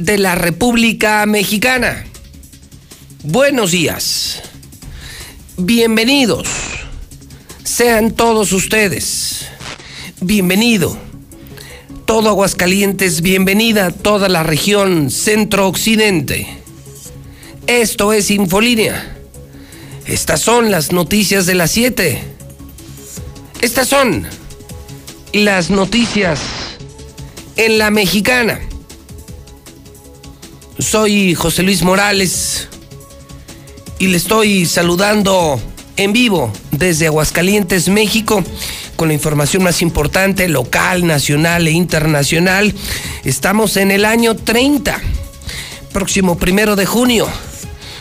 de la República Mexicana. Buenos días. Bienvenidos. Sean todos ustedes. Bienvenido. Todo Aguascalientes, bienvenida toda la región centro-occidente. Esto es Infolínea. Estas son las noticias de las 7. Estas son las noticias en la mexicana. Soy José Luis Morales y le estoy saludando en vivo desde Aguascalientes, México, con la información más importante local, nacional e internacional. Estamos en el año 30, próximo primero de junio.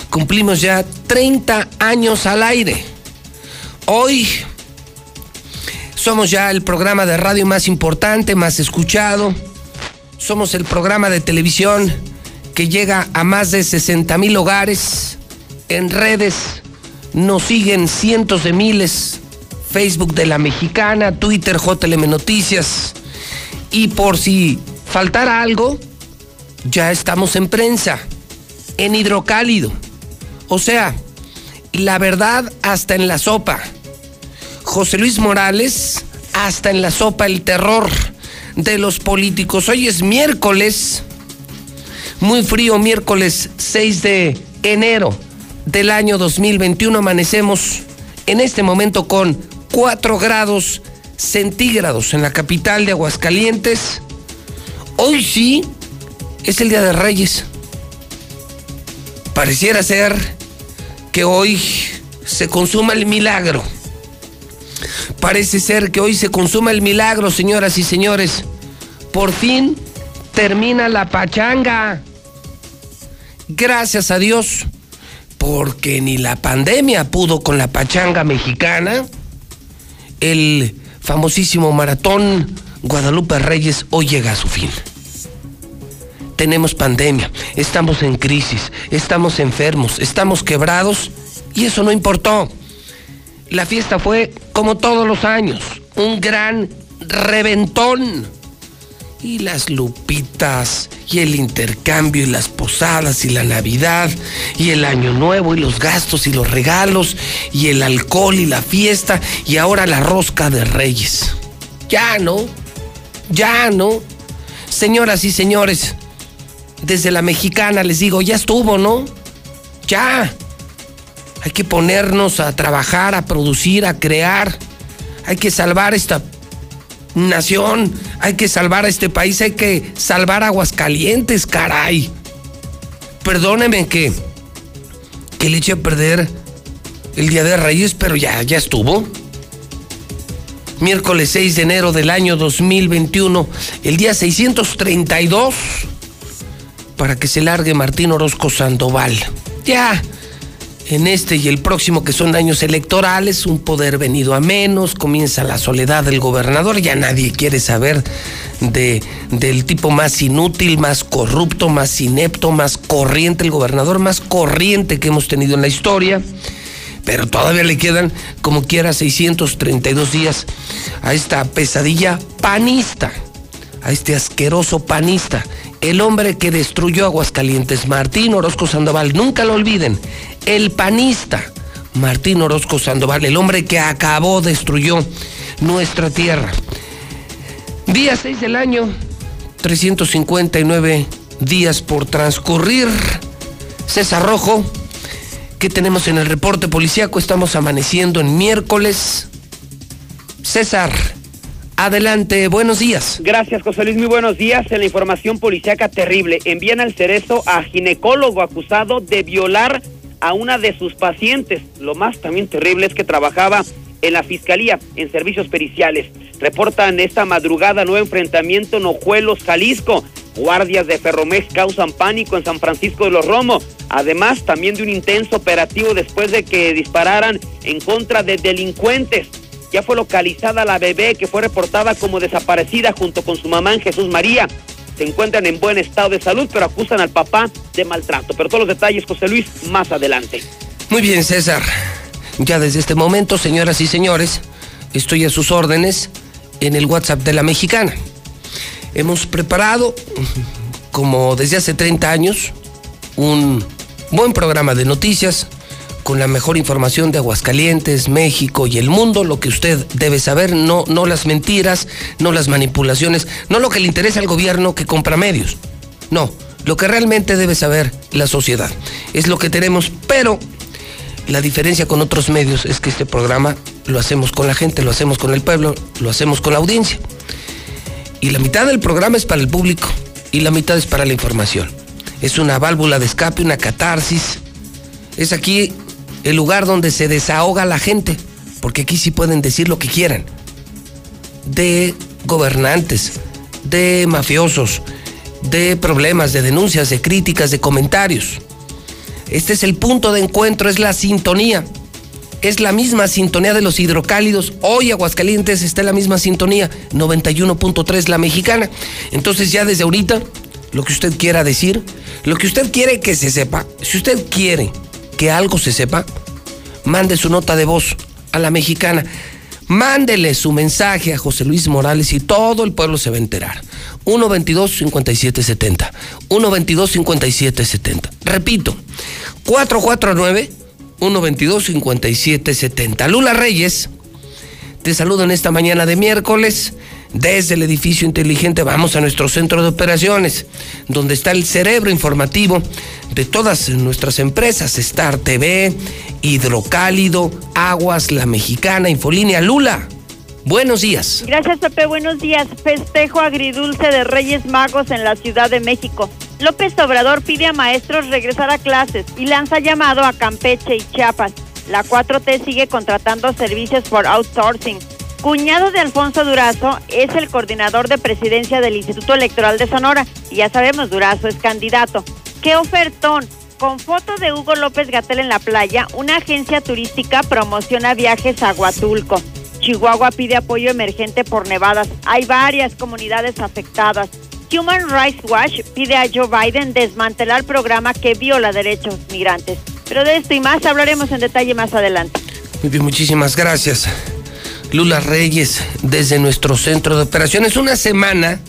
Cumplimos ya 30 años al aire. Hoy somos ya el programa de radio más importante, más escuchado. Somos el programa de televisión que llega a más de 60 mil hogares. En redes nos siguen cientos de miles. Facebook de la Mexicana, Twitter JLM Noticias. Y por si faltara algo, ya estamos en prensa, en hidrocálido. O sea, la verdad hasta en la sopa. José Luis Morales, hasta en la sopa el terror de los políticos. Hoy es miércoles muy frío, miércoles 6 de enero del año 2021. Amanecemos en este momento con 4 grados centígrados en la capital de Aguascalientes. Hoy sí es el Día de Reyes. Pareciera ser que hoy se consuma el milagro. Parece ser que hoy se consuma el milagro, señoras y señores. Por fin termina la pachanga gracias a Dios, porque ni la pandemia pudo con la pachanga mexicana, el famosísimo maratón Guadalupe Reyes hoy llega a su fin. Tenemos pandemia, estamos en crisis, estamos enfermos, estamos quebrados y eso no importó. La fiesta fue, como todos los años, un gran reventón y las lupitas y el intercambio y las posadas y la Navidad y el Año Nuevo y los gastos y los regalos y el alcohol y la fiesta y ahora la rosca de Reyes. Ya no, ya no. Señoras y señores, desde la mexicana les digo, ya estuvo, ¿no? Ya. Hay que ponernos a trabajar, a producir, a crear. Hay que salvar esta nación, hay que salvar a este país, hay que salvar a Aguascalientes, caray. Perdóneme que, que le eche a perder el Día de Reyes, pero ya, ya estuvo. Miércoles 6 de enero del año 2021, el día 632, para que se largue Martín Orozco Sandoval. Ya en este y el próximo, que son años electorales, un poder venido a menos, comienza la soledad del gobernador, ya nadie quiere saber de, del tipo más inútil, más corrupto, más inepto, más corriente, el gobernador más corriente que hemos tenido en la historia. Pero todavía le quedan, como quiera, 632 días a esta pesadilla panista, a este asqueroso panista el hombre que destruyó Aguascalientes, Martín Orozco Sandoval, nunca lo olviden, el panista Martín Orozco Sandoval, el hombre que acabó, destruyó nuestra tierra. Día 6 del año, 359 días por transcurrir. César Rojo, ¿qué tenemos en el reporte policíaco? Estamos amaneciendo en miércoles. César. Adelante, buenos días. Gracias, José Luis. Muy buenos días. En la información policíaca terrible, envían al cerezo a ginecólogo acusado de violar a una de sus pacientes. Lo más también terrible es que trabajaba en la fiscalía en servicios periciales. Reportan esta madrugada nuevo enfrentamiento en Ojuelos, Jalisco. Guardias de Ferromex causan pánico en San Francisco de los Romos, además también de un intenso operativo después de que dispararan en contra de delincuentes. Ya fue localizada la bebé que fue reportada como desaparecida junto con su mamá en Jesús María. Se encuentran en buen estado de salud, pero acusan al papá de maltrato. Pero todos los detalles, José Luis, más adelante. Muy bien, César. Ya desde este momento, señoras y señores, estoy a sus órdenes en el WhatsApp de la mexicana. Hemos preparado, como desde hace 30 años, un buen programa de noticias con la mejor información de Aguascalientes, México y el mundo, lo que usted debe saber, no, no las mentiras, no las manipulaciones, no lo que le interesa al gobierno que compra medios. No, lo que realmente debe saber la sociedad. Es lo que tenemos, pero la diferencia con otros medios es que este programa lo hacemos con la gente, lo hacemos con el pueblo, lo hacemos con la audiencia. Y la mitad del programa es para el público y la mitad es para la información. Es una válvula de escape, una catarsis. Es aquí el lugar donde se desahoga la gente, porque aquí sí pueden decir lo que quieran. De gobernantes, de mafiosos, de problemas, de denuncias, de críticas, de comentarios. Este es el punto de encuentro, es la sintonía es la misma sintonía de los hidrocálidos. Hoy Aguascalientes está en la misma sintonía, 91.3 la mexicana. Entonces ya desde ahorita, lo que usted quiera decir, lo que usted quiere que se sepa, si usted quiere que algo se sepa, mande su nota de voz a la mexicana. Mándele su mensaje a José Luis Morales y todo el pueblo se va a enterar. 122-5770. 122-5770. Repito, 449 122-5770. Lula Reyes, te saludo en esta mañana de miércoles. Desde el edificio inteligente vamos a nuestro centro de operaciones, donde está el cerebro informativo de todas nuestras empresas, Star TV, Hidrocálido, Aguas, La Mexicana, Infolínea. Lula, buenos días. Gracias Pepe, buenos días. Festejo agridulce de Reyes Magos en la Ciudad de México. López Obrador pide a maestros regresar a clases y lanza llamado a Campeche y Chiapas. La 4T sigue contratando servicios por outsourcing. Cuñado de Alfonso Durazo es el coordinador de presidencia del Instituto Electoral de Sonora y ya sabemos, Durazo es candidato. ¡Qué ofertón! Con foto de Hugo López Gatel en la playa, una agencia turística promociona viajes a Huatulco. Chihuahua pide apoyo emergente por nevadas. Hay varias comunidades afectadas. Human Rights Watch pide a Joe Biden desmantelar programa que viola derechos migrantes. Pero de esto y más hablaremos en detalle más adelante. Muy bien, muchísimas gracias. Lula Reyes, desde nuestro centro de operaciones. Una semana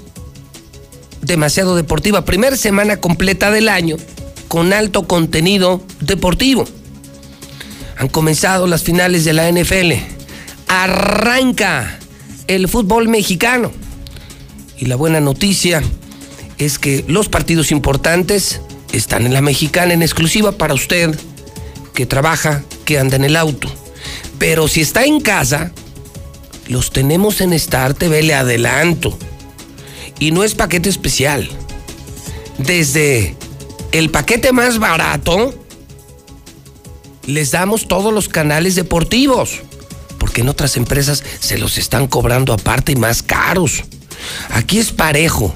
demasiado deportiva. Primera semana completa del año con alto contenido deportivo. Han comenzado las finales de la NFL. Arranca el fútbol mexicano. Y la buena noticia es que los partidos importantes están en la mexicana en exclusiva para usted que trabaja, que anda en el auto. Pero si está en casa, los tenemos en Star TV, le adelanto. Y no es paquete especial. Desde el paquete más barato, les damos todos los canales deportivos. Porque en otras empresas se los están cobrando aparte y más caros. Aquí es parejo.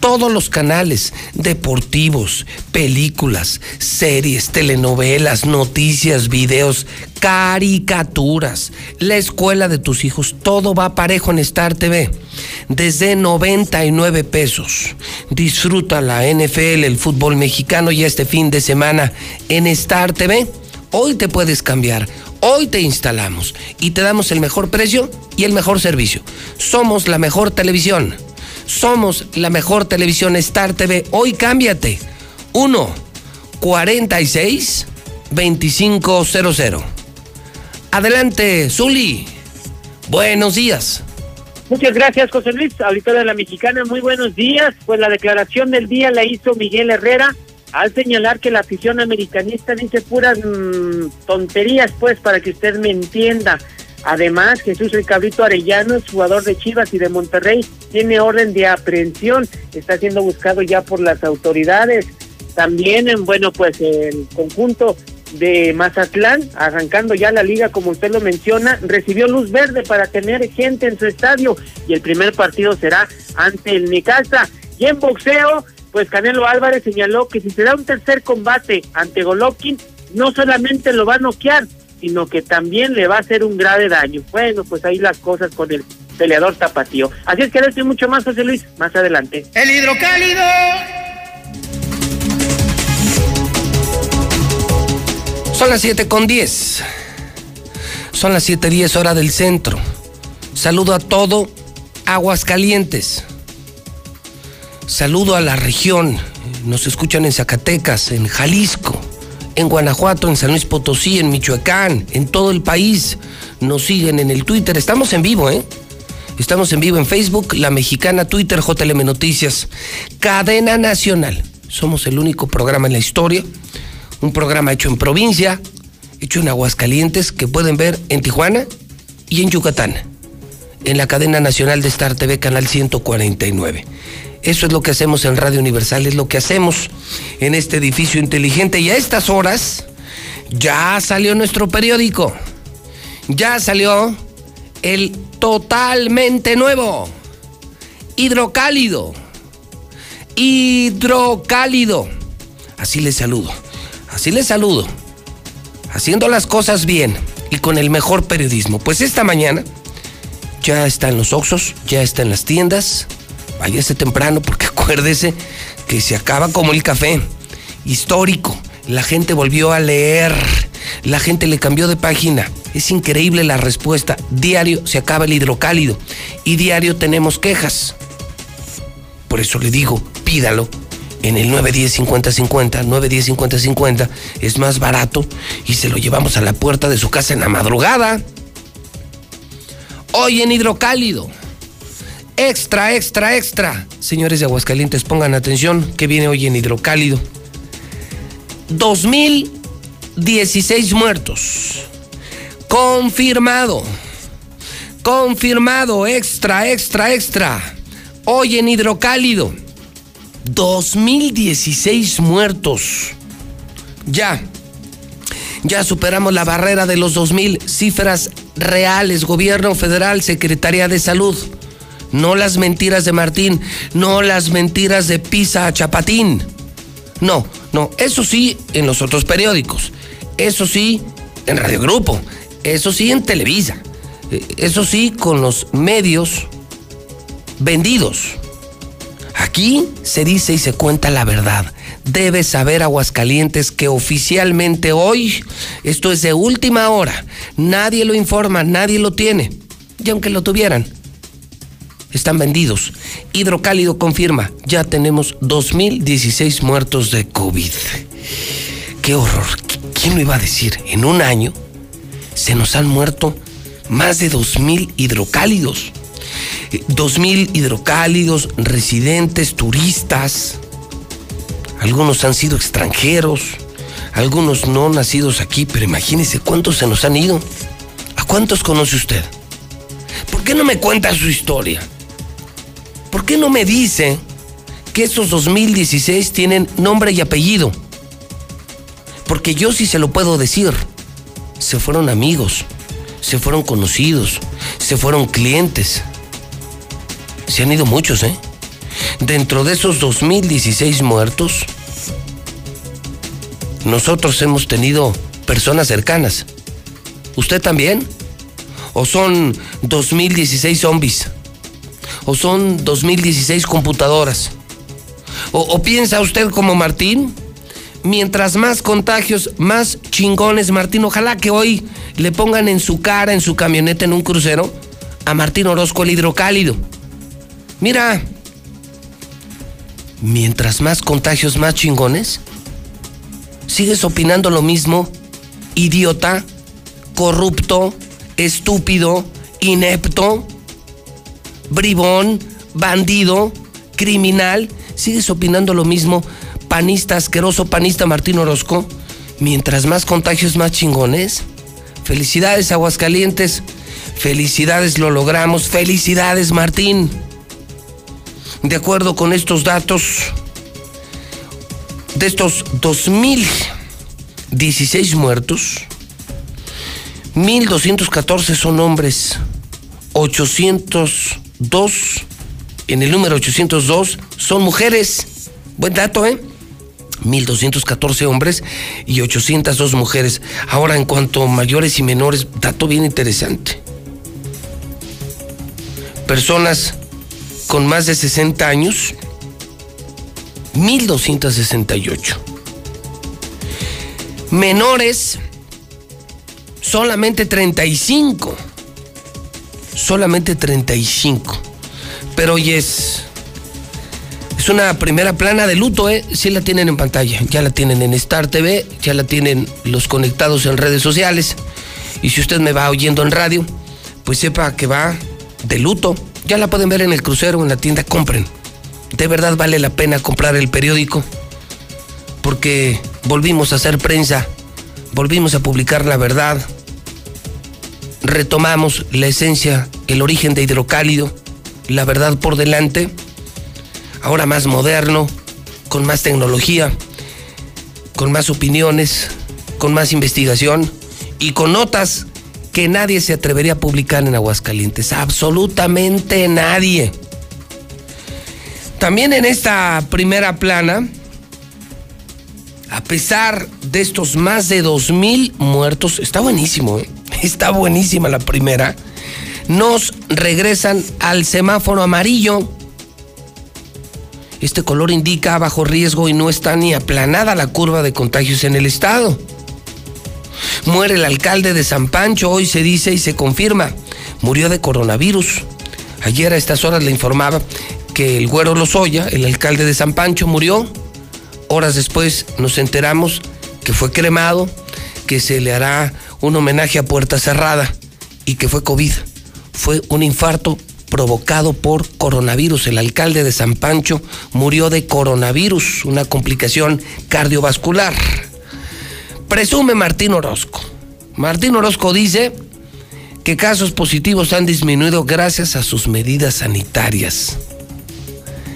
Todos los canales deportivos, películas, series, telenovelas, noticias, videos, caricaturas, la escuela de tus hijos, todo va parejo en Star TV. Desde 99 pesos. Disfruta la NFL, el fútbol mexicano y este fin de semana en Star TV. Hoy te puedes cambiar. Hoy te instalamos y te damos el mejor precio y el mejor servicio. Somos la mejor televisión. Somos la mejor televisión Star TV. Hoy cámbiate. 1 46 2500. Adelante, Zuli. Buenos días. Muchas gracias, José Luis. Auditorio de la Mexicana, muy buenos días. Pues la declaración del día la hizo Miguel Herrera al señalar que la afición americanista dice puras mm, tonterías, pues, para que usted me entienda. Además, Jesús el Cabrito Arellano, jugador de Chivas y de Monterrey, tiene orden de aprehensión, está siendo buscado ya por las autoridades. También, en, bueno, pues el conjunto de Mazatlán, arrancando ya la liga como usted lo menciona, recibió luz verde para tener gente en su estadio y el primer partido será ante el Necaxa. Y en boxeo, pues Canelo Álvarez señaló que si se da un tercer combate ante Golovkin, no solamente lo va a noquear, sino que también le va a hacer un grave daño. Bueno, pues ahí las cosas con el peleador tapatío. Así es que ahora estoy mucho más, José Luis, más adelante. El hidrocálido. Son las 7 con 10. Son las 7.10 hora del centro. Saludo a todo Aguascalientes. Saludo a la región. Nos escuchan en Zacatecas, en Jalisco, en Guanajuato, en San Luis Potosí, en Michoacán, en todo el país. Nos siguen en el Twitter. Estamos en vivo, ¿eh? Estamos en vivo en Facebook, La Mexicana, Twitter, JLM Noticias, Cadena Nacional. Somos el único programa en la historia, un programa hecho en provincia, hecho en Aguascalientes, que pueden ver en Tijuana y en Yucatán, en la cadena nacional de Star TV, Canal 149. Eso es lo que hacemos en Radio Universal, es lo que hacemos en este edificio inteligente. Y a estas horas ya salió nuestro periódico. Ya salió el totalmente nuevo. Hidrocálido. Hidrocálido. Así les saludo. Así les saludo. Haciendo las cosas bien y con el mejor periodismo. Pues esta mañana ya está en los Oxos, ya está en las tiendas váyase temprano porque acuérdese que se acaba como el café, histórico. La gente volvió a leer, la gente le cambió de página. Es increíble la respuesta. Diario se acaba el hidrocálido y diario tenemos quejas. Por eso le digo, pídalo en el 910-5050, 910-5050, es más barato y se lo llevamos a la puerta de su casa en la madrugada. Hoy en hidrocálido Extra, extra, extra. Señores de Aguascalientes, pongan atención que viene hoy en Hidrocálido. 2016 muertos. Confirmado. Confirmado. Extra, extra, extra. Hoy en Hidrocálido. 2016 muertos. Ya. Ya superamos la barrera de los 2000 cifras reales. Gobierno federal, Secretaría de Salud no las mentiras de Martín, no las mentiras de Pisa Chapatín. No, no, eso sí en los otros periódicos, eso sí en Radio Grupo, eso sí en Televisa, eh, eso sí con los medios vendidos. Aquí se dice y se cuenta la verdad. Debe saber Aguascalientes que oficialmente hoy, esto es de última hora, nadie lo informa, nadie lo tiene. Y aunque lo tuvieran, están vendidos. Hidrocálido confirma, ya tenemos 2.016 muertos de COVID. Qué horror. ¿Quién lo iba a decir? En un año se nos han muerto más de 2.000 hidrocálidos. 2.000 hidrocálidos, residentes, turistas. Algunos han sido extranjeros, algunos no nacidos aquí, pero imagínese cuántos se nos han ido. ¿A cuántos conoce usted? ¿Por qué no me cuenta su historia? ¿Por qué no me dice que esos 2016 tienen nombre y apellido? Porque yo sí se lo puedo decir. Se fueron amigos, se fueron conocidos, se fueron clientes. Se han ido muchos, ¿eh? Dentro de esos 2016 muertos, nosotros hemos tenido personas cercanas. ¿Usted también? ¿O son 2016 zombies? O son 2016 computadoras? ¿O, piensa usted como Martín? Mientras más contagios, más chingones, Martín. Ojalá que hoy le pongan en su cara, en su camioneta, en un crucero, a Martín Orozco el hidrocálido. Mira, mientras más contagios, más chingones, sigues opinando lo mismo, idiota, corrupto, estúpido, inepto bribón, bandido, criminal, sigues opinando lo mismo, panista asqueroso, panista Martín Orozco, mientras más contagios, más chingones. Felicidades, Aguascalientes. Felicidades, lo logramos. Felicidades, Martín. De acuerdo con estos datos, de estos 2.016 muertos, 1.214 son hombres, 800 dos en el número 802 son mujeres. Buen dato, ¿eh? 1.214 hombres y 802 mujeres. Ahora, en cuanto a mayores y menores, dato bien interesante. Personas con más de 60 años, 1.268. Menores, solamente 35. Solamente 35. Pero hoy es es una primera plana de luto, ¿eh? Sí la tienen en pantalla. Ya la tienen en Star TV, ya la tienen los conectados en redes sociales. Y si usted me va oyendo en radio, pues sepa que va de luto. Ya la pueden ver en el crucero en la tienda, compren. De verdad vale la pena comprar el periódico. Porque volvimos a hacer prensa, volvimos a publicar la verdad. Retomamos la esencia, el origen de Hidrocálido, la verdad por delante ahora más moderno, con más tecnología, con más opiniones, con más investigación y con notas que nadie se atrevería a publicar en Aguascalientes. Absolutamente nadie. También en esta primera plana, a pesar de estos más de dos mil muertos, está buenísimo, ¿eh? Está buenísima la primera, nos regresan al semáforo amarillo. Este color indica bajo riesgo y no está ni aplanada la curva de contagios en el estado. Muere el alcalde de San Pancho, hoy se dice y se confirma, murió de coronavirus. Ayer a estas horas le informaba que el güero Lozoya, el alcalde de San Pancho, murió. Horas después nos enteramos que fue cremado, que se le hará un homenaje a puerta cerrada y que fue COVID. Fue un infarto provocado por coronavirus. El alcalde de San Pancho murió de coronavirus, una complicación cardiovascular. Presume Martín Orozco. Martín Orozco dice que casos positivos han disminuido gracias a sus medidas sanitarias.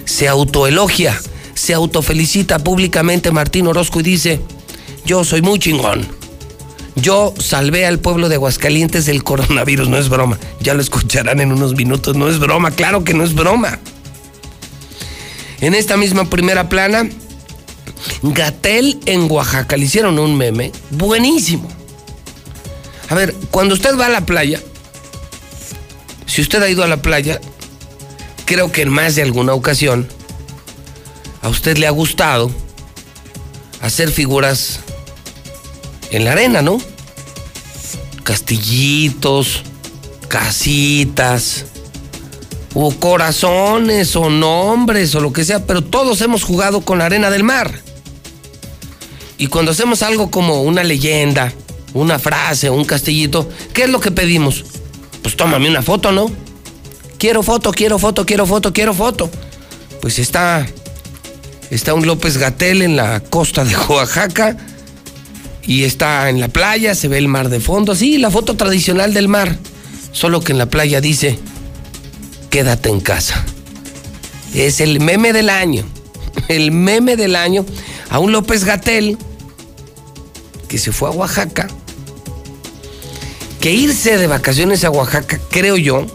Se autoelogia, se autofelicita públicamente Martín Orozco y dice, yo soy muy chingón yo salvé al pueblo de Aguascalientes del coronavirus, no es broma. Ya lo escucharán en unos minutos, no es broma, claro que no es broma. En esta misma primera plana, Gatel en Oaxaca le hicieron un meme buenísimo. A ver, cuando usted va a la playa, si usted ha ido a la playa, creo que en más de alguna ocasión a usted le ha gustado hacer figuras en la arena, ¿no? Castillitos, casitas, o corazones, o nombres, o lo que sea, pero todos hemos jugado con la arena del mar. Y cuando hacemos algo como una leyenda, una frase, un castillito, ¿qué es lo que pedimos? Pues tómame una foto, ¿no? Quiero foto, quiero foto, quiero foto, quiero foto. Pues está, está un López Gatel en la costa de Oaxaca y está en la playa, se ve el mar de fondo, sí, la foto tradicional del mar, solo que en la playa dice, quédate en casa. Es el meme del año, el meme del año a un López Gatel que se fue a Oaxaca, que irse de vacaciones a Oaxaca, creo yo,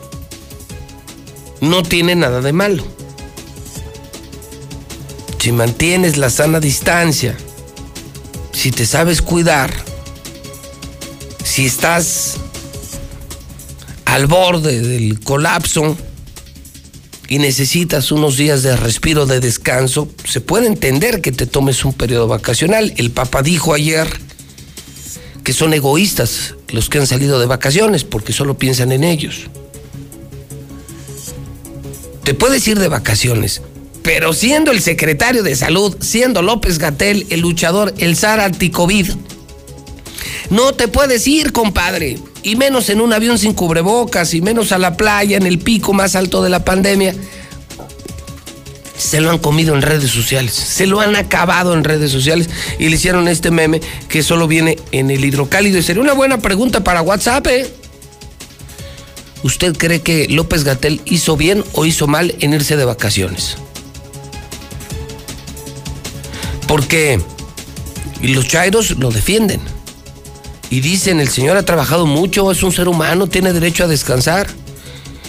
no tiene nada de malo. Si mantienes la sana distancia, si te sabes cuidar, si estás al borde del colapso y necesitas unos días de respiro, de descanso, se puede entender que te tomes un periodo vacacional. El Papa dijo ayer que son egoístas los que han salido de vacaciones porque solo piensan en ellos. Te puedes ir de vacaciones, pero siendo el secretario de salud, siendo López Gatel el luchador, el zar anticovid, no te puedes ir, compadre. Y menos en un avión sin cubrebocas, y menos a la playa, en el pico más alto de la pandemia. Se lo han comido en redes sociales, se lo han acabado en redes sociales y le hicieron este meme que solo viene en el hidrocálido. Y sería una buena pregunta para WhatsApp, ¿eh? ¿Usted cree que López Gatel hizo bien o hizo mal en irse de vacaciones? Porque los chairos lo defienden. Y dicen, el señor ha trabajado mucho, es un ser humano, tiene derecho a descansar.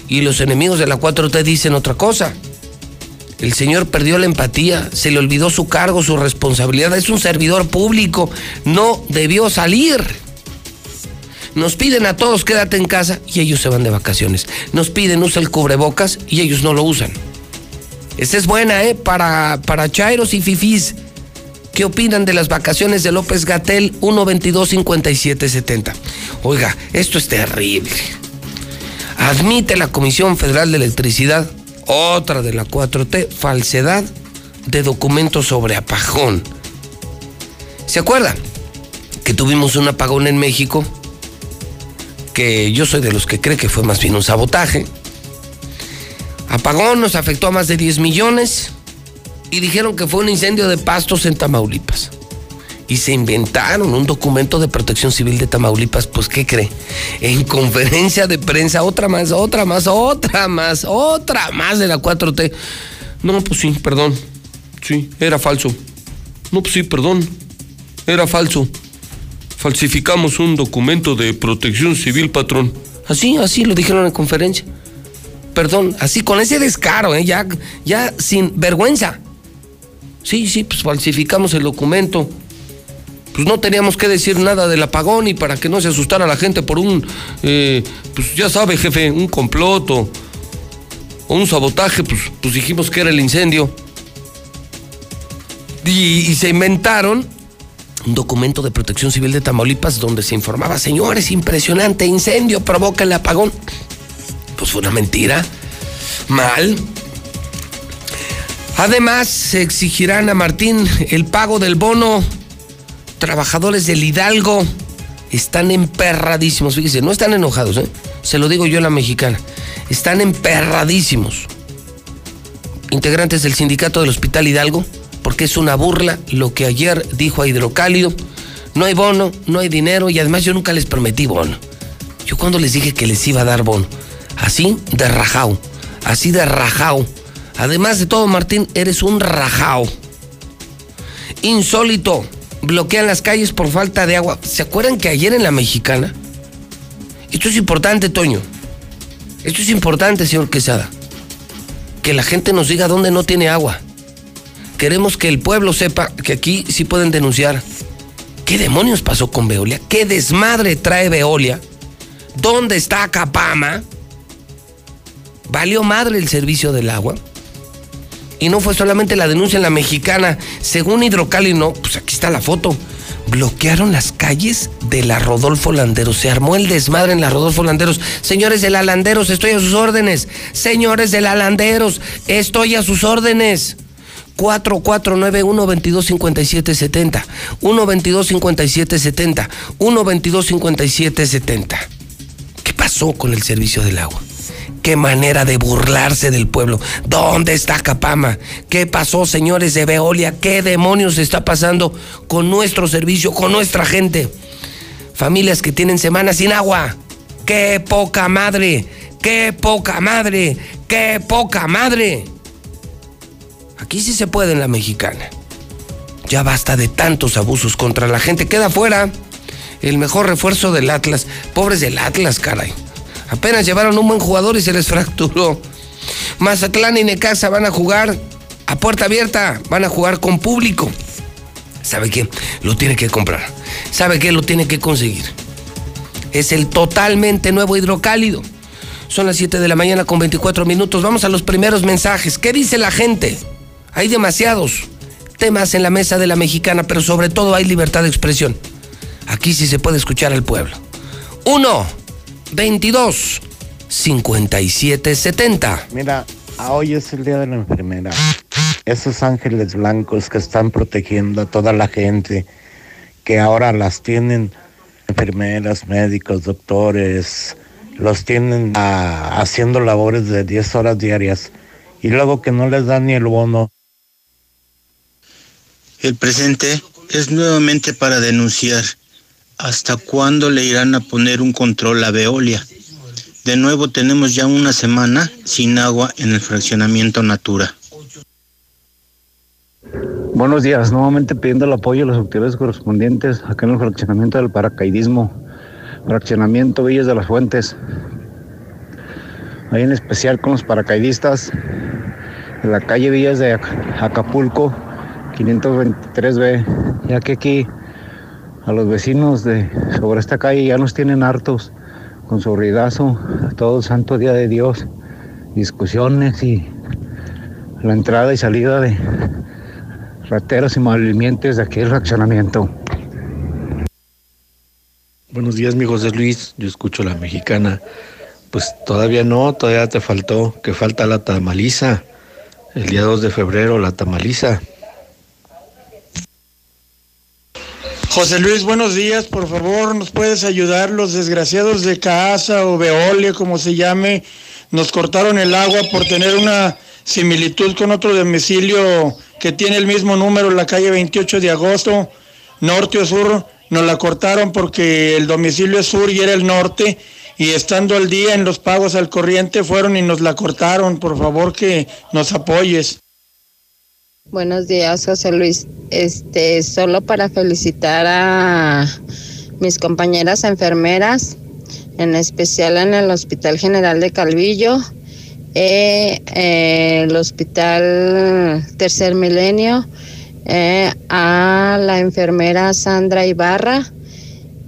Y los enemigos de la 4T dicen otra cosa. El señor perdió la empatía, se le olvidó su cargo, su responsabilidad. Es un servidor público, no debió salir. Nos piden a todos quédate en casa y ellos se van de vacaciones. Nos piden usa el cubrebocas y ellos no lo usan. Esta es buena, ¿eh? Para, para chairos y fifís. ¿Qué opinan de las vacaciones de López Gatel 122-5770? Oiga, esto es terrible. Admite la Comisión Federal de Electricidad, otra de la 4T, falsedad de documentos sobre apagón. ¿Se acuerdan que tuvimos un apagón en México? Que yo soy de los que cree que fue más bien un sabotaje. Apagón nos afectó a más de 10 millones y dijeron que fue un incendio de pastos en Tamaulipas. Y se inventaron un documento de protección civil de Tamaulipas, pues ¿qué cree? En conferencia de prensa, otra más, otra más, otra más, otra más de la 4T. No, pues sí, perdón. Sí, era falso. No, pues sí, perdón. Era falso. Falsificamos un documento de protección civil, patrón. Así, así lo dijeron en conferencia. Perdón, así con ese descaro, ¿eh? ya, ya sin vergüenza. Sí, sí, pues falsificamos el documento. Pues no teníamos que decir nada del apagón y para que no se asustara la gente por un, eh, pues ya sabe, jefe, un complot o, un sabotaje, pues, pues dijimos que era el incendio. Y, y se inventaron un documento de protección civil de Tamaulipas donde se informaba, señores, impresionante incendio provoca el apagón. Pues fue una mentira. Mal. Además, se exigirán a Martín el pago del bono. Trabajadores del Hidalgo están emperradísimos. Fíjese, no están enojados, ¿eh? Se lo digo yo a la mexicana. Están emperradísimos. Integrantes del sindicato del Hospital Hidalgo, porque es una burla lo que ayer dijo a Hidrocálido. No hay bono, no hay dinero y además yo nunca les prometí bono. Yo cuando les dije que les iba a dar bono, así de rajao, así de rajao Además de todo, Martín, eres un rajao. Insólito. Bloquean las calles por falta de agua. ¿Se acuerdan que ayer en la mexicana? Esto es importante, Toño. Esto es importante, señor Quesada. Que la gente nos diga dónde no tiene agua. Queremos que el pueblo sepa que aquí sí pueden denunciar. ¿Qué demonios pasó con Veolia? ¿Qué desmadre trae Veolia? ¿Dónde está Capama? ¿Valió madre el servicio del agua? Y no fue solamente la denuncia en la mexicana. Según Hidrocali, no, pues aquí está la foto. Bloquearon las calles de la Rodolfo Landeros. Se armó el desmadre en la Rodolfo Landeros. Señores de la Landeros, estoy a sus órdenes. Señores de la Landeros, estoy a sus órdenes. 4491-225770. 1225770. 1225770. ¿Qué pasó con el servicio del agua? Qué manera de burlarse del pueblo. ¿Dónde está Capama? ¿Qué pasó, señores de Veolia? ¿Qué demonios está pasando con nuestro servicio, con nuestra gente? Familias que tienen semanas sin agua. ¡Qué poca madre! ¡Qué poca madre! ¡Qué poca madre! Aquí sí se puede en la mexicana. Ya basta de tantos abusos contra la gente. Queda fuera el mejor refuerzo del Atlas. Pobres del Atlas, caray. Apenas llevaron un buen jugador y se les fracturó. Mazatlán y Necaxa van a jugar a puerta abierta, van a jugar con público. ¿Sabe qué? Lo tiene que comprar. ¿Sabe qué? Lo tiene que conseguir. Es el totalmente nuevo hidrocálido. Son las 7 de la mañana con 24 minutos. Vamos a los primeros mensajes. ¿Qué dice la gente? Hay demasiados temas en la mesa de la mexicana, pero sobre todo hay libertad de expresión. Aquí sí se puede escuchar al pueblo. Uno. 22 57 70. Mira, hoy es el día de la enfermera. Esos ángeles blancos que están protegiendo a toda la gente, que ahora las tienen enfermeras, médicos, doctores, los tienen ah, haciendo labores de 10 horas diarias y luego que no les dan ni el bono. El presente es nuevamente para denunciar ¿Hasta cuándo le irán a poner un control a Veolia? De nuevo tenemos ya una semana sin agua en el fraccionamiento Natura. Buenos días, nuevamente pidiendo el apoyo de las autoridades correspondientes acá en el fraccionamiento del paracaidismo, fraccionamiento Villas de las Fuentes. Ahí en especial con los paracaidistas en la calle Villas de Acapulco, 523B, ya que aquí a los vecinos de sobre esta calle ya nos tienen hartos con su ruidazo todo el santo día de Dios, discusiones y la entrada y salida de rateros y malvivientes de aquí el reaccionamiento. Buenos días, mi José Luis. Yo escucho la mexicana. Pues todavía no, todavía te faltó, que falta la tamaliza. El día 2 de febrero, la tamaliza. José Luis, buenos días. Por favor, ¿nos puedes ayudar? Los desgraciados de Casa o Veolia, como se llame, nos cortaron el agua por tener una similitud con otro domicilio que tiene el mismo número la calle 28 de agosto, norte o sur. Nos la cortaron porque el domicilio es sur y era el norte. Y estando al día en los pagos al corriente fueron y nos la cortaron. Por favor que nos apoyes. Buenos días, José Luis. Este, solo para felicitar a mis compañeras enfermeras, en especial en el Hospital General de Calvillo, eh, eh, el Hospital Tercer Milenio, eh, a la enfermera Sandra Ibarra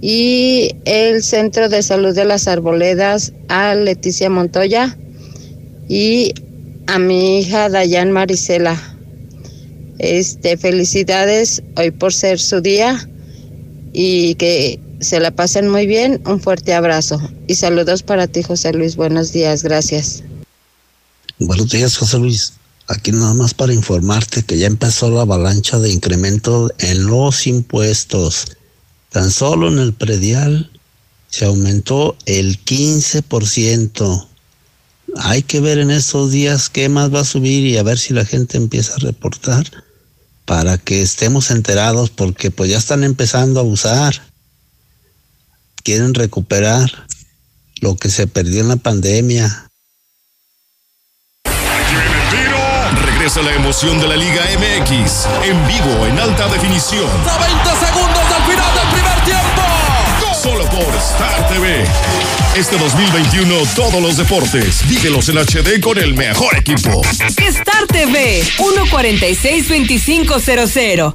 y el Centro de Salud de las Arboledas a Leticia Montoya y a mi hija Dayan Marisela. Este, felicidades hoy por ser su día y que se la pasen muy bien. Un fuerte abrazo y saludos para ti, José Luis. Buenos días, gracias. Buenos días, José Luis. Aquí nada más para informarte que ya empezó la avalancha de incremento en los impuestos. Tan solo en el predial se aumentó el 15%. Hay que ver en estos días qué más va a subir y a ver si la gente empieza a reportar para que estemos enterados porque pues ya están empezando a usar. Quieren recuperar lo que se perdió en la pandemia. Regresa la emoción de la Liga MX en vivo en alta definición. A 20 segundos del final del primer tiempo. Solo por Star TV. Este 2021 todos los deportes, vívelos en HD con el mejor equipo. Star TV 1462500.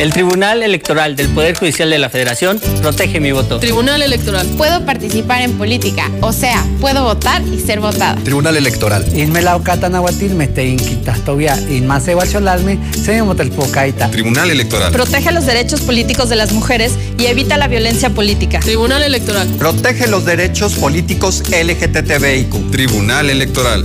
El Tribunal Electoral del Poder Judicial de la Federación protege mi voto. Tribunal Electoral. Puedo participar en política, o sea, puedo votar y ser votada. Tribunal Electoral. Inmelao katanahuatilme te inquitastovia inmase guacholalme se motelpocaita. Tribunal Electoral. Protege los derechos políticos de las mujeres y evita la violencia política. Tribunal Electoral. Protege los derechos políticos LGTBIQ. Tribunal Electoral.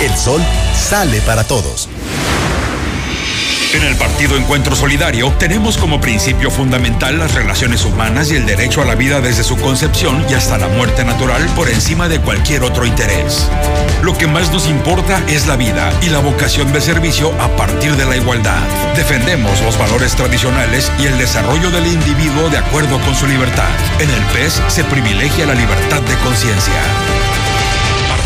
El sol sale para todos. En el Partido Encuentro Solidario tenemos como principio fundamental las relaciones humanas y el derecho a la vida desde su concepción y hasta la muerte natural por encima de cualquier otro interés. Lo que más nos importa es la vida y la vocación de servicio a partir de la igualdad. Defendemos los valores tradicionales y el desarrollo del individuo de acuerdo con su libertad. En el PES se privilegia la libertad de conciencia.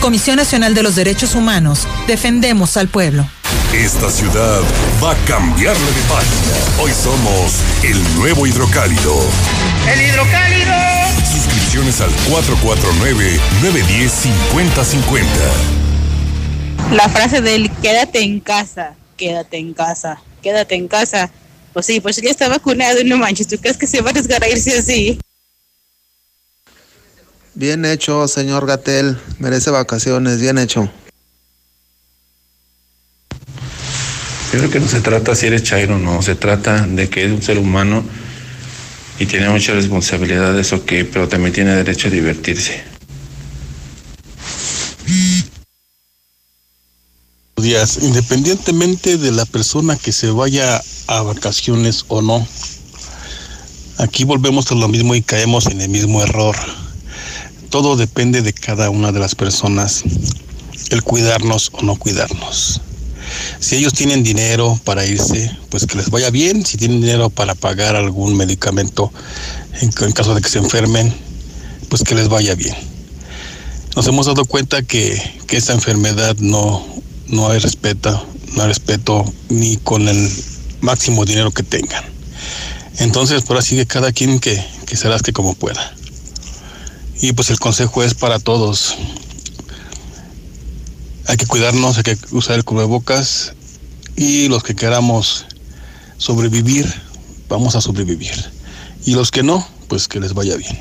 Comisión Nacional de los Derechos Humanos. Defendemos al pueblo. Esta ciudad va a cambiarle de página. Hoy somos el nuevo hidrocálido. ¡El hidrocálido! Suscripciones al 449-910-5050. La frase del quédate en casa, quédate en casa, quédate en casa. Pues sí, pues ya está vacunado y no manches, ¿tú crees que se va a arriesgar a irse así? Bien hecho, señor Gatel. Merece vacaciones, bien hecho. Yo creo que no se trata si eres chairo o no, se trata de que es un ser humano y tiene muchas responsabilidades, ok, pero también tiene derecho a divertirse. días, independientemente de la persona que se vaya a vacaciones o no, aquí volvemos a lo mismo y caemos en el mismo error. Todo depende de cada una de las personas, el cuidarnos o no cuidarnos. Si ellos tienen dinero para irse, pues que les vaya bien. Si tienen dinero para pagar algún medicamento en, caso de que se enfermen, pues que les vaya bien. Nos hemos dado cuenta que, que esta enfermedad no, no hay respeto, no hay respeto ni con el máximo dinero que tengan. Entonces, por así que cada quien que, que se rasque como pueda. Y pues el consejo es para todos. Hay que cuidarnos, hay que usar el cubrebocas y los que queramos sobrevivir, vamos a sobrevivir. Y los que no, pues que les vaya bien.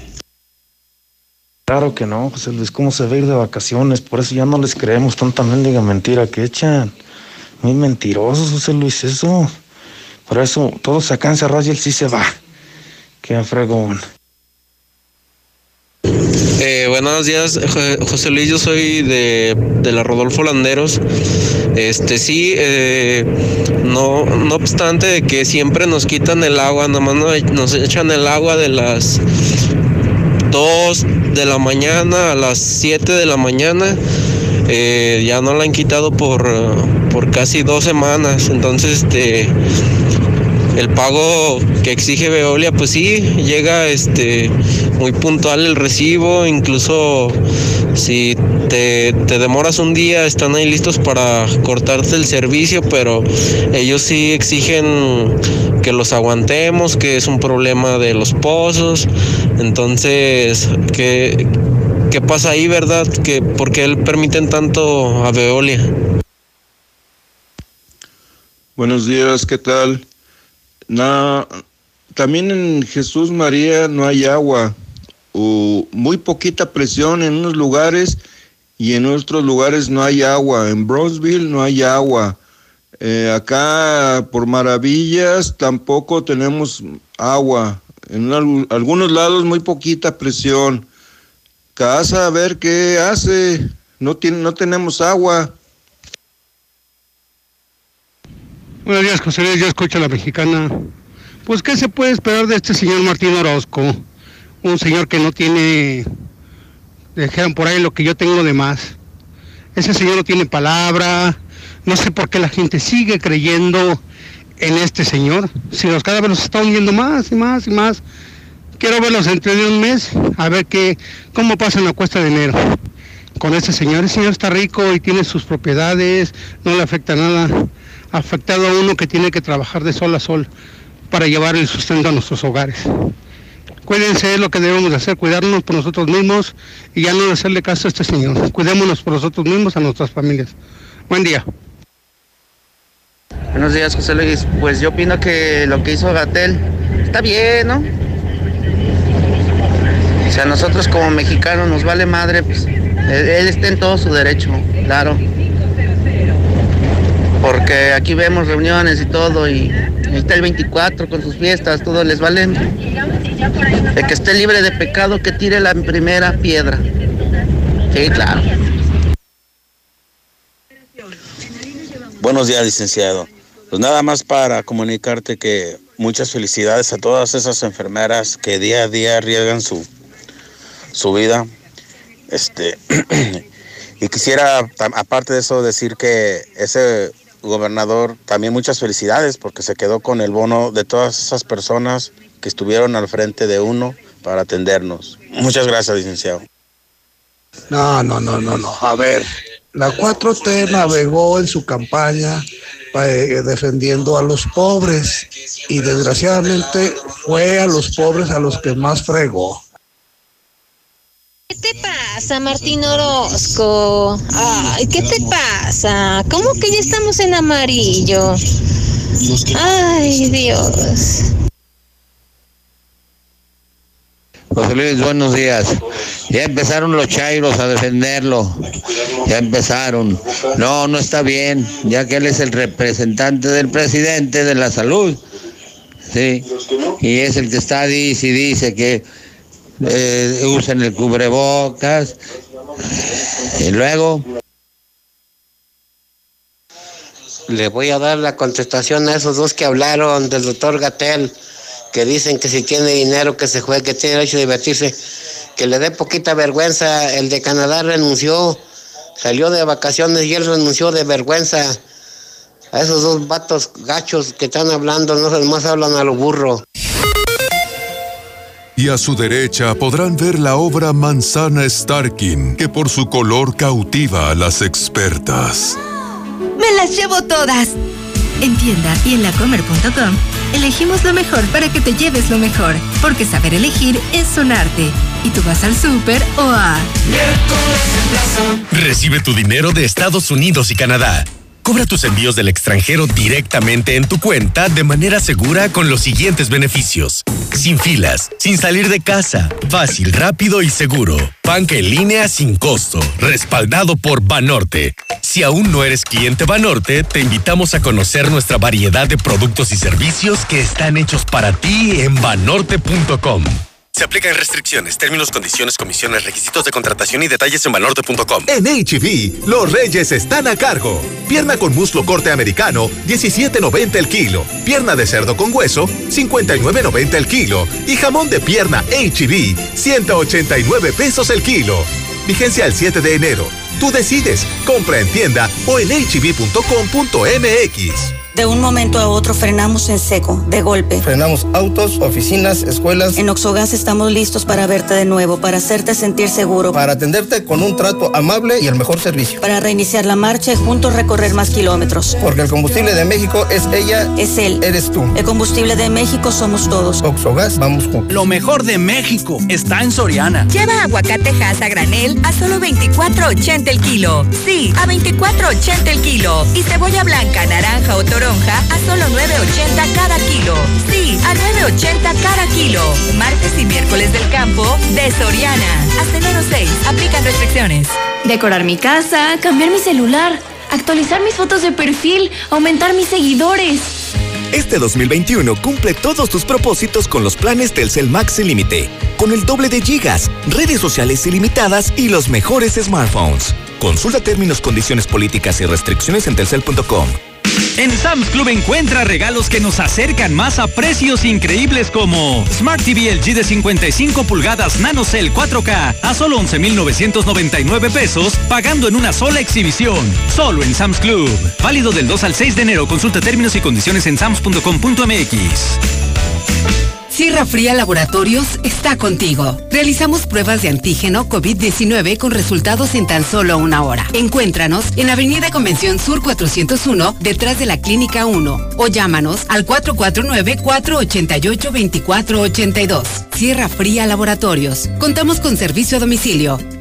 Claro que no, José Luis, ¿cómo se va a ir de vacaciones? Por eso ya no les creemos tanta mendiga mentira que echan. Muy mentirosos, José Luis, eso. Por eso todos acá encerrados y él sí se va. Qué fregón. Eh, buenos días, Jo- José Luis. Yo soy de, de la Rodolfo Landeros. Este sí, eh, no, no obstante de que siempre nos quitan el agua, nomás no- nos echan el agua de las 2 de la mañana a las 7 de la mañana. Eh, ya no la han quitado por, por casi dos semanas. Entonces, este el pago que exige Veolia, pues sí, llega este muy puntual el recibo, incluso si te, te demoras un día, están ahí listos para cortarte el servicio, pero ellos sí exigen que los aguantemos, que es un problema de los pozos. Entonces, ¿qué, qué pasa ahí, verdad? Que, ¿Por qué permiten tanto a Veolia? Buenos días, ¿qué tal? Na- también en Jesús María no hay agua o muy poquita presión en unos lugares y en otros lugares no hay agua. En Bronzeville no hay agua. Eh, acá por Maravillas tampoco tenemos agua. En algunos lados muy poquita presión. Casa a ver qué hace. No, tiene, no tenemos agua. Buenos días, José Luis. Yo escucho a la mexicana. Pues, ¿qué se puede esperar de este señor Martín Orozco? Un señor que no tiene, dijeron por ahí lo que yo tengo de más. Ese señor no tiene palabra. No sé por qué la gente sigue creyendo en este señor. Si los cada vez los están viendo más y más y más. Quiero verlos dentro de un mes, a ver qué, cómo pasa en la cuesta de enero con este señor. El señor está rico y tiene sus propiedades, no le afecta nada. Afectado a uno que tiene que trabajar de sol a sol para llevar el sustento a nuestros hogares. Cuídense, es lo que debemos de hacer, cuidarnos por nosotros mismos y ya no hacerle caso a este señor. Cuidémonos por nosotros mismos, a nuestras familias. Buen día. Buenos días, José Luis. Pues yo opino que lo que hizo Gatel está bien, ¿no? O sea, nosotros como mexicanos nos vale madre, pues él está en todo su derecho, claro. Porque aquí vemos reuniones y todo, y está el 24 con sus fiestas, todo les vale. El que esté libre de pecado, que tire la primera piedra. Sí, claro. Buenos días, licenciado. Pues nada más para comunicarte que muchas felicidades a todas esas enfermeras que día a día arriesgan su, su vida. Este, y quisiera, aparte de eso, decir que ese gobernador también muchas felicidades porque se quedó con el bono de todas esas personas que estuvieron al frente de uno para atendernos. Muchas gracias, licenciado. No, no, no, no, no. A ver, la 4T navegó en su campaña eh, defendiendo a los pobres y desgraciadamente fue a los pobres a los que más fregó. ¿Qué te pasa, Martín Orozco? Ay, ¿qué te pasa? ¿Cómo que ya estamos en amarillo? Ay, Dios. José Luis, buenos días. Ya empezaron los chairos a defenderlo. Ya empezaron. No, no está bien, ya que él es el representante del presidente de la salud. Sí. Y es el que está dice y dice que eh, usen el cubrebocas. Y luego. Le voy a dar la contestación a esos dos que hablaron del doctor Gatel que dicen que si tiene dinero que se juegue, que tiene derecho a divertirse, que le dé poquita vergüenza. El de Canadá renunció, salió de vacaciones y él renunció de vergüenza. A esos dos vatos gachos que están hablando, no más hablan a lo burro. Y a su derecha podrán ver la obra Manzana Starkin, que por su color cautiva a las expertas. ¡Me las llevo todas! En tienda y en lacomer.com elegimos lo mejor para que te lleves lo mejor, porque saber elegir es un arte. Y tú vas al súper o a... Recibe tu dinero de Estados Unidos y Canadá. Cobra tus envíos del extranjero directamente en tu cuenta de manera segura con los siguientes beneficios. Sin filas, sin salir de casa, fácil, rápido y seguro. Banca en línea sin costo, respaldado por Banorte. Si aún no eres cliente Banorte, te invitamos a conocer nuestra variedad de productos y servicios que están hechos para ti en banorte.com. Se aplican restricciones, términos, condiciones, comisiones, requisitos de contratación y detalles en banorte.com. En HB, los reyes están a cargo. Pierna con muslo corte americano, 17.90 el kilo. Pierna de cerdo con hueso, 59.90 el kilo. Y jamón de pierna HB, e 189 pesos el kilo. Vigencia el 7 de enero. Tú decides. Compra en tienda o en hb.com.mx. De un momento a otro frenamos en seco, de golpe. Frenamos autos, oficinas, escuelas. En Oxogas estamos listos para verte de nuevo, para hacerte sentir seguro. Para atenderte con un trato amable y el mejor servicio. Para reiniciar la marcha y juntos recorrer más kilómetros. Porque el combustible de México es ella. Es él. Eres tú. El combustible de México somos todos. Oxogas, vamos juntos. Lo mejor de México está en Soriana. Lleva aguacate a granel a solo 24.80 el kilo. Sí, a 24.80 el kilo. Y cebolla blanca, naranja o toro a solo 9.80 cada kilo. Sí, a 9.80 cada kilo. Martes y miércoles del campo de Soriana. Hasta enero 6. Aplican restricciones. Decorar mi casa, cambiar mi celular, actualizar mis fotos de perfil, aumentar mis seguidores. Este 2021 cumple todos tus propósitos con los planes Telcel Max sin límite, con el doble de gigas, redes sociales ilimitadas y los mejores smartphones. Consulta términos, condiciones políticas y restricciones en telcel.com. En Sam's Club encuentra regalos que nos acercan más a precios increíbles como Smart TV LG de 55 pulgadas NanoCell 4K a solo 11,999 pesos, pagando en una sola exhibición. Solo en Sam's Club. Válido del 2 al 6 de enero. Consulta términos y condiciones en sams.com.mx. Sierra Fría Laboratorios está contigo. Realizamos pruebas de antígeno COVID-19 con resultados en tan solo una hora. Encuéntranos en Avenida Convención Sur 401, detrás de la Clínica 1, o llámanos al 449-488-2482. Sierra Fría Laboratorios. Contamos con servicio a domicilio.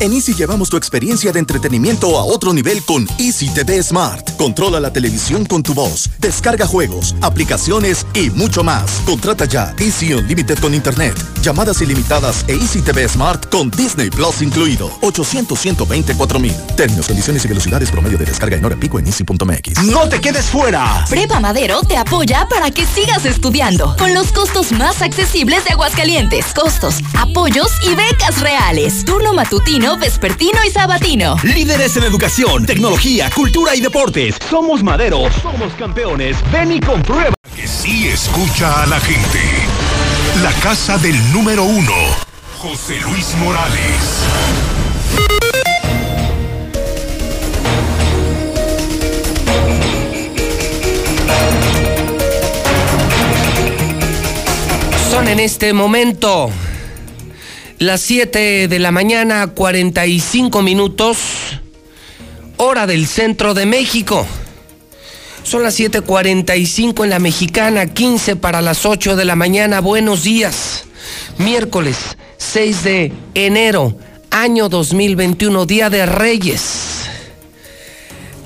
En Easy llevamos tu experiencia de entretenimiento a otro nivel con Easy TV Smart. Controla la televisión con tu voz, descarga juegos, aplicaciones y mucho más. Contrata ya Easy Unlimited con Internet, llamadas ilimitadas e Easy TV Smart con Disney Plus incluido. 800 124 mil. Términos, condiciones y velocidades promedio de descarga en hora pico en easy.mx. ¡No te quedes fuera! Prepa Madero te apoya para que sigas estudiando con los costos más accesibles de Aguascalientes. Costos, apoyos y becas reales. Turno matutino, vespertino y sabatino. Líderes en educación, tecnología, cultura y deportes. Somos Madero, somos campeones. Ven y comprueba. Que sí escucha a la gente. La casa del número uno, José Luis Morales. Son en este momento las 7 de la mañana, 45 minutos, hora del centro de México. Son las 7:45 en la mexicana, 15 para las 8 de la mañana. Buenos días. Miércoles 6 de enero, año 2021, Día de Reyes.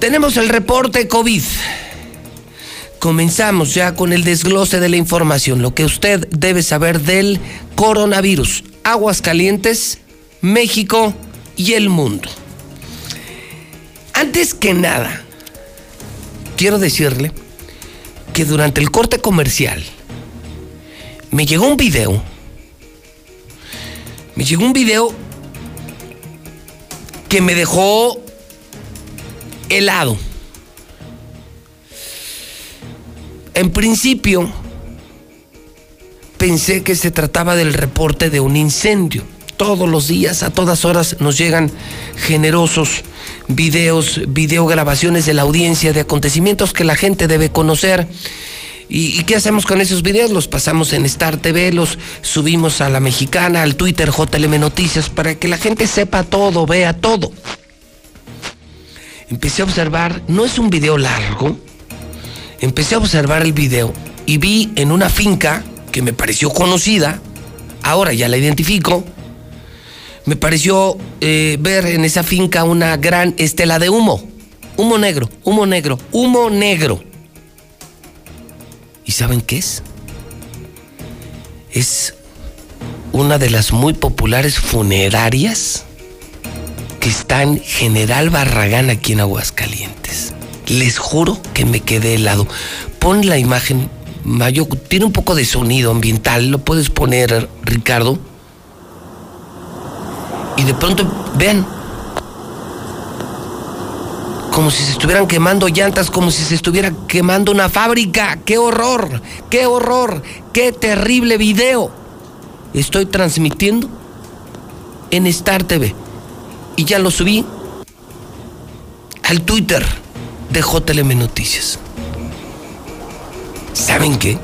Tenemos el reporte COVID. Comenzamos ya con el desglose de la información, lo que usted debe saber del coronavirus. Aguascalientes, México y el mundo. Antes que nada, quiero decirle que durante el corte comercial me llegó un video. Me llegó un video que me dejó helado. En principio, pensé que se trataba del reporte de un incendio. Todos los días, a todas horas, nos llegan generosos videos, videograbaciones de la audiencia de acontecimientos que la gente debe conocer. ¿Y, qué hacemos con esos videos? Los pasamos en Star TV, los subimos a la mexicana, al Twitter JLM Noticias, para que la gente sepa todo, vea todo. Empecé a observar, no es un video largo, empecé a observar el video y vi en una finca que me pareció conocida, ahora ya la identifico, me pareció eh, ver en esa finca una gran estela de humo, humo negro, humo negro, humo negro. ¿Y saben qué es? Es una de las muy populares funerarias que está en General Barragán aquí en Aguascalientes. Les juro que me quedé helado. Pon la imagen, Mayo, tiene un poco de sonido ambiental, lo puedes poner, Ricardo. Y de pronto, vean, como si se estuvieran quemando llantas, como si se estuviera quemando una fábrica. ¡Qué horror! ¡Qué horror! ¡Qué terrible video! Estoy transmitiendo en Star TV y ya lo subí al Twitter de JLM Noticias. ¿Saben qué?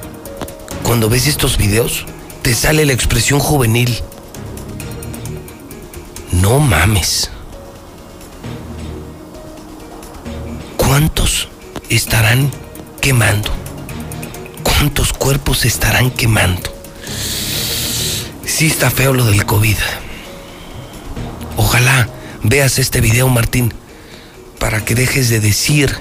Cuando ves estos videos, te sale la expresión juvenil. No mames. ¿Cuántos estarán quemando? ¿Cuántos cuerpos estarán quemando? Sí está feo lo del COVID. Ojalá veas este video, Martín, para que dejes de decir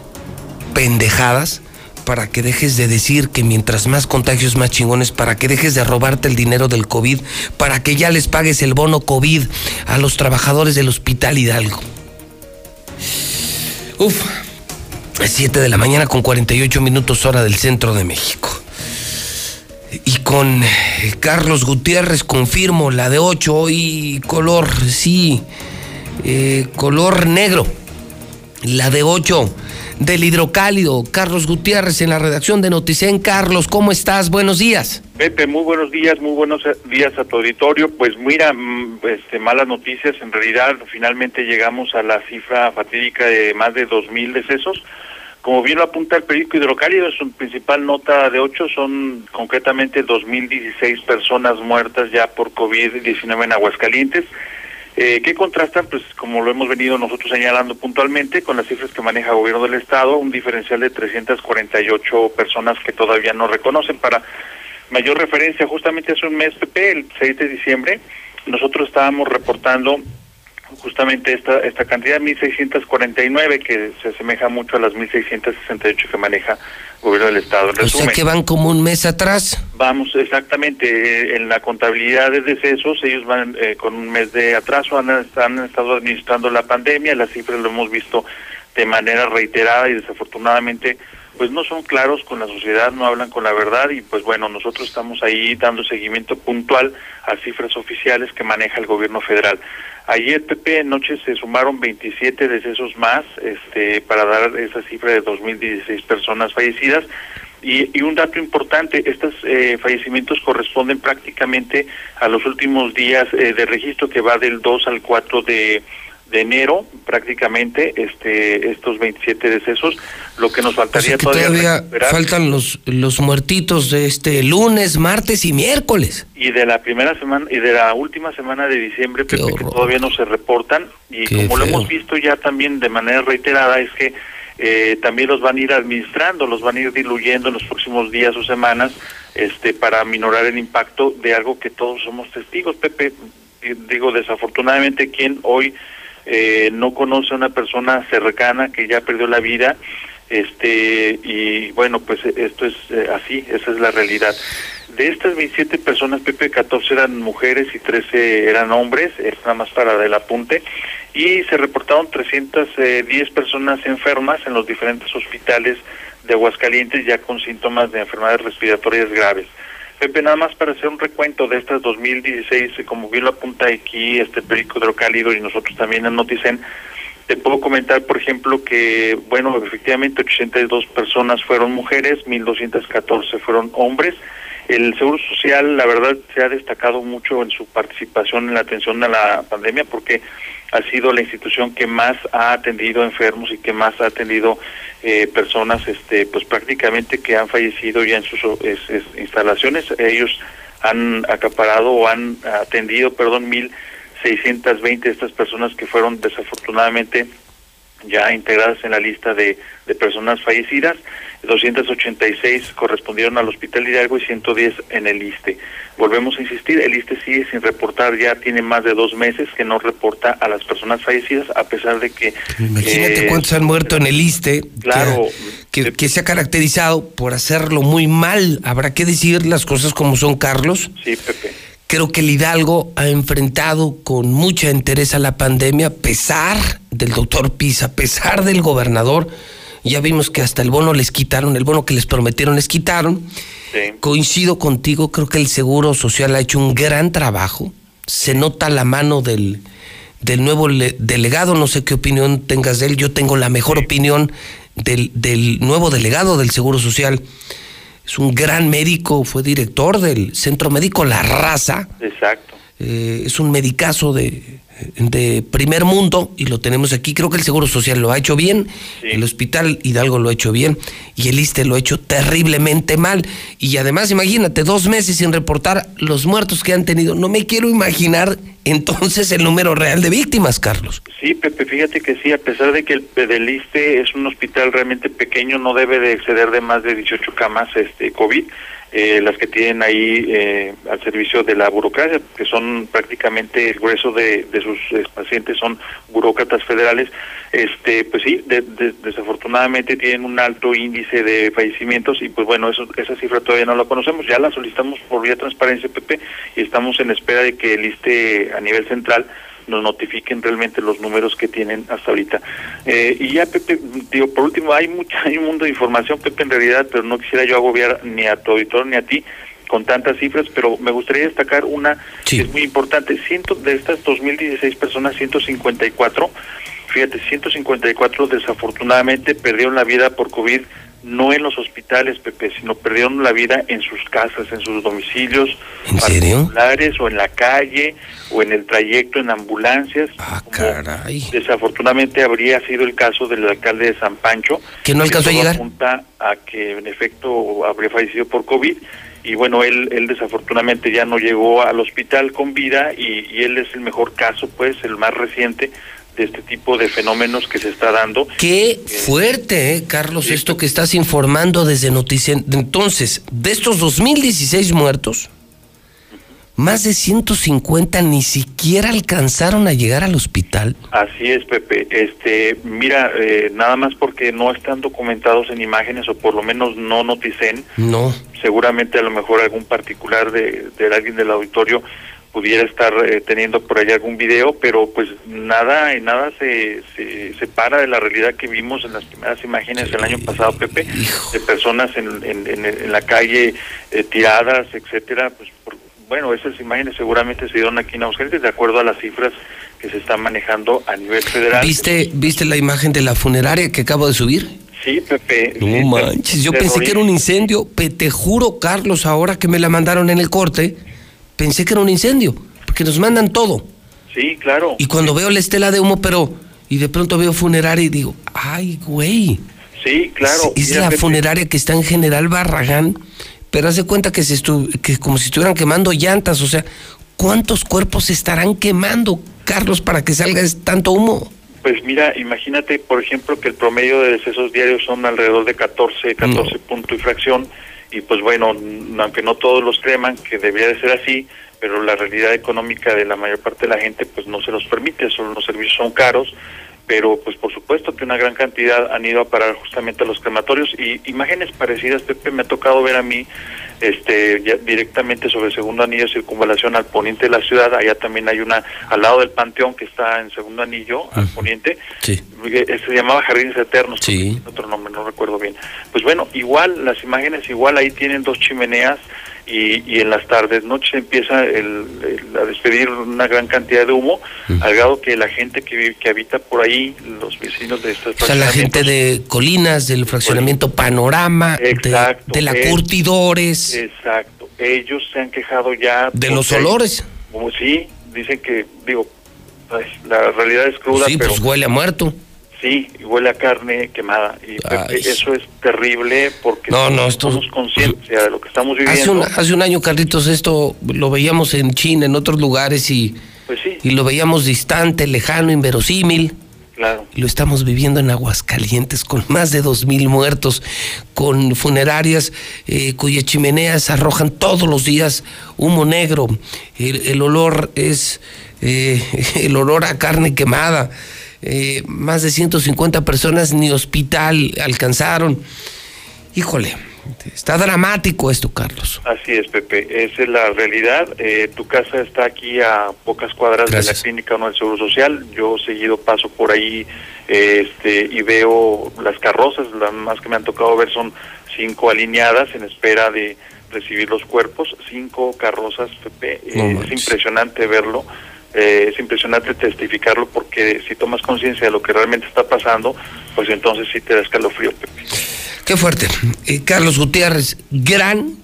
pendejadas, para que dejes de decir que mientras más contagios más chingones, para que dejes de robarte el dinero del COVID, para que ya les pagues el bono COVID a los trabajadores del Hospital Hidalgo. Uf, 7 de la mañana con 48 minutos hora del centro de México. Y con eh, Carlos Gutiérrez confirmo la de 8 hoy color, sí, eh, color negro. La de 8 del hidrocálido. Carlos Gutiérrez en la redacción de Noticen. Carlos, ¿cómo estás? Buenos días. Pepe, muy buenos días, muy buenos días a tu auditorio. Pues mira, mm, este, malas noticias. En realidad, finalmente llegamos a la cifra fatídica de más de 2.000 decesos. Como bien lo apunta el periódico Hidrocálido, su principal nota de 8 son concretamente 2.016 personas muertas ya por COVID-19 en Aguascalientes, eh, que contrastan, pues como lo hemos venido nosotros señalando puntualmente, con las cifras que maneja el gobierno del Estado, un diferencial de 348 personas que todavía no reconocen. Para mayor referencia, justamente hace un mes, Pepe, el 6 de diciembre, nosotros estábamos reportando justamente esta esta cantidad 1649 que se asemeja mucho a las 1668 que maneja el gobierno del estado. En o sea que van como un mes atrás. Vamos exactamente eh, en la contabilidad de decesos ellos van eh, con un mes de atraso han, han estado administrando la pandemia las cifras lo hemos visto de manera reiterada y desafortunadamente pues no son claros con la sociedad, no hablan con la verdad y pues bueno, nosotros estamos ahí dando seguimiento puntual a cifras oficiales que maneja el gobierno federal. Ayer, Pepe, noche se sumaron 27 decesos más este, para dar esa cifra de 2.016 personas fallecidas. Y, un dato importante, estos eh, fallecimientos corresponden prácticamente a los últimos días eh, de registro que va del 2 al 4 de de enero prácticamente este estos 27 decesos lo que nos faltaría todavía, faltan los los muertitos de este lunes martes y miércoles. Y de la primera semana y de la última semana de diciembre que todavía no se reportan. Y como lo hemos visto ya también de manera reiterada es que eh, también los van a ir administrando los van a ir diluyendo en los próximos días o semanas este para minorar el impacto de algo que todos somos testigos Pepe. Digo desafortunadamente quien hoy eh, no conoce a una persona cercana que ya perdió la vida este y bueno pues esto es eh, así esa es la realidad. De estas 27 personas Pepe 14 eran mujeres y 13 eran hombres es nada más para el apunte y se reportaron 310 personas enfermas en los diferentes hospitales de Aguascalientes ya con síntomas de enfermedades respiratorias graves Pepe, nada más para hacer un recuento de estas 2016, como bien lo apunta aquí este periódico hidrocálido y nosotros también en Noticen, te puedo comentar, por ejemplo, que, bueno, efectivamente 82 personas fueron mujeres, 1.214 fueron hombres. El Seguro Social, la verdad, se ha destacado mucho en su participación en la atención a la pandemia porque ha sido la institución que más ha atendido enfermos y que más ha atendido eh, personas, este, pues prácticamente que han fallecido ya en sus instalaciones. Ellos han acaparado o han atendido, perdón, mil seiscientas veinte de estas personas que fueron desafortunadamente ya integradas en la lista de, de personas fallecidas 286 correspondieron al Hospital Hidalgo y 110 en el ISTE. Volvemos a insistir, el ISTE sigue sin reportar, ya tiene más de dos meses que no reporta a las personas fallecidas, a pesar de que... Imagínate eh, cuántos han muerto en el ISTE. Claro. Que, que, se ha caracterizado por hacerlo muy mal. Habrá que decir las cosas como son, Carlos. Sí, Pepe. Creo que el Hidalgo ha enfrentado con mucha interés a la pandemia, a pesar del doctor Pisa, a pesar del gobernador ya vimos que hasta el bono les quitaron, el bono que les prometieron les quitaron. Coincido contigo, creo que el Seguro Social ha hecho un gran trabajo. Se nota la mano del, del nuevo delegado, no sé qué opinión tengas de él. Yo tengo la mejor opinión del, del nuevo delegado del Seguro Social. Es un gran médico, fue director del Centro Médico La Raza. Exacto. Eh, es un medicazo de, de primer mundo y lo tenemos aquí. Creo que el Seguro Social lo ha hecho bien, el Hospital Hidalgo lo ha hecho bien y el ISTE lo ha hecho terriblemente mal. Y además, imagínate, dos meses sin reportar los muertos que han tenido. No me quiero imaginar entonces el número real de víctimas, Carlos. Sí, Pepe, fíjate que sí, a pesar de que el Pedeliste es un hospital realmente pequeño, no debe de exceder de más de 18 camas este COVID, eh, las que tienen ahí eh, al servicio de la burocracia, que son prácticamente el grueso de, sus eh, pacientes son burócratas federales, este pues sí, desafortunadamente tienen un alto índice de fallecimientos y pues bueno, eso, esa cifra todavía no la conocemos, ya la solicitamos por vía transparencia, Pepe, y estamos en espera de que el ISTE a nivel central nos notifiquen realmente los números que tienen hasta ahorita. Eh, y ya, Pepe, digo, por último, hay, mucha, hay un mundo de información, Pepe, en realidad, pero no quisiera yo agobiar ni a tu auditor ni a ti con tantas cifras, pero me gustaría destacar una que es muy importante. Ciento, de estas 2.016 personas, 154, fíjate, 154 desafortunadamente perdieron la vida por COVID no en los hospitales, Pepe, sino perdieron la vida en sus casas, en sus domicilios ¿En serio? o en la calle o en el trayecto en ambulancias. Ah, caray. Desafortunadamente habría sido el caso del alcalde de San Pancho. Que no alcanzó a llegar. Apunta a que en efecto habría fallecido por COVID y bueno, él, él desafortunadamente ya no llegó al hospital con vida y, y él es el mejor caso, pues, el más reciente de este tipo de fenómenos que se está dando. Qué eh, fuerte, eh, Carlos, esto que estás informando desde Noticias. Entonces, de estos 2016 muertos, más de 150 ni siquiera alcanzaron a llegar al hospital. Así es, Pepe. Este, mira, eh, nada más porque no están documentados en imágenes o por lo menos no noticen. No. Seguramente a lo mejor algún particular de, de alguien del auditorio pudiera estar eh, teniendo por ahí algún video, pero pues nada, nada se, se separa de la realidad que vimos en las primeras imágenes del año pasado, Pepe, de personas en, en, en, la calle eh, tiradas, etcétera, pues bueno, esas imágenes seguramente se dieron aquí en Aguascalientes de acuerdo a las cifras que se están manejando a nivel federal. ¿Viste, viste la imagen de la funeraria que acabo de subir? Sí, Pepe. No manches, yo pensé que era un incendio, te juro, Carlos, ahora que me la mandaron en el corte, pensé que era un incendio, porque nos mandan todo. Sí, claro. Y cuando veo la estela de humo, pero, y de pronto veo funeraria y digo, ay, güey. Sí, claro. Es, la funeraria que está en General Barragán, pero hace cuenta que, se estu que como si estuvieran quemando llantas, o sea, ¿cuántos cuerpos se estarán quemando, Carlos, para que salga tanto humo? Pues mira, imagínate, por ejemplo, que el promedio de decesos diarios son alrededor de 14, 14 punto y fracción y pues bueno, aunque no todos los creman que debería de ser así, pero la realidad económica de la mayor parte de la gente pues no se los permite, solo los servicios son caros, pero pues por supuesto que una gran cantidad han ido a parar justamente a los crematorios y imágenes parecidas, Pepe, me ha tocado ver a mí este ya directamente sobre el segundo anillo de circunvalación al poniente de la ciudad, allá también hay una al lado del panteón que está en segundo anillo al poniente, sí. Eh, se llamaba Jardines Eternos, sí. otro nombre no recuerdo bien. Pues bueno, igual las imágenes igual ahí tienen dos chimeneas y, y en las tardes, noches empieza el, a despedir una gran cantidad de humo, al grado que la gente que, que habita por ahí, los vecinos de estas O sea, la gente de Colinas, del fraccionamiento Panorama, de, la Curtidores. Exacto, ellos se han quejado ya... De los olores. Como sí, dicen que, digo, pues, la realidad es cruda, sí, pero... pues huele a muerto. Sí, huele a carne quemada. Y eso es terrible porque no, no, estamos conscientes de lo que estamos viviendo. Hace un, hace un año, Carlitos, esto lo veíamos en China, en otros lugares, y, pues sí. y lo veíamos distante, lejano, inverosímil. Claro. Lo estamos viviendo en Aguascalientes con más de dos mil muertos, con funerarias eh, cuyas chimeneas arrojan todos los días humo negro. El, olor es eh, el olor a carne quemada. Eh, más de 150 personas ni hospital alcanzaron. Híjole, está dramático esto, Carlos. Así es, Pepe, esa es la realidad. Eh, tu casa está aquí a pocas cuadras de la clínica no del Seguro Social. Yo seguido paso por ahí este, y veo las carrozas, las más que me han tocado ver son cinco alineadas en espera de recibir los cuerpos, cinco carrozas, Pepe. Eh, es impresionante verlo. Eh, es impresionante testificarlo porque si tomas conciencia de lo que realmente está pasando, pues entonces sí te da escalofrío, Pepe. Qué fuerte. Eh, Carlos Gutiérrez, gran,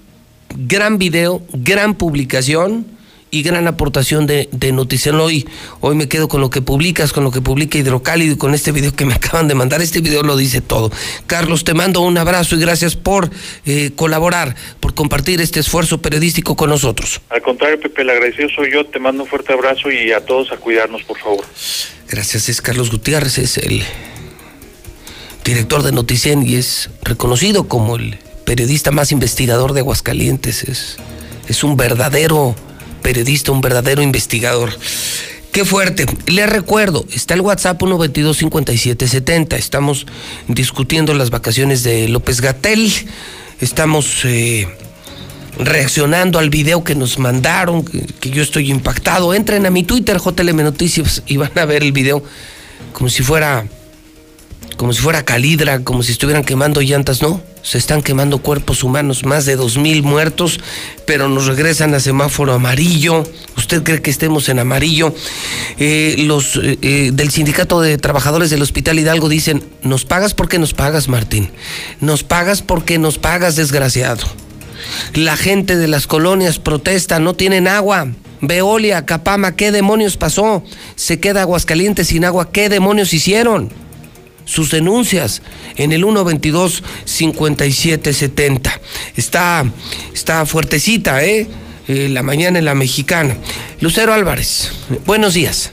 gran video, gran publicación y gran aportación de, de Noticiero hoy. Hoy me quedo con lo que publicas, con lo que publica Hidrocálido y con este video que me acaban de mandar. Este video lo dice todo. Carlos, te mando un abrazo y gracias por eh, colaborar, por compartir este esfuerzo periodístico con nosotros. Al contrario, Pepe, el agradecido soy yo. Te mando un fuerte abrazo y a todos a cuidarnos, por favor. Gracias, es Carlos Gutiérrez, es el director de Noticien y es reconocido como el periodista más investigador de Aguascalientes. Es, es un verdadero periodista, un verdadero investigador. Qué fuerte. Le recuerdo, está el WhatsApp 122-5770. Estamos discutiendo las vacaciones de López Gatel. Estamos eh, reaccionando al video que nos mandaron, que, que, yo estoy impactado. Entren a mi Twitter, JLM Noticias, y van a ver el video como si fuera como si fuera calidra, como si estuvieran quemando llantas, no, se están quemando cuerpos humanos, más de dos mil muertos, pero nos regresan a semáforo amarillo. ¿Usted cree que estemos en amarillo? Eh, los eh, eh, del Sindicato de Trabajadores del Hospital Hidalgo dicen, nos pagas porque nos pagas, Martín. Nos pagas porque nos pagas, desgraciado. La gente de las colonias protesta, no tienen agua. Veolia, Capama, ¿qué demonios pasó? Se queda Aguascalientes sin agua, ¿qué demonios hicieron? Sus denuncias en el 122 5770. Está, está fuertecita, ¿eh? ¿eh? La mañana en la mexicana. Lucero Álvarez, buenos días.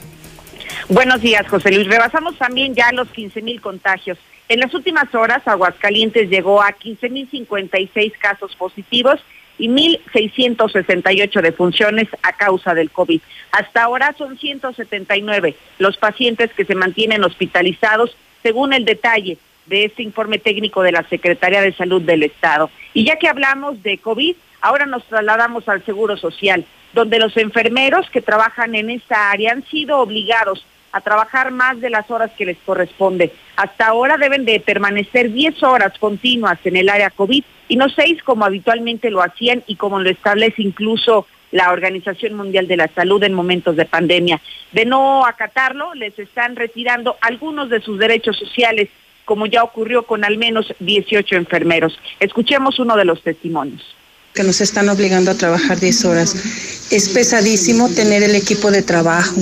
Buenos días, José Luis. Rebasamos también ya los 15 mil contagios. En las últimas horas, Aguascalientes llegó a 15 mil 56 casos positivos y 1.668 defunciones a causa del COVID. Hasta ahora son 179 los pacientes que se mantienen hospitalizados según el detalle de este informe técnico de la Secretaría de Salud del Estado. Y ya que hablamos de COVID, ahora nos trasladamos al Seguro Social, donde los enfermeros que trabajan en esta área han sido obligados a trabajar más de las horas que les corresponde. Hasta ahora deben de permanecer 10 horas continuas en el área COVID y no 6 como habitualmente lo hacían y como lo establece incluso la Organización Mundial de la Salud en momentos de pandemia. De no acatarlo, les están retirando algunos de sus derechos sociales, como ya ocurrió con al menos 18 enfermeros. Escuchemos uno de los testimonios que nos están obligando a trabajar 10 horas. Es pesadísimo tener el equipo de trabajo.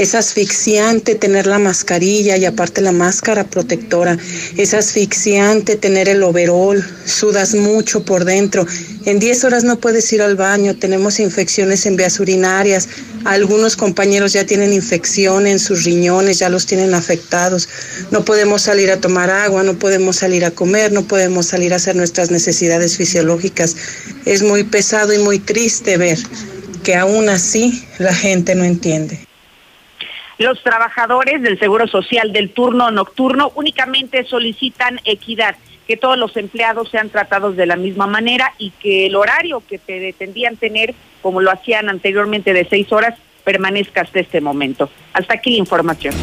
Es asfixiante tener la mascarilla y aparte la máscara protectora. Es asfixiante tener el overol. Sudas mucho por dentro. En 10 horas no puedes ir al baño. Tenemos infecciones en vías urinarias. Algunos compañeros ya tienen infección en sus riñones, ya los tienen afectados. No podemos salir a tomar agua, no podemos salir a comer, no podemos salir a hacer nuestras necesidades fisiológicas. Es muy pesado y muy triste ver que aún así la gente no entiende. Los trabajadores del Seguro Social del turno nocturno únicamente solicitan equidad, que todos los empleados sean tratados de la misma manera y que el horario que pretendían tener, como lo hacían anteriormente de seis horas, permanezca hasta este momento. Hasta aquí la información.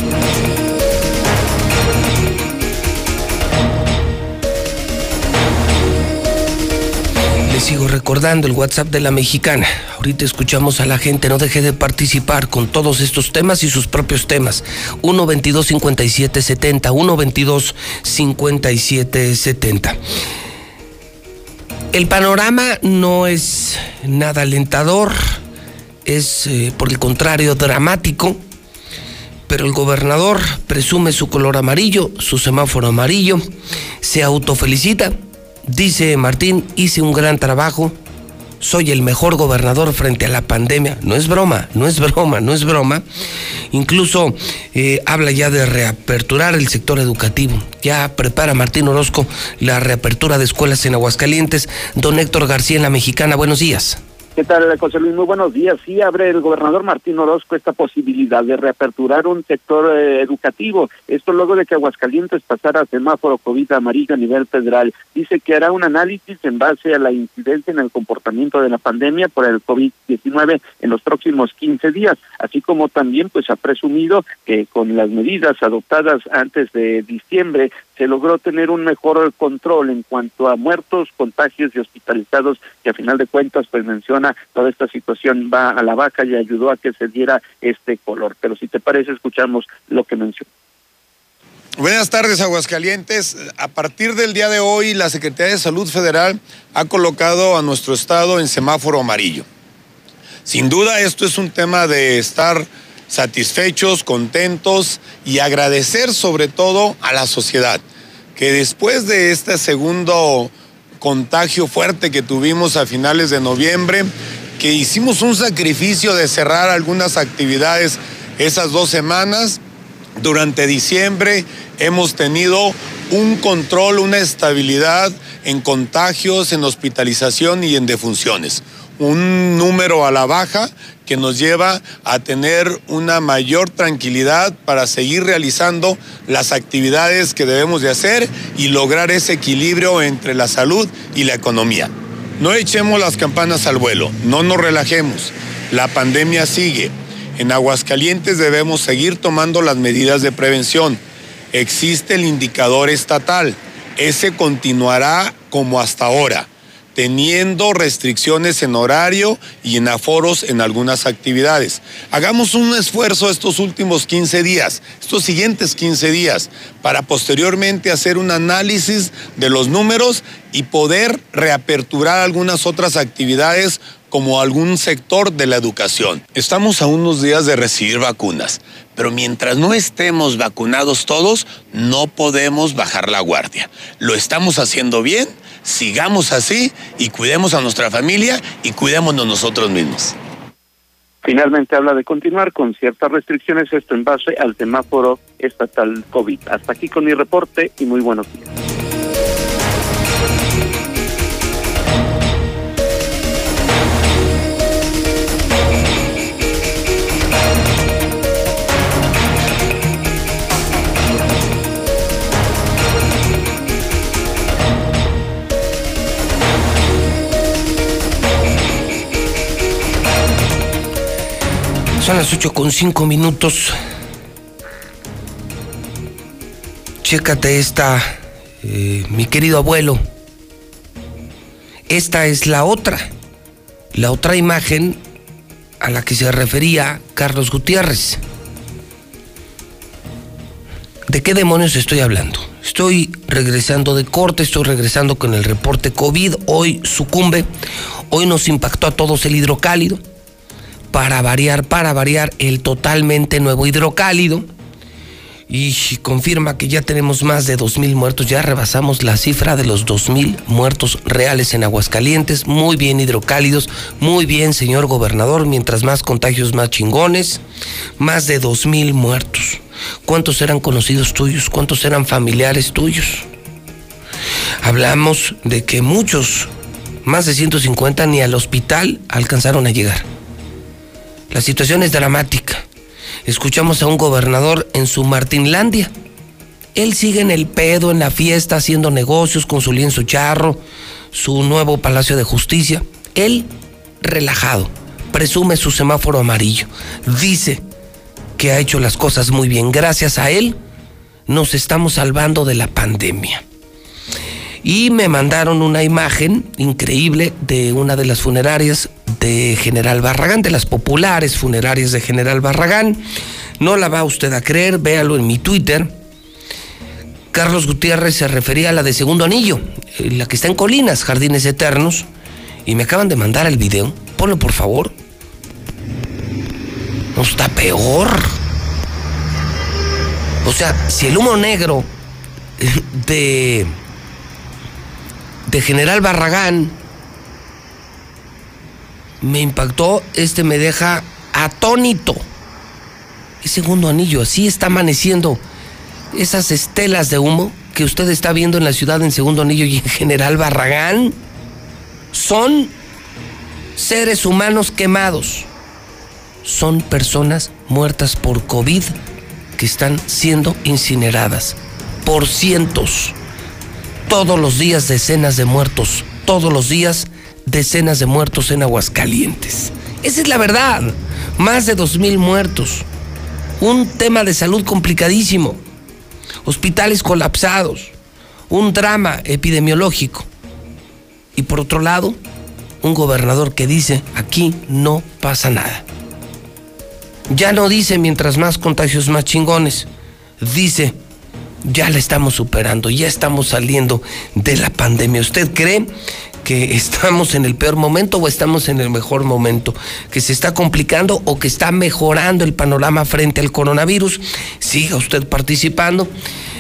Sigo recordando el WhatsApp de la mexicana. Ahorita escuchamos a la gente, no deje de participar con todos estos temas y sus propios temas. 122 5770 122 5770 El panorama no es nada alentador, es eh, por el contrario dramático pero el gobernador presume su color amarillo, su semáforo amarillo, se autofelicita Dice Martín, hice un gran trabajo, soy el mejor gobernador frente a la pandemia. No es broma, no es broma, no es broma. Incluso eh, habla ya de reaperturar el sector educativo. Ya prepara Martín Orozco la reapertura de escuelas en Aguascalientes. Don Héctor García en La Mexicana, buenos días. ¿Qué tal, José Luis? Muy buenos días. Sí, abre el gobernador Martín Orozco esta posibilidad de reaperturar un sector eh, educativo. Esto luego de que Aguascalientes pasara semáforo COVID amarillo a nivel federal. Dice que hará un análisis en base a la incidencia en el comportamiento de la pandemia por el COVID-19 en los próximos 15 días, así como también pues ha presumido que con las medidas adoptadas antes de diciembre se logró tener un mejor control en cuanto a muertos, contagios y hospitalizados, que a final de cuentas pues menciona toda esta situación va a la vaca y ayudó a que se diera este color. Pero si te parece, escuchamos lo que mencionó. Buenas tardes, Aguascalientes. A partir del día de hoy, la Secretaría de Salud Federal ha colocado a nuestro estado en semáforo amarillo. Sin duda esto es un tema de estar satisfechos, contentos y agradecer sobre todo a la sociedad, que después de este segundo contagio fuerte que tuvimos a finales de noviembre, que hicimos un sacrificio de cerrar algunas actividades esas dos semanas, durante diciembre hemos tenido un control, una estabilidad en contagios, en hospitalización y en defunciones. Un número a la baja que nos lleva a tener una mayor tranquilidad para seguir realizando las actividades que debemos de hacer y lograr ese equilibrio entre la salud y la economía. No echemos las campanas al vuelo, no nos relajemos. La pandemia sigue. En Aguascalientes debemos seguir tomando las medidas de prevención existe el indicador estatal. Ese continuará como hasta ahora, teniendo restricciones en horario y en aforos en algunas actividades. Hagamos un esfuerzo estos últimos 15 días, estos siguientes 15 días, para posteriormente hacer un análisis de los números y poder reaperturar algunas otras actividades como algún sector de la educación. Estamos a unos días de recibir vacunas, pero mientras no estemos vacunados todos, no podemos bajar la guardia. Lo estamos haciendo bien, sigamos así y cuidemos a nuestra familia y cuidémonos nosotros mismos. Finalmente habla de continuar con ciertas restricciones, esto en base al semáforo estatal COVID. Hasta aquí con mi reporte y muy buenos días. Las 8 con 5 minutos. Chécate esta, eh, mi querido abuelo. Esta es la otra, la otra imagen a la que se refería Carlos Gutiérrez. ¿De qué demonios estoy hablando? Estoy regresando de corte, estoy regresando con el reporte COVID. Hoy sucumbe, hoy nos impactó a todos el hidrocálido para variar, para variar, el totalmente nuevo hidrocálido. Y confirma que ya tenemos más de 2.000 muertos, ya rebasamos la cifra de los 2.000 muertos reales en Aguascalientes. Muy bien hidrocálidos, muy bien señor gobernador, mientras más contagios, más chingones. Más de 2.000 muertos. ¿Cuántos eran conocidos tuyos? ¿Cuántos eran familiares tuyos? Hablamos de que muchos, más de 150, ni al hospital alcanzaron a llegar. La situación es dramática. Escuchamos a un gobernador en su Martinlandia. Él sigue en el pedo, en la fiesta, haciendo negocios con su lienzo charro, su nuevo Palacio de Justicia. Él, relajado, presume su semáforo amarillo. Dice que ha hecho las cosas muy bien. Gracias a él, nos estamos salvando de la pandemia y me mandaron una imagen increíble de una de las funerarias de General Barragán, de las populares funerarias de General Barragán. No la va usted a creer, véalo en mi Twitter. Carlos Gutiérrez se refería a la de Segundo Anillo, eh, la que está en Colinas, Jardines Eternos, y me acaban de mandar el video. Ponlo por favor. No está peor. O sea, si el humo negro de de General Barragán me impactó, este me deja atónito. El segundo anillo, así está amaneciendo esas estelas de humo que usted está viendo en la ciudad en segundo anillo y en General Barragán son seres humanos quemados. Son personas muertas por COVID que están siendo incineradas por cientos todos los días decenas de muertos, todos los días decenas de muertos en Aguascalientes. Esa es la verdad, más de dos mil muertos. Un tema de salud complicadísimo, hospitales colapsados, un drama epidemiológico. Y por otro lado, un gobernador que dice, aquí no pasa nada. Ya no dice mientras más contagios más chingones, dice ya la estamos superando, ya estamos saliendo de la pandemia. ¿Usted cree que estamos en el peor momento o estamos en el mejor momento, que se está complicando o que está mejorando el panorama frente al coronavirus. Siga usted participando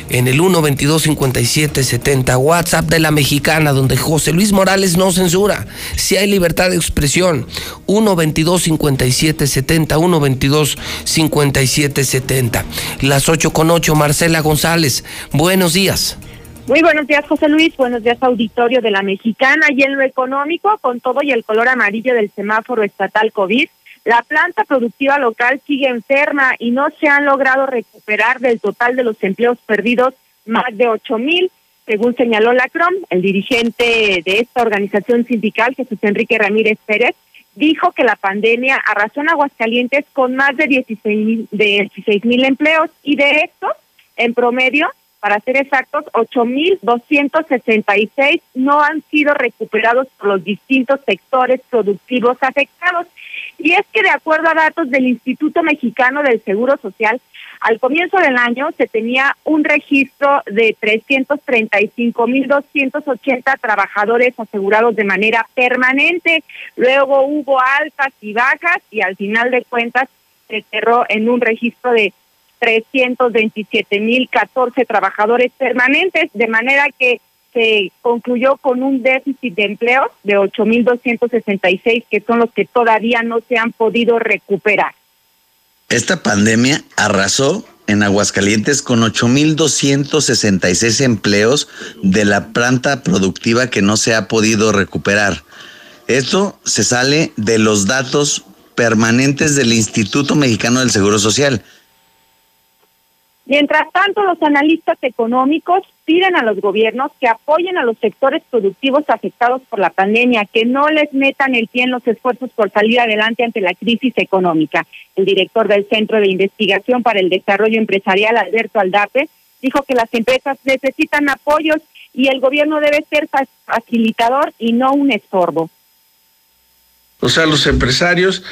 en el 122-5770, WhatsApp de la mexicana, donde José Luis Morales no censura. Si hay libertad de expresión, 122-5770, 122-5770. Las 8 con 8, Marcela González. Buenos días. Muy buenos días, José Luis. Buenos días, auditorio de la Mexicana. Y en lo económico, con todo y el color amarillo del semáforo estatal COVID, la planta productiva local sigue enferma y no se han logrado recuperar del total de los empleos perdidos más de ocho mil, según señaló la CROM. El dirigente de esta organización sindical, Jesús Enrique Ramírez Pérez, dijo que la pandemia arrasó en Aguascalientes con más de 16 mil empleos y de estos, en promedio, para ser exactos, 8.266 no han sido recuperados por los distintos sectores productivos afectados. Y es que de acuerdo a datos del Instituto Mexicano del Seguro Social, al comienzo del año se tenía un registro de 335.280 trabajadores asegurados de manera permanente. Luego hubo altas y bajas y al final de cuentas se cerró en un registro de 327.014 trabajadores permanentes, de manera que se concluyó con un déficit de empleo de 8.266, que son los que todavía no se han podido recuperar. Esta pandemia arrasó en Aguascalientes con 8.266 empleos de la planta productiva que no se ha podido recuperar. Esto se sale de los datos permanentes del Instituto Mexicano del Seguro Social. Mientras tanto, los analistas económicos piden a los gobiernos que apoyen a los sectores productivos afectados por la pandemia, que no les metan el pie en los esfuerzos por salir adelante ante la crisis económica. El director del Centro de Investigación para el Desarrollo Empresarial, Alberto Aldape, dijo que las empresas necesitan apoyos y el gobierno debe ser facilitador y no un estorbo. O sea, los empresarios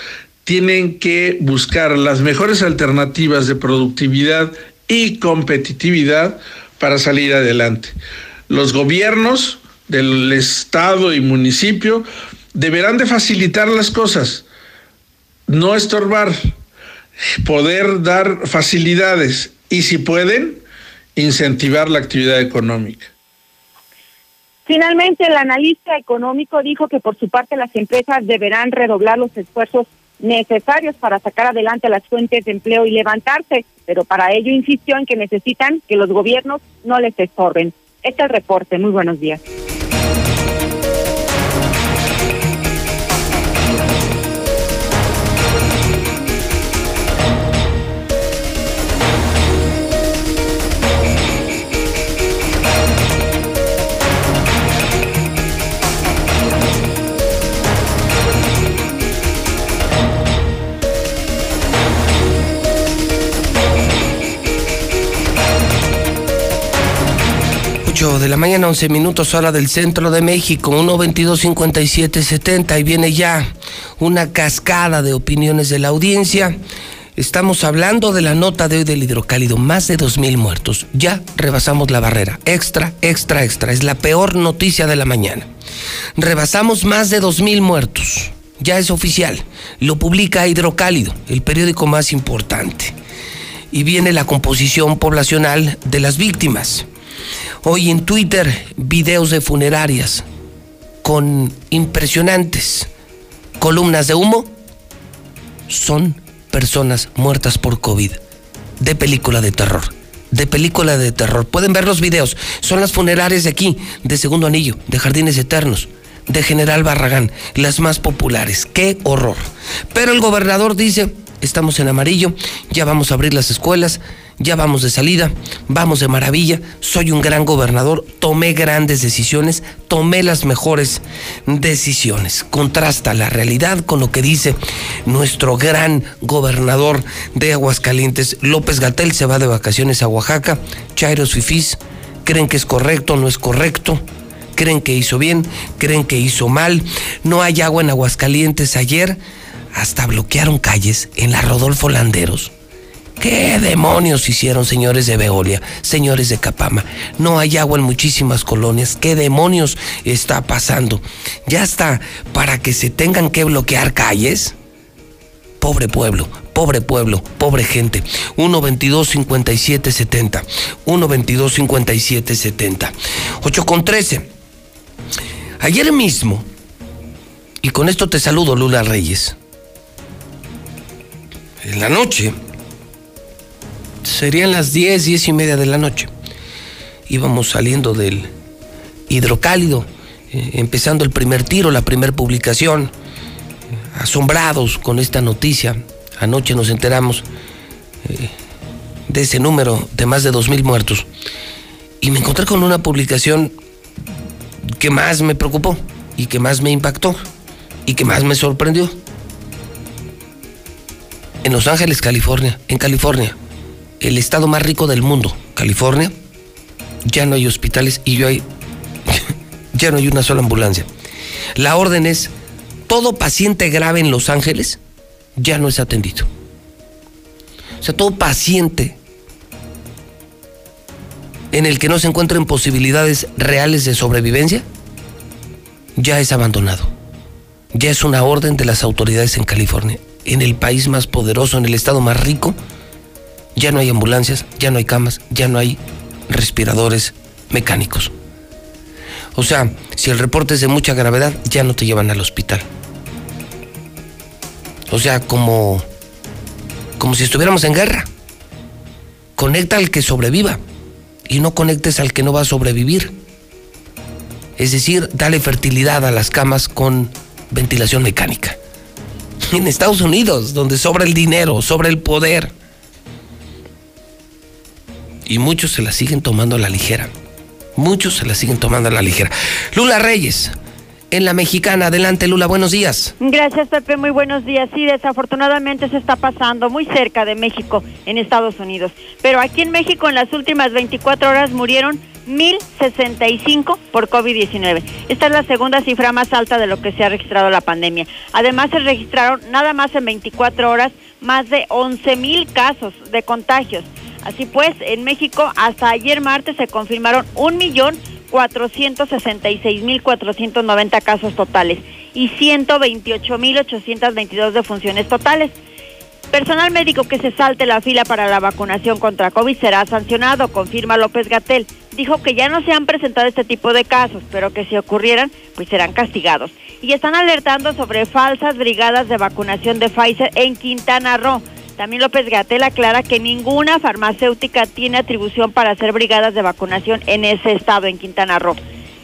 tienen que buscar las mejores alternativas de productividad y competitividad para salir adelante. Los gobiernos del estado y municipio deberán de facilitar las cosas, no estorbar, poder dar facilidades y si pueden, incentivar la actividad económica. Finalmente, el analista económico dijo que por su parte las empresas deberán redoblar los esfuerzos necesarios para sacar adelante las fuentes de empleo y levantarse, pero para ello insistió en que necesitan que los gobiernos no les estorben. Este es el reporte. Muy buenos días. De la mañana, 11 minutos hora del centro de México, 122-5770 y viene ya una cascada de opiniones de la audiencia. Estamos hablando de la nota de hoy del hidrocálido, más de 2.000 muertos. Ya rebasamos la barrera. Extra, extra, extra. Es la peor noticia de la mañana. Rebasamos más de 2.000 muertos. Ya es oficial. Lo publica Hidrocálido, el periódico más importante. Y viene la composición poblacional de las víctimas. Hoy en Twitter, videos de funerarias con impresionantes columnas de humo. Son personas muertas por COVID. De película de terror. De película de terror. Pueden ver los videos. Son las funerarias de aquí, de Segundo Anillo, de Jardines Eternos, de General Barragán, las más populares. ¡Qué horror! Pero el gobernador dice, estamos en amarillo, ya vamos a abrir las escuelas, ya vamos de salida, vamos de maravilla, soy un gran gobernador, tomé grandes decisiones, tomé las mejores decisiones. Contrasta la realidad con lo que dice nuestro gran gobernador de Aguascalientes, López Gatel, se va de vacaciones a Oaxaca, Chairos Fifís, creen que es correcto, no es correcto. Creen que hizo bien, creen que hizo mal. No hay agua en Aguascalientes ayer. Hasta bloquearon calles en la Rodolfo Landeros ¿Qué demonios hicieron, señores de Veolia, señores de Capama? No hay agua en muchísimas colonias. ¿Qué demonios está pasando? Ya está para que se tengan que bloquear calles. Pobre pueblo, pobre pueblo, pobre gente. 122 57 70. 122 57 70. 8 con 13. Ayer mismo, y con esto te saludo, Lula Reyes. En la noche, serían las 10, 10 y media de la noche. Íbamos saliendo del hidrocálido, eh, empezando el primer tiro, la primera publicación, asombrados con esta noticia. Anoche nos enteramos eh, de ese número de más de 2.000 muertos. Y me encontré con una publicación que más me preocupó y que más me impactó y que más me sorprendió. En Los Ángeles, California, en California, el estado más rico del mundo, California, ya no hay hospitales y yo hay, ya no hay una sola ambulancia. La orden es, todo paciente grave en Los Ángeles ya no es atendido. O sea, todo paciente en el que no se encuentren posibilidades reales de sobrevivencia ya es abandonado. Ya es una orden de las autoridades en California. En el país más poderoso, en el estado más rico, ya no hay ambulancias, ya no hay camas, ya no hay respiradores mecánicos. O sea, si el reporte es de mucha gravedad, ya no te llevan al hospital. O sea, como, como si estuviéramos en guerra. Conecta al que sobreviva y no conectes al que no va a sobrevivir. Es decir, dale fertilidad a las camas con ventilación mecánica. En Estados Unidos, donde sobra el dinero, sobra el poder y muchos se la siguen tomando a la ligera. Muchos se la siguen tomando a la ligera. Lula Reyes, en la mexicana. Adelante, Lula, buenos días. Gracias, Pepe, muy buenos días. Sí, desafortunadamente se está pasando muy cerca de México, en Estados Unidos. Pero aquí en México, en las últimas 24 horas, murieron 1.065 por COVID-19. Esta es la segunda cifra más alta de lo que se ha registrado la pandemia. Además, se registraron nada más en 24 horas más de 11.000 casos de contagios. Así pues, en México hasta ayer martes se confirmaron un millón casos totales y 128.822 defunciones totales. Personal médico que se salte la fila para la vacunación contra COVID será sancionado, confirma López Gatel. Dijo que ya no se han presentado este tipo de casos, pero que si ocurrieran, pues serán castigados. Y están alertando sobre falsas brigadas de vacunación de Pfizer en Quintana Roo. También López Gatel aclara que ninguna farmacéutica tiene atribución para hacer brigadas de vacunación en ese estado, en Quintana Roo.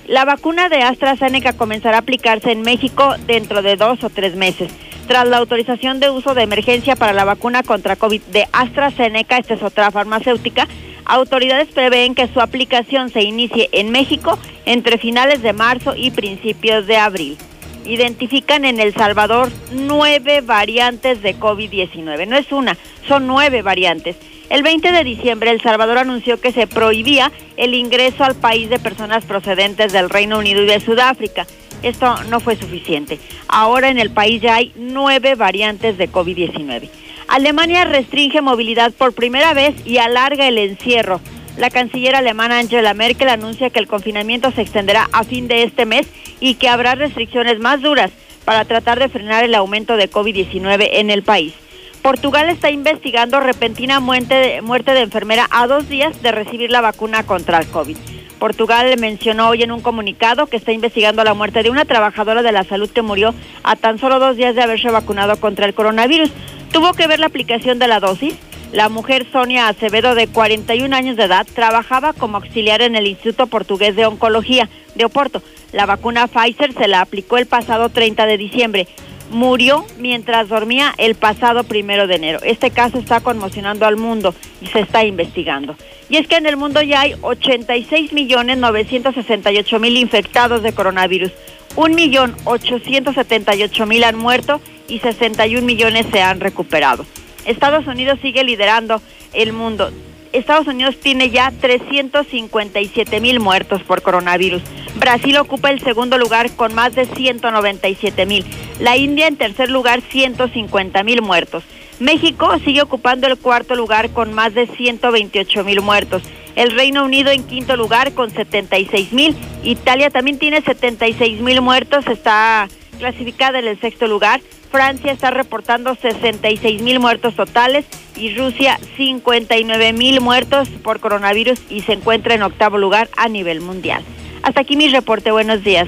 La vacuna de AstraZeneca comenzará a aplicarse en México dentro de dos o tres meses. Tras la autorización de uso de emergencia para la vacuna contra COVID de AstraZeneca, esta es otra farmacéutica, autoridades prevén que su aplicación se inicie en México entre finales de marzo y principios de abril identifican en El Salvador nueve variantes de COVID-19. No es una, son nueve variantes. El 20 de diciembre, El Salvador anunció que se prohibía el ingreso al país de personas procedentes del Reino Unido y de Sudáfrica. Esto no fue suficiente. Ahora en el país ya hay nueve variantes de COVID-19. Alemania restringe movilidad por primera vez y alarga el encierro. La canciller alemana Angela Merkel anuncia que el confinamiento se extenderá a fin de este mes y que habrá restricciones más duras para tratar de frenar el aumento de COVID-19 en el país. Portugal está investigando repentina muerte de, muerte de enfermera a dos días de recibir la vacuna contra el COVID. Portugal mencionó hoy en un comunicado que está investigando la muerte de una trabajadora de la salud que murió a tan solo dos días de haberse vacunado contra el coronavirus. Tuvo que ver la aplicación de la dosis la mujer Sonia Acevedo, de 41 años de edad, trabajaba como auxiliar en el Instituto Portugués de Oncología de Oporto. La vacuna Pfizer se la aplicó el pasado 30 de diciembre. Murió mientras dormía el pasado primero de enero. Este caso está conmocionando al mundo y se está investigando. Y es que en el mundo ya hay 86 millones 968 mil infectados de coronavirus. Un millón 878 mil han muerto y 61 millones se han recuperado. Estados Unidos sigue liderando el mundo. Estados Unidos tiene ya 357 mil muertos por coronavirus. Brasil ocupa el segundo lugar con más de 197 mil. La India en tercer lugar 150 mil muertos. México sigue ocupando el cuarto lugar con más de 128 mil muertos. El Reino Unido en quinto lugar con 76 mil. Italia también tiene 76 mil muertos, está clasificada en el sexto lugar. Francia está reportando 66 mil muertos totales y Rusia 59 mil muertos por coronavirus y se encuentra en octavo lugar a nivel mundial. Hasta aquí mi reporte, buenos días.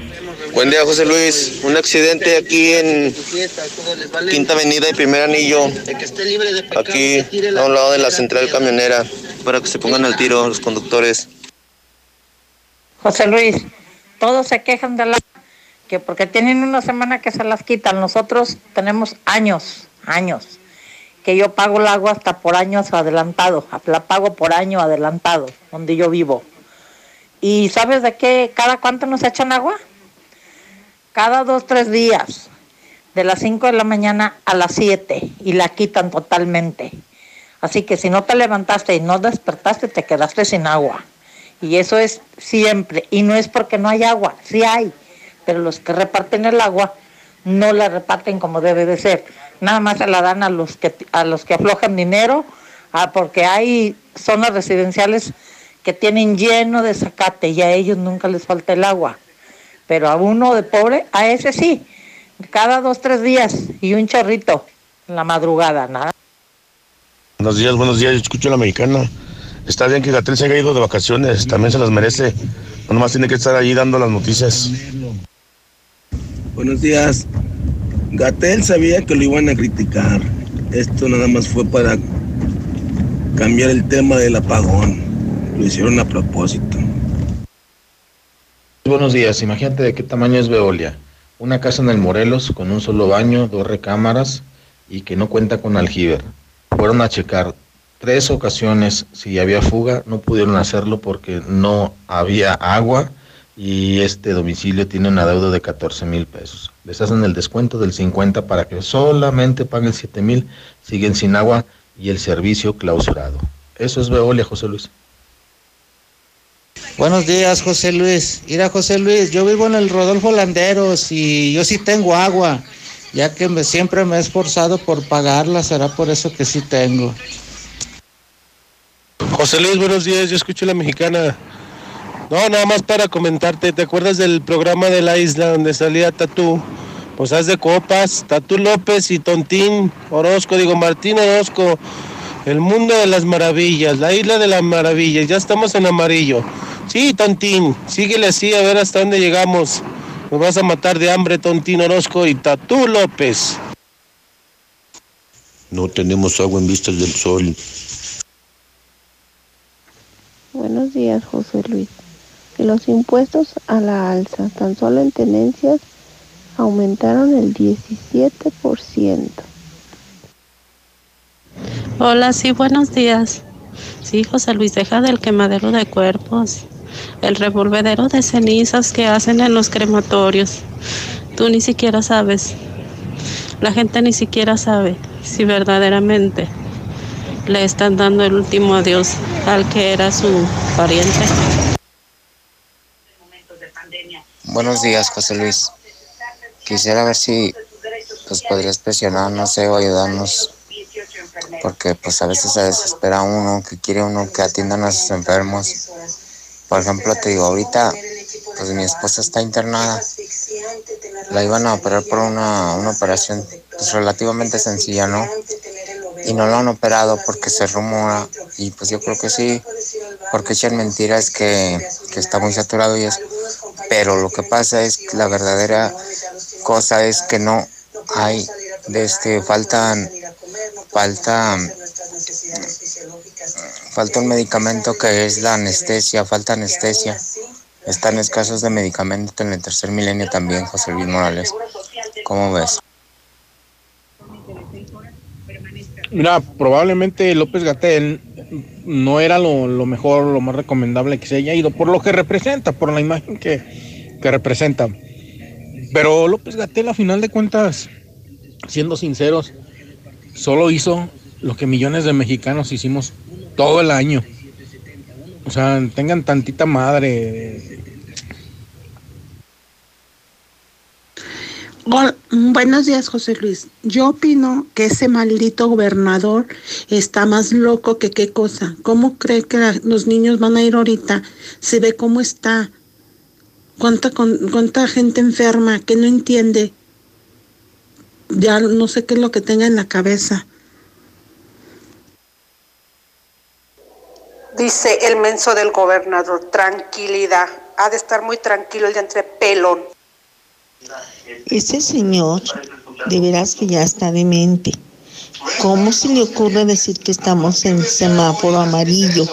Buen día, José Luis. Un accidente aquí en Quinta Avenida y Primer Anillo. Aquí, a un lado de la central camionera, para que se pongan al tiro los conductores. José Luis, todos se quejan de la que porque tienen una semana que se las quitan. Nosotros tenemos años, años, que yo pago el agua hasta por años adelantado. La pago por año adelantado, donde yo vivo. ¿Y sabes de qué? ¿Cada cuánto nos echan agua? Cada dos, tres días. De las 5 de la mañana a las 7 y la quitan totalmente. Así que si no te levantaste y no despertaste, te quedaste sin agua. Y eso es siempre. Y no es porque no hay agua, sí hay. Pero los que reparten el agua no la reparten como debe de ser. Nada más se la dan a los que, a los que aflojan dinero, porque hay zonas residenciales que tienen lleno de zacate y a ellos nunca les falta el agua. Pero a uno de pobre, a ese sí, cada dos, tres días y un chorrito en la madrugada, nada. Buenos días, buenos días, yo escucho a la mexicana. Está bien que Gatel se haya ido de vacaciones, también se las merece. No nomás tiene que estar ahí dando las noticias. Buenos días. Gatel sabía que lo iban a criticar. Esto nada más fue para cambiar el tema del apagón. Lo hicieron a propósito. Buenos días, imagínate de qué tamaño es Veolia. Una casa en el Morelos con un solo baño, dos recámaras y que no cuenta con aljiber. Fueron a checar tres ocasiones si había fuga, no pudieron hacerlo porque no había agua y este domicilio tiene una deuda de 14 mil pesos. Les hacen el descuento del 50 para que solamente paguen 7 mil, siguen sin agua y el servicio clausurado. Eso es Veolia, José Luis. Buenos días, José Luis. Mira, José Luis, yo vivo en el Rodolfo Landeros y yo sí tengo agua, ya que me, siempre me he esforzado por pagarla, será por eso que sí tengo. José Luis, buenos días, yo escucho la mexicana. No, nada más para comentarte, ¿te acuerdas del programa de la isla donde salía Tatú? Pues haz de copas, Tatú López y Tontín Orozco, digo Martín Orozco, el mundo de las maravillas, la isla de las maravillas, ya estamos en amarillo. Sí, Tontín, síguele así a ver hasta dónde llegamos. Nos vas a matar de hambre, Tontín Orozco y Tatú López. No tenemos agua en vistas del sol. Buenos días, José Luis. Los impuestos a la alza, tan solo en tenencias, aumentaron el 17%. Hola, sí, buenos días. Sí, José Luis, deja del quemadero de cuerpos el revolvedero de cenizas que hacen en los crematorios. Tú ni siquiera sabes, la gente ni siquiera sabe si verdaderamente le están dando el último adiós al que era su pariente. Buenos días, José Luis. Quisiera ver si pues podrías presionar, no sé, o ayudarnos porque pues a veces se desespera uno, que quiere uno que atiendan a sus enfermos por ejemplo, te digo, ahorita, pues mi esposa está internada. La iban a operar por una, una operación pues, relativamente sencilla, ¿no? Y no lo han operado porque se rumora. Y pues yo creo que sí, porque echan mentiras que, que está muy saturado y eso. Pero lo que pasa es que la verdadera cosa es que no hay, de este, faltan, falta Falta un medicamento que es la anestesia, falta anestesia. Están escasos de medicamentos en el tercer milenio también, José Luis Morales. ¿Cómo ves? Mira, probablemente López Gatel no era lo, mejor, lo más recomendable que se haya ido, por lo que representa, por la imagen que, que representa. Pero López Gatel, a final de cuentas, siendo sinceros, solo hizo lo que millones de mexicanos hicimos todo el año. O sea, tengan tantita madre. Buenos días, José Luis. Yo opino que ese maldito gobernador está más loco que qué cosa. ¿Cómo cree que los niños van a ir ahorita? Se ve cómo está. ¿Cuánta, cuánta gente enferma que no entiende? Ya no sé qué es lo que tenga en la cabeza. Dice el menso del gobernador, tranquilidad. Ha de estar muy tranquilo el de entre pelón. Ese señor, de veras que ya está demente. ¿Cómo se le ocurre decir que estamos en semáforo amarillo?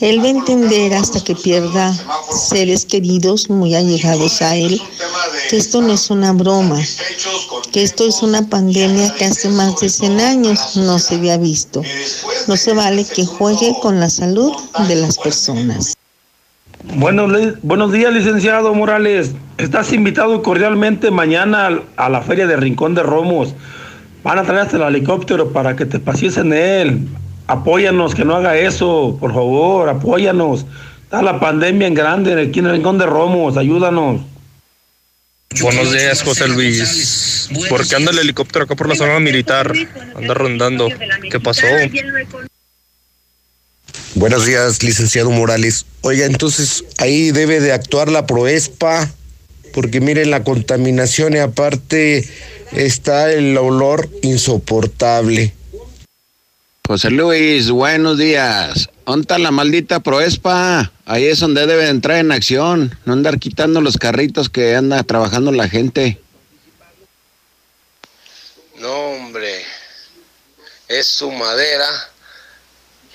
Él va a entender hasta que pierda seres queridos muy allegados a él que esto no es una broma, que esto es una pandemia que hace más de 100 años no se había visto. No se vale que juegue con la salud de las personas. Buenos, buenos días, licenciado Morales. Estás invitado cordialmente mañana a la feria de Rincón de Romos. Van a traer hasta el helicóptero para que te pases en él. Apóyanos, que no haga eso, por favor, apóyanos. Está la pandemia en grande aquí en el Rincón de Romos, ayúdanos. Buenos días, José Luis. ¿Por qué anda el helicóptero acá por la zona militar? Anda rondando. ¿Qué pasó? Buenos días, licenciado Morales. Oiga, entonces ahí debe de actuar la Proespa, porque miren la contaminación y aparte está el olor insoportable. José Luis, buenos días. ¿Dónde la maldita Proespa? Ahí es donde debe entrar en acción, no andar quitando los carritos que anda trabajando la gente. No, hombre, es su madera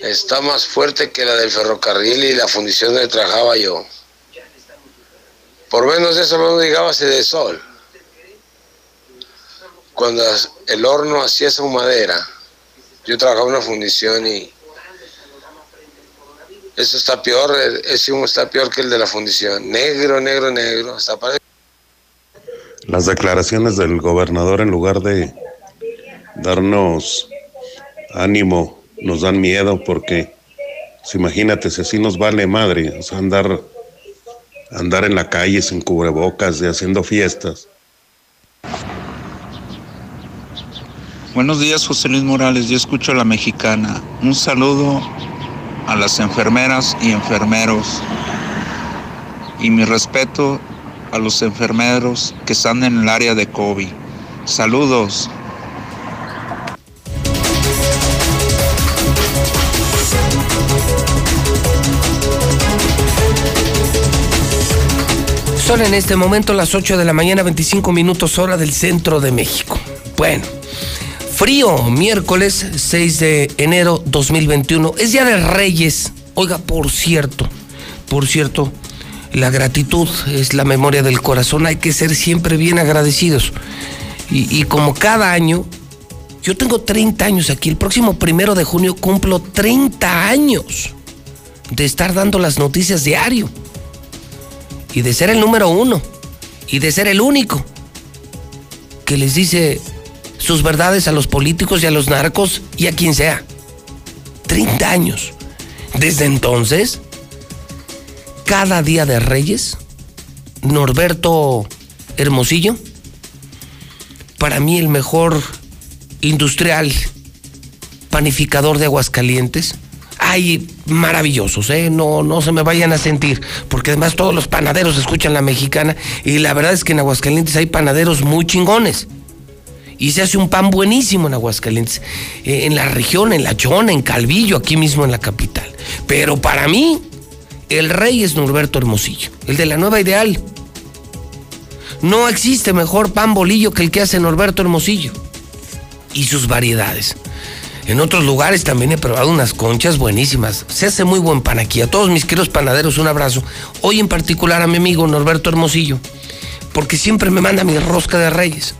está más fuerte que la del ferrocarril y la fundición donde trabajaba yo. Por menos eso no llegaba de sol. Cuando el horno hacía su madera, yo trabajaba en una fundición y eso está peor, ese humo está peor que el de la fundición. Negro, negro, negro. Hasta Las declaraciones del gobernador en lugar de darnos ánimo nos dan miedo porque, pues, imagínate, si así nos vale madre, andar, andar en la calle sin cubrebocas y haciendo fiestas. Buenos días, José Luis Morales. Yo escucho a la mexicana. Un saludo a las enfermeras y enfermeros. Y mi respeto a los enfermeros que están en el área de COVID. Saludos. Son en este momento las 8 de la mañana, 25 minutos hora del centro de México. Bueno, frío, miércoles 6 de enero 2021. Es Día de Reyes. Oiga, por cierto, por cierto, la gratitud es la memoria del corazón. Hay que ser siempre bien agradecidos. Y, y como cada año, yo tengo 30 años aquí. El próximo primero de junio cumplo 30 años de estar dando las noticias diario y de ser el número uno y de ser el único que les dice sus verdades a los políticos y a los narcos y a quien sea. 30 años. Desde entonces, cada día de Reyes, Norberto Hermosillo, para mí el mejor industrial panificador de Aguascalientes, hay maravillosos, ¿eh? No, no se me vayan a sentir, porque además todos los panaderos escuchan la mexicana y la verdad es que en Aguascalientes hay panaderos muy chingones. Y se hace un pan buenísimo en Aguascalientes, eh, en la región, en La Chona, en Calvillo, aquí mismo en la capital. Pero para mí, el rey es Norberto Hermosillo, el de la nueva ideal. No existe mejor pan bolillo que el que hace Norberto Hermosillo. Y sus variedades. En otros lugares también he probado unas conchas buenísimas. Se hace muy buen pan aquí. A todos mis queridos panaderos, un abrazo. Hoy en particular a mi amigo Norberto Hermosillo, porque siempre me manda mi rosca de reyes.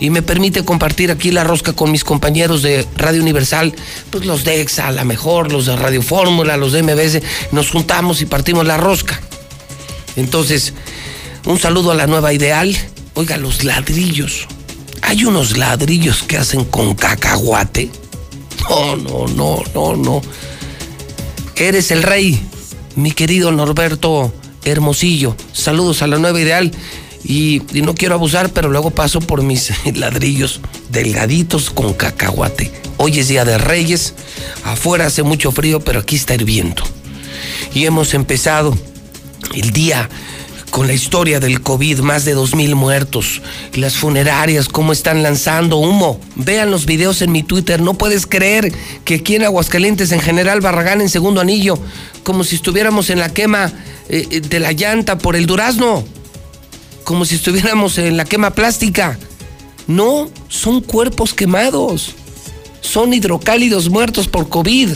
Y me permite compartir aquí la rosca con mis compañeros de Radio Universal, pues los de EXA, a la mejor, los de Radio Fórmula, los de MBS. Nos juntamos y partimos la rosca. Entonces, un saludo a la nueva ideal. Oiga, los ladrillos. Hay unos ladrillos que hacen con cacahuate no, no, no, no, no. Eres el rey, mi querido Norberto Hermosillo. Saludos a la nueva ideal. Y, no quiero abusar, pero luego paso por mis ladrillos delgaditos con cacahuate. Hoy es Día de Reyes, afuera hace mucho frío, pero aquí está hirviendo. Y hemos empezado el día con la historia del COVID, más de dos mil muertos, las funerarias, cómo están lanzando humo. Vean los videos en mi Twitter, no puedes creer que aquí en Aguascalientes, en general Barragán, en segundo anillo, como si estuviéramos en la quema eh, eh, de la llanta por el durazno, como si estuviéramos en la quema plástica. No, son cuerpos quemados, son hidrocálidos muertos por COVID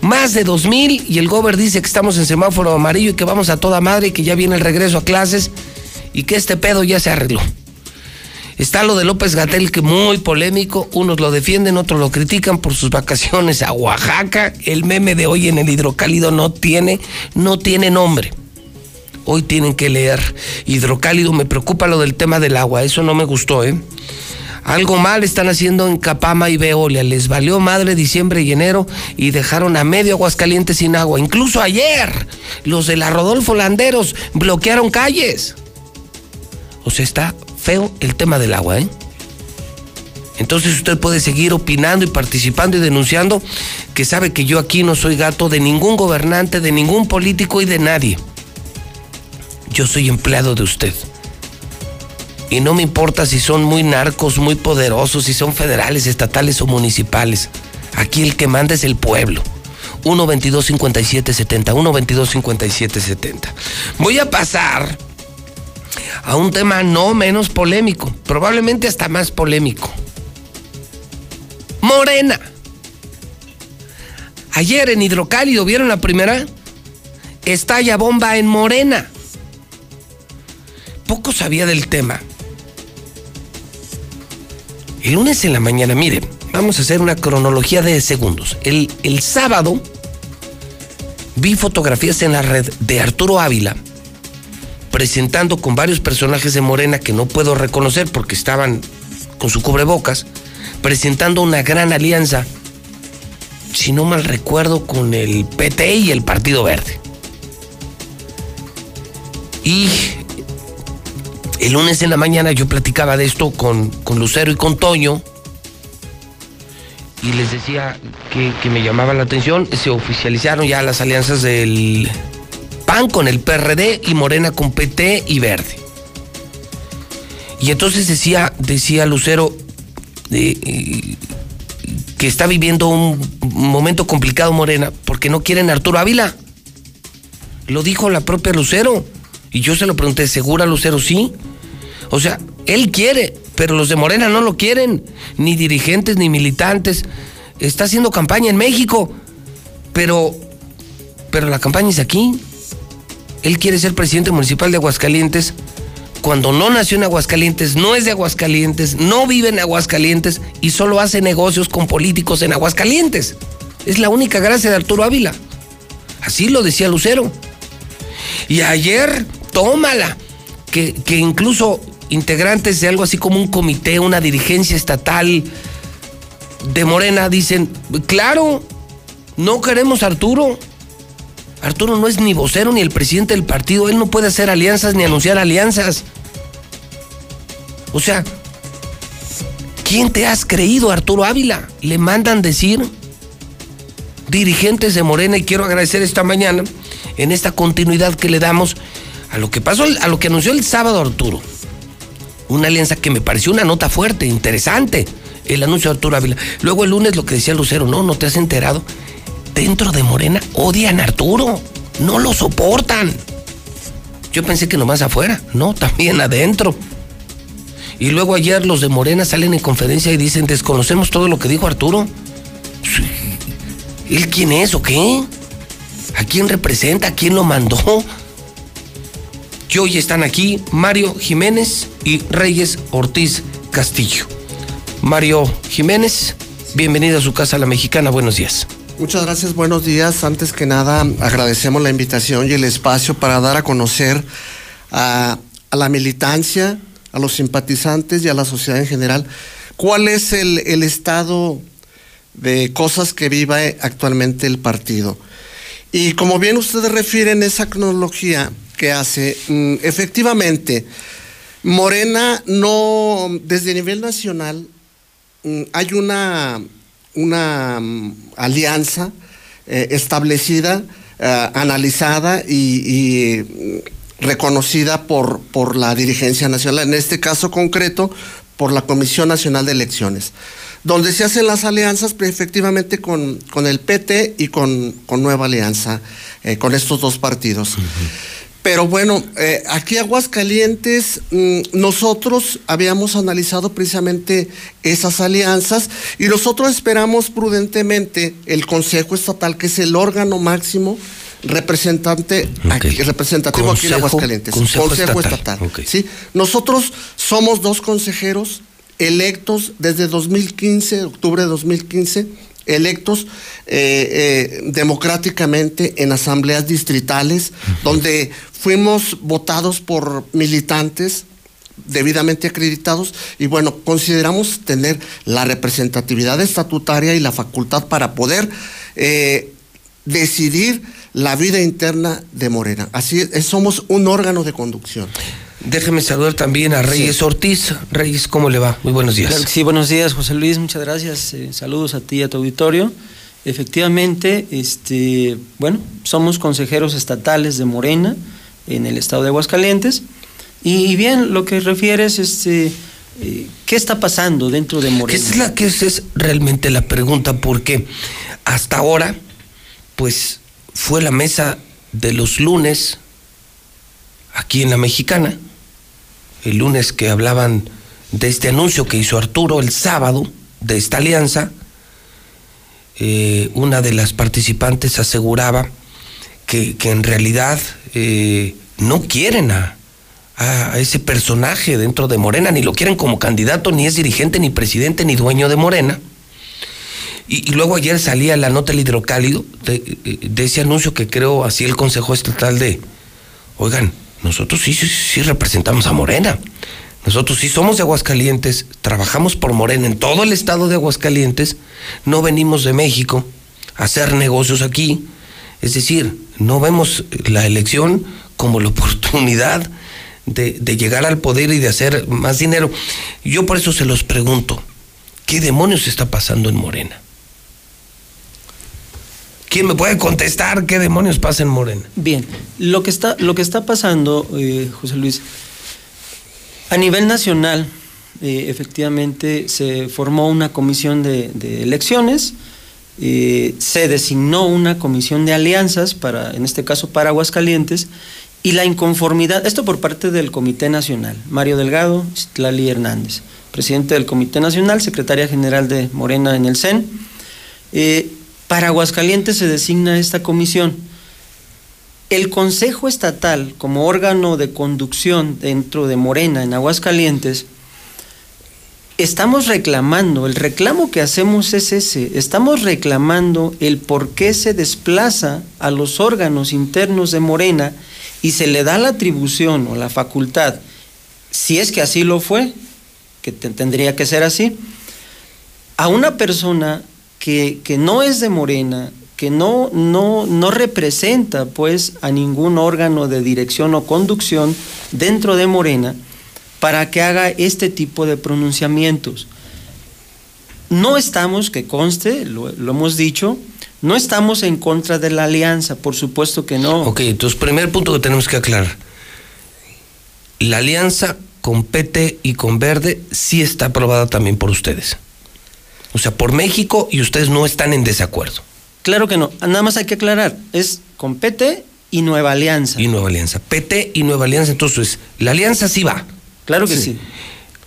más de 2.000 y el gober dice que estamos en semáforo amarillo y que vamos a toda madre y que ya viene el regreso a clases y que este pedo ya se arregló. Está lo de López Gatel que muy polémico, unos lo defienden, otros lo critican por sus vacaciones a Oaxaca. El meme de hoy en el hidrocálido no tiene, no tiene nombre. Hoy tienen que leer hidrocálido, me preocupa lo del tema del agua, eso no me gustó, ¿eh? Algo mal están haciendo en Capama y Veolia. Les valió madre diciembre y enero y dejaron a medio Aguascalientes sin agua. Incluso ayer, los de la Rodolfo Landeros bloquearon calles. O sea, está feo el tema del agua, ¿eh? Entonces usted puede seguir opinando y participando y denunciando que sabe que yo aquí no soy gato de ningún gobernante, de ningún político y de nadie. Yo soy empleado de usted. Y no me importa si son muy narcos, muy poderosos, si son federales, estatales o municipales. Aquí el que manda es el pueblo. 1 22 57 70 1 22 57 70 Voy a pasar a un tema no menos polémico, probablemente hasta más polémico. Morena. Ayer en Hidrocálido, ¿vieron la primera? Estalla bomba en Morena. Poco sabía del tema. El lunes en la mañana, miren, vamos a hacer una cronología de segundos. El, el sábado vi fotografías en la red de Arturo Ávila presentando con varios personajes de Morena que no puedo reconocer porque estaban con su cubrebocas, presentando una gran alianza, si no mal recuerdo, con el PT y el Partido Verde. Y el lunes en la mañana yo platicaba de esto con, con Lucero y con Toño y les decía que, que, me llamaba la atención. Se oficializaron ya las alianzas del PAN con el PRD y Morena con PT y Verde. Y entonces decía, decía Lucero eh, eh, que está viviendo un momento complicado Morena porque no quieren Arturo Ávila. Lo dijo la propia Lucero. Y yo se lo pregunté, ¿segura Lucero? Sí. O sea, él quiere, pero los de Morena no lo quieren, ni dirigentes ni militantes. Está haciendo campaña en México, pero, pero la campaña es aquí. Él quiere ser presidente municipal de Aguascalientes. Cuando no nació en Aguascalientes, no es de Aguascalientes, no vive en Aguascalientes y solo hace negocios con políticos en Aguascalientes. Es la única gracia de Arturo Ávila. Así lo decía Lucero. Y ayer, tómala, que, que incluso integrantes de algo así como un comité, una dirigencia estatal de Morena dicen, claro, no queremos a Arturo. Arturo no es ni vocero ni el presidente del partido, él no puede hacer alianzas ni anunciar alianzas. O sea, ¿quién te has creído, Arturo Ávila? Le mandan decir dirigentes de Morena y quiero agradecer esta mañana en esta continuidad que le damos a lo que pasó, a lo que anunció el sábado Arturo una alianza que me pareció una nota fuerte, interesante, el anuncio de Arturo Ávila. Luego el lunes lo que decía Lucero, no, no te has enterado. Dentro de Morena odian a Arturo, no lo soportan. Yo pensé que nomás afuera, no, también adentro. Y luego ayer los de Morena salen en conferencia y dicen, desconocemos todo lo que dijo Arturo. ¿Él quién es o qué? ¿A quién representa? ¿A quién lo mandó? Y hoy están aquí Mario Jiménez y Reyes Ortiz Castillo. Mario Jiménez, bienvenido a su casa La Mexicana, buenos días. Muchas gracias, buenos días. Antes que nada, agradecemos la invitación y el espacio para dar a conocer a, la militancia, a los simpatizantes y a la sociedad en general cuál es el, el estado de cosas que vive actualmente el partido. Y como bien ustedes refieren esa cronología, que hace, mm, efectivamente, Morena no, desde nivel nacional, mm, hay una, una mm, alianza eh, establecida, eh, analizada y, reconocida por, por la dirigencia nacional, en este caso concreto por la Comisión Nacional de Elecciones, donde se hacen las alianzas efectivamente con, con el PT y con, con Nueva Alianza, eh, con estos dos partidos. Pero bueno, eh, aquí Aguascalientes, mmm, nosotros habíamos analizado precisamente esas alianzas y nosotros esperamos prudentemente el Consejo Estatal, que es el órgano máximo representante Okay. aquí, representativo aquí en Aguascalientes. Consejo Estatal. ¿sí? Nosotros somos dos consejeros electos desde 2015, octubre de 2015, electos eh, eh, democráticamente en asambleas distritales, donde fuimos votados por militantes debidamente acreditados y bueno, consideramos tener la representatividad estatutaria y la facultad para poder eh, decidir la vida interna de Morena. Así es, somos un órgano de conducción. Déjeme saludar también a Reyes Ortiz. Reyes, ¿cómo le va? Muy buenos días. Sí, buenos días, José Luis, muchas gracias. eh, saludos a ti y a tu auditorio. Efectivamente, este, bueno, somos consejeros estatales de Morena en el estado de Aguascalientes. Y bien, lo que refieres, este, eh, ¿qué está pasando dentro de Morena? es la que esa es realmente la pregunta, porque hasta ahora, pues, fue la mesa de los lunes aquí en la Mexicana. El lunes que hablaban de este anuncio que hizo Arturo el sábado de esta alianza, eh, una de las participantes aseguraba que, que en realidad eh, no quieren a, a ese personaje dentro de Morena, ni lo quieren como candidato, ni es dirigente, ni presidente, ni dueño de Morena. Y, luego ayer salía la nota del hidrocálido de ese anuncio que creo así el Consejo Estatal de, oigan, nosotros sí, sí, representamos a Morena. Nosotros sí somos de Aguascalientes, trabajamos por Morena en todo el estado de Aguascalientes, no venimos de México a hacer negocios aquí. Es decir, no vemos la elección como la oportunidad de llegar al poder y de hacer más dinero. Yo por eso se los pregunto, ¿qué demonios está pasando en Morena? ¿Quién me puede contestar qué demonios pasa en Morena? Bien, lo que está, lo que está pasando, eh, José Luis, a nivel nacional, eh, efectivamente se formó una comisión de, elecciones, eh, se designó una comisión de alianzas para, en este caso, para Aguascalientes, y la inconformidad, esto por parte del Comité Nacional, Mario Delgado, Citlali Hernández, presidente del Comité Nacional, secretaria general de Morena en el CEN. Eh, para Aguascalientes se designa esta comisión. El Consejo Estatal, como órgano de conducción dentro de Morena en Aguascalientes, estamos reclamando, el reclamo que hacemos es ese, estamos reclamando el por qué se desplaza a los órganos internos de Morena y se le da la atribución o la facultad, si es que así lo fue, que te- tendría que ser así, a una persona que, no es de Morena, que no, no, no representa pues a ningún órgano de dirección o conducción dentro de Morena para que haga este tipo de pronunciamientos. No estamos, que conste, lo, lo hemos dicho, no estamos en contra de la alianza, por supuesto que no. Ok, entonces primer punto que tenemos que aclarar. La alianza con PT y con Verde sí está aprobada también por ustedes. O sea, por México y ustedes no están en desacuerdo. Claro que no, nada más hay que aclarar, es con PT y Nueva Alianza. Y Nueva Alianza. PT y Nueva Alianza, entonces, la alianza sí va. Claro que sí.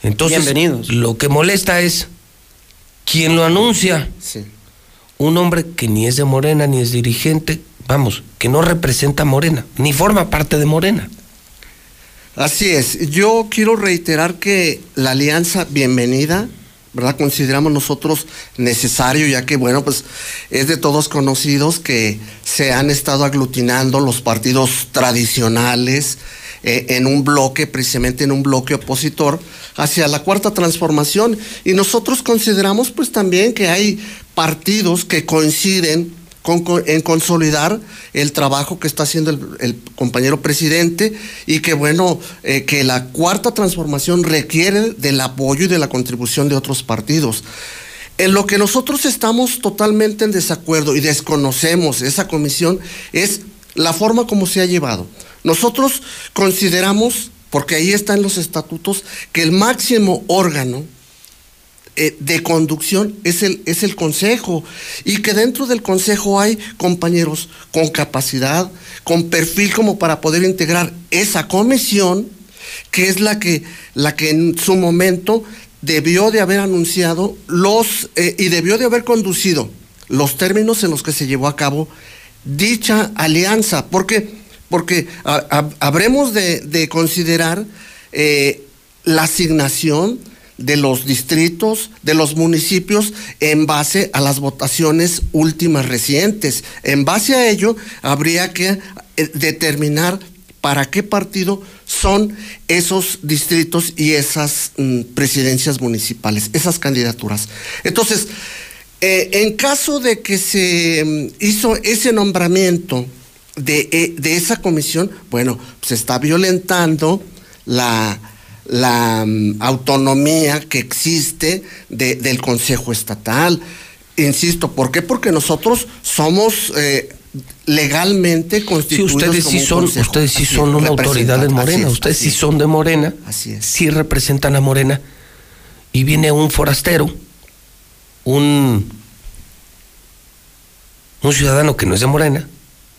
Entonces, Bienvenidos. lo que molesta es quién lo anuncia. Sí. Un hombre que ni es de Morena, ni es dirigente, vamos, que no representa a Morena, ni forma parte de Morena. Así es. Yo quiero reiterar que la alianza, bienvenida, ¿verdad? Consideramos nosotros necesario, ya que, bueno, pues es de todos conocidos que se han estado aglutinando los partidos tradicionales eh, en un bloque, precisamente en un bloque opositor, hacia la cuarta transformación. Y nosotros consideramos, pues también que hay partidos que coinciden en consolidar el trabajo que está haciendo el, compañero presidente y que bueno, eh, que la cuarta transformación requiere del apoyo y de la contribución de otros partidos. En lo que nosotros estamos totalmente en desacuerdo y desconocemos esa comisión es la forma como se ha llevado. Nosotros consideramos, porque ahí están los estatutos, que el máximo órgano eh, de conducción es el, es el consejo. Y que dentro del consejo hay compañeros con capacidad, con perfil como para poder integrar esa comisión que es la que, la que en su momento debió de haber anunciado los eh, y debió de haber conducido los términos en los que se llevó a cabo dicha alianza, porque, porque habremos de, considerar eh, la asignación de los distritos, de los municipios, en base a las votaciones últimas recientes. En base a ello, habría que eh, determinar para qué partido son esos distritos y esas mm, presidencias municipales, esas candidaturas. Entonces, eh, en caso de que se mm, hizo ese nombramiento de, eh, de esa comisión, bueno, se está violentando la, la mm, autonomía que existe del Consejo Estatal. Insisto, ¿por qué? Porque nosotros somos eh, legalmente constituidos. Sí, ustedes sí son, ustedes sí son una autoridad de Morena, ustedes sí son de Morena, así es. sí representan a Morena, y viene un forastero, un, un ciudadano que no es de Morena,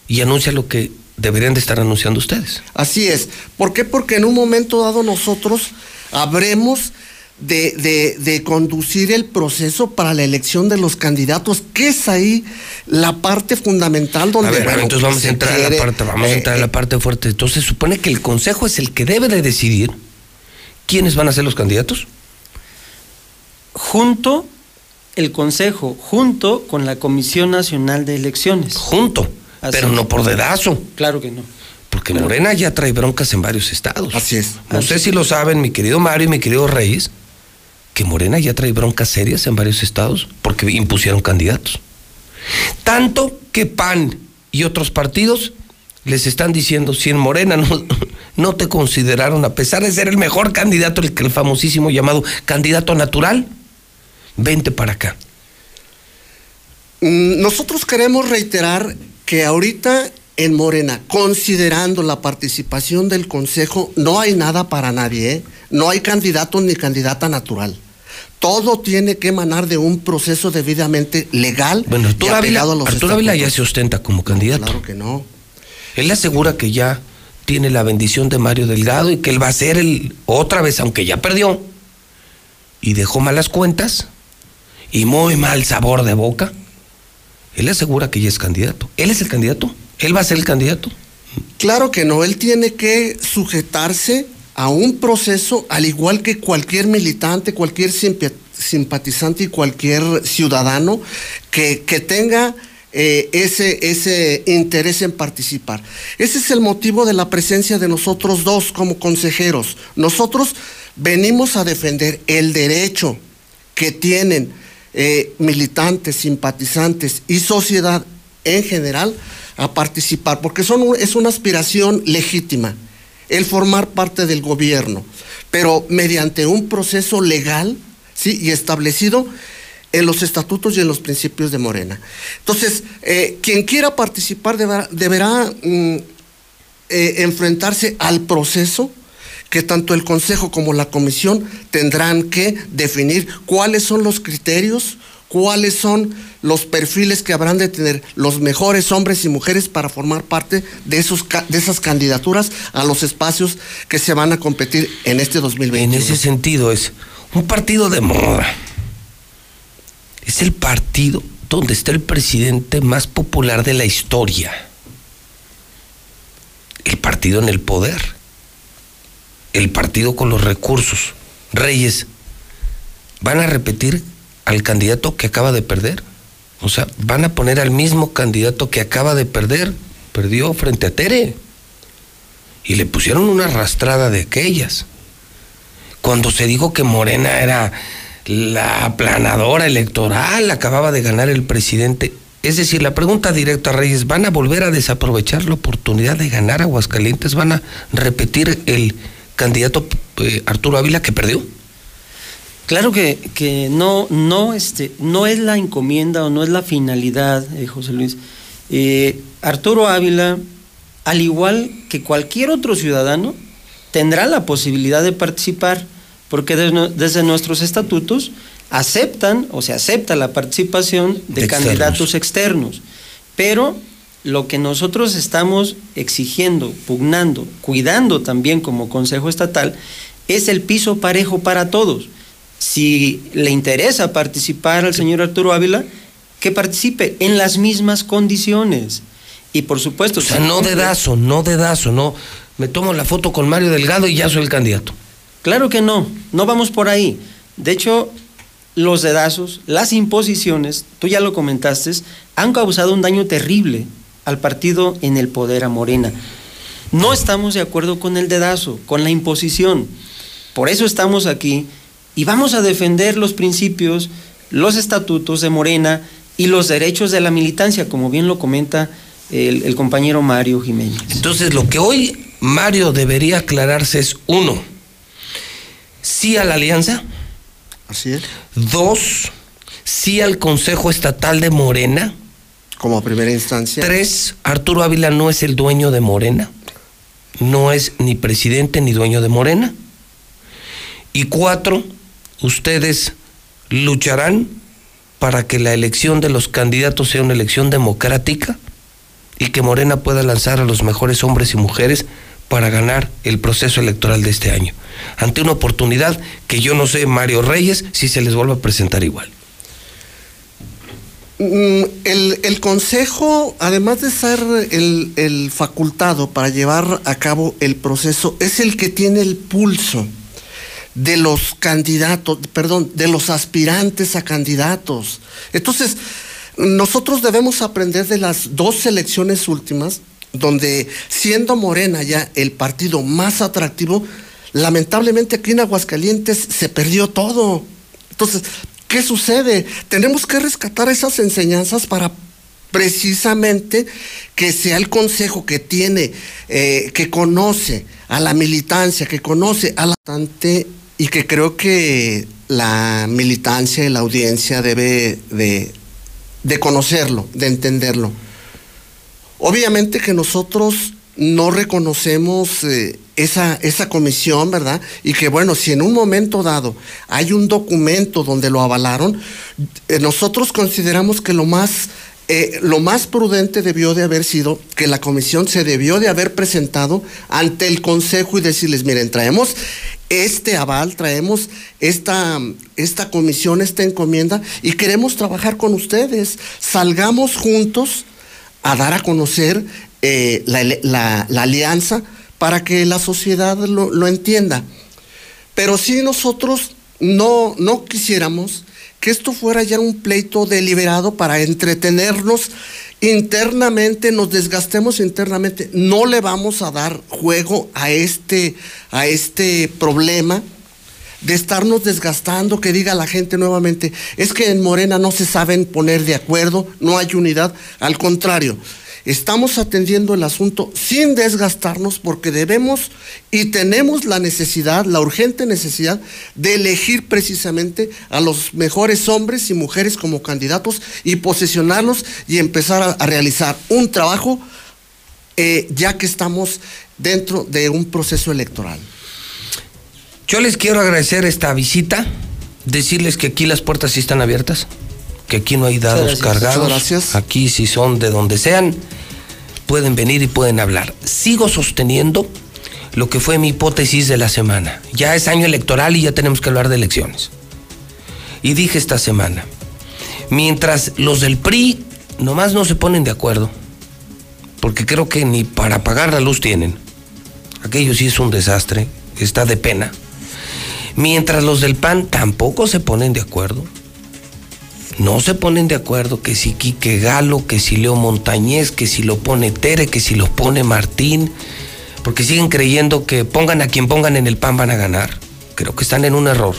y anuncia lo que deberían de estar anunciando ustedes. Así es. ¿Por qué? Porque en un momento dado nosotros habremos de, de, conducir el proceso para la elección de los candidatos, que es ahí la parte fundamental donde... A ver, entonces vamos a entrar a la parte, vamos a eh, entrar a la eh, parte fuerte. Entonces se supone que el Consejo es el que debe de decidir quiénes van a ser los candidatos. Junto el Consejo, junto con la Comisión Nacional de Elecciones. Junto pero no por dedazo. Claro que no. Porque Morena ya trae broncas en varios estados. Así es. No sé si lo saben, mi querido Mario y mi querido Reyes, que Morena ya trae broncas serias en varios estados porque impusieron candidatos. Tanto que PAN y otros partidos les están diciendo, si en Morena no, no te consideraron, a pesar de ser el mejor candidato, el, el famosísimo llamado candidato natural, vente para acá. Mm, nosotros queremos reiterar que ahorita en Morena, considerando la participación del Consejo, no hay nada para nadie, ¿eh? no hay candidato ni candidata natural. Todo tiene que emanar de un proceso debidamente legal bueno, Arturo y Ávila, a los Arturo Ávila ya se ostenta como candidato. Claro que no. Él asegura que ya tiene la bendición de Mario Delgado y que él va a ser el otra vez, aunque ya perdió y dejó malas cuentas y muy mal sabor de boca él asegura que ya es candidato. Él es el candidato. Él va a ser el candidato. Claro que no, él tiene que sujetarse a un proceso al igual que cualquier militante, cualquier simpatizante y cualquier ciudadano que, tenga eh, ese, ese interés en participar. Ese es el motivo de la presencia de nosotros dos como consejeros. Nosotros venimos a defender el derecho que tienen eh, militantes, simpatizantes y sociedad en general a participar, porque son, es una aspiración legítima el formar parte del gobierno, pero mediante un proceso legal ¿sí? y establecido en los estatutos y en los principios de Morena. Entonces, eh, quien quiera participar deberá, mm, eh, enfrentarse al proceso que tanto el Consejo como la Comisión tendrán que definir cuáles son los criterios, cuáles son los perfiles que habrán de tener los mejores hombres y mujeres para formar parte de, esos, de esas candidaturas a los espacios que se van a competir en este 2020. En ese sentido es un partido de moda. Es el partido donde está el presidente más popular de la historia. El partido en el poder el partido con los recursos. Reyes, ¿van a repetir al candidato que acaba de perder? O sea, van a poner al mismo candidato que acaba de perder. Perdió frente a Tere. Y le pusieron una arrastrada de aquellas. Cuando se dijo que Morena era la aplanadora electoral, acababa de ganar el presidente. Es decir, la pregunta directa a Reyes, ¿van a volver a desaprovechar la oportunidad de ganar Aguascalientes? ¿Van a repetir el candidato eh, Arturo Ávila que perdió? Claro que, que no, no, este, no es la encomienda o no es la finalidad, eh, José Luis. Eh, Arturo Ávila, al igual que cualquier otro ciudadano, tendrá la posibilidad de participar, porque desde, desde nuestros estatutos aceptan o se acepta la participación de, De candidatos externos. Pero lo que nosotros estamos exigiendo, pugnando, cuidando también como Consejo Estatal, es el piso parejo para todos. Si le interesa participar al señor Arturo Ávila, que participe en las mismas condiciones. Y por supuesto... O sea, no dedazo, no dedazo, no. Me tomo la foto con Mario Delgado y ya soy el candidato. Claro que no, no vamos por ahí. De hecho, los dedazos, las imposiciones, tú ya lo comentaste, han causado un daño terrible al partido en el poder a Morena. No estamos de acuerdo con el dedazo, con la imposición. Por eso estamos aquí y vamos a defender los principios, los estatutos de Morena y los derechos de la militancia, como bien lo comenta el, el compañero Mario Jiménez. Entonces, lo que hoy Mario debería aclararse es uno, sí a la alianza. Así es. Dos, sí al Consejo Estatal de Morena. Como primera instancia. Tres, Arturo Ávila no es el dueño de Morena. No es ni presidente ni dueño de Morena. Y cuatro, ustedes lucharán para que la elección de los candidatos sea una elección democrática y que Morena pueda lanzar a los mejores hombres y mujeres para ganar el proceso electoral de este año. Ante una oportunidad que yo no sé, Mario Reyes, si se les vuelve a presentar igual. Mm, El, el Consejo, además de ser el, el facultado para llevar a cabo el proceso, es el que tiene el pulso de los candidatos, perdón, de los aspirantes a candidatos. Entonces, nosotros debemos aprender de las dos elecciones últimas, donde siendo Morena ya el partido más atractivo, lamentablemente aquí en Aguascalientes se perdió todo. Entonces, ¿qué sucede? Tenemos que rescatar esas enseñanzas para precisamente que sea el consejo que tiene, eh, que conoce a la militancia, que conoce a la y que creo que la militancia y la audiencia debe de, conocerlo, de entenderlo. Obviamente que nosotros no reconocemos eh, esa, esa comisión, ¿verdad? Y que bueno, si en un momento dado hay un documento donde lo avalaron, eh, nosotros consideramos que lo más, eh, lo más prudente debió de haber sido que la comisión se debió de haber presentado ante el Consejo y decirles, miren, traemos este aval, traemos esta, esta comisión, esta encomienda y queremos trabajar con ustedes. Salgamos juntos a dar a conocer eh, la, la- la alianza para que la sociedad lo, lo entienda. Pero si nosotros no, no quisiéramos que esto fuera ya un pleito deliberado para entretenernos internamente, nos desgastemos internamente, no le vamos a dar juego a este, a este problema de estarnos desgastando, que diga la gente nuevamente, es que en Morena no se saben poner de acuerdo, no hay unidad, al contrario, estamos atendiendo el asunto sin desgastarnos porque debemos y tenemos la necesidad, la urgente necesidad de elegir precisamente a los mejores hombres y mujeres como candidatos y posicionarlos y empezar a, a realizar un trabajo eh, ya que estamos dentro de un proceso electoral. Yo les quiero agradecer esta visita, decirles que aquí las puertas sí están abiertas, que aquí no hay dados gracias. cargados, gracias. aquí si son de donde sean, pueden venir y pueden hablar. Sigo sosteniendo lo que fue mi hipótesis de la semana. Ya es año electoral y ya tenemos que hablar de elecciones. Y dije esta semana, mientras los del PRI nomás no se ponen de acuerdo, porque creo que ni para pagar la luz tienen, aquello sí es un desastre, está de pena. Mientras los del PAN tampoco se ponen de acuerdo. No se ponen de acuerdo que si Quique Galo, que si Leo Montañez, que si lo pone Tere, que si lo pone Martín, porque siguen creyendo que pongan a quien pongan en el PAN van a ganar. Creo que están en un error.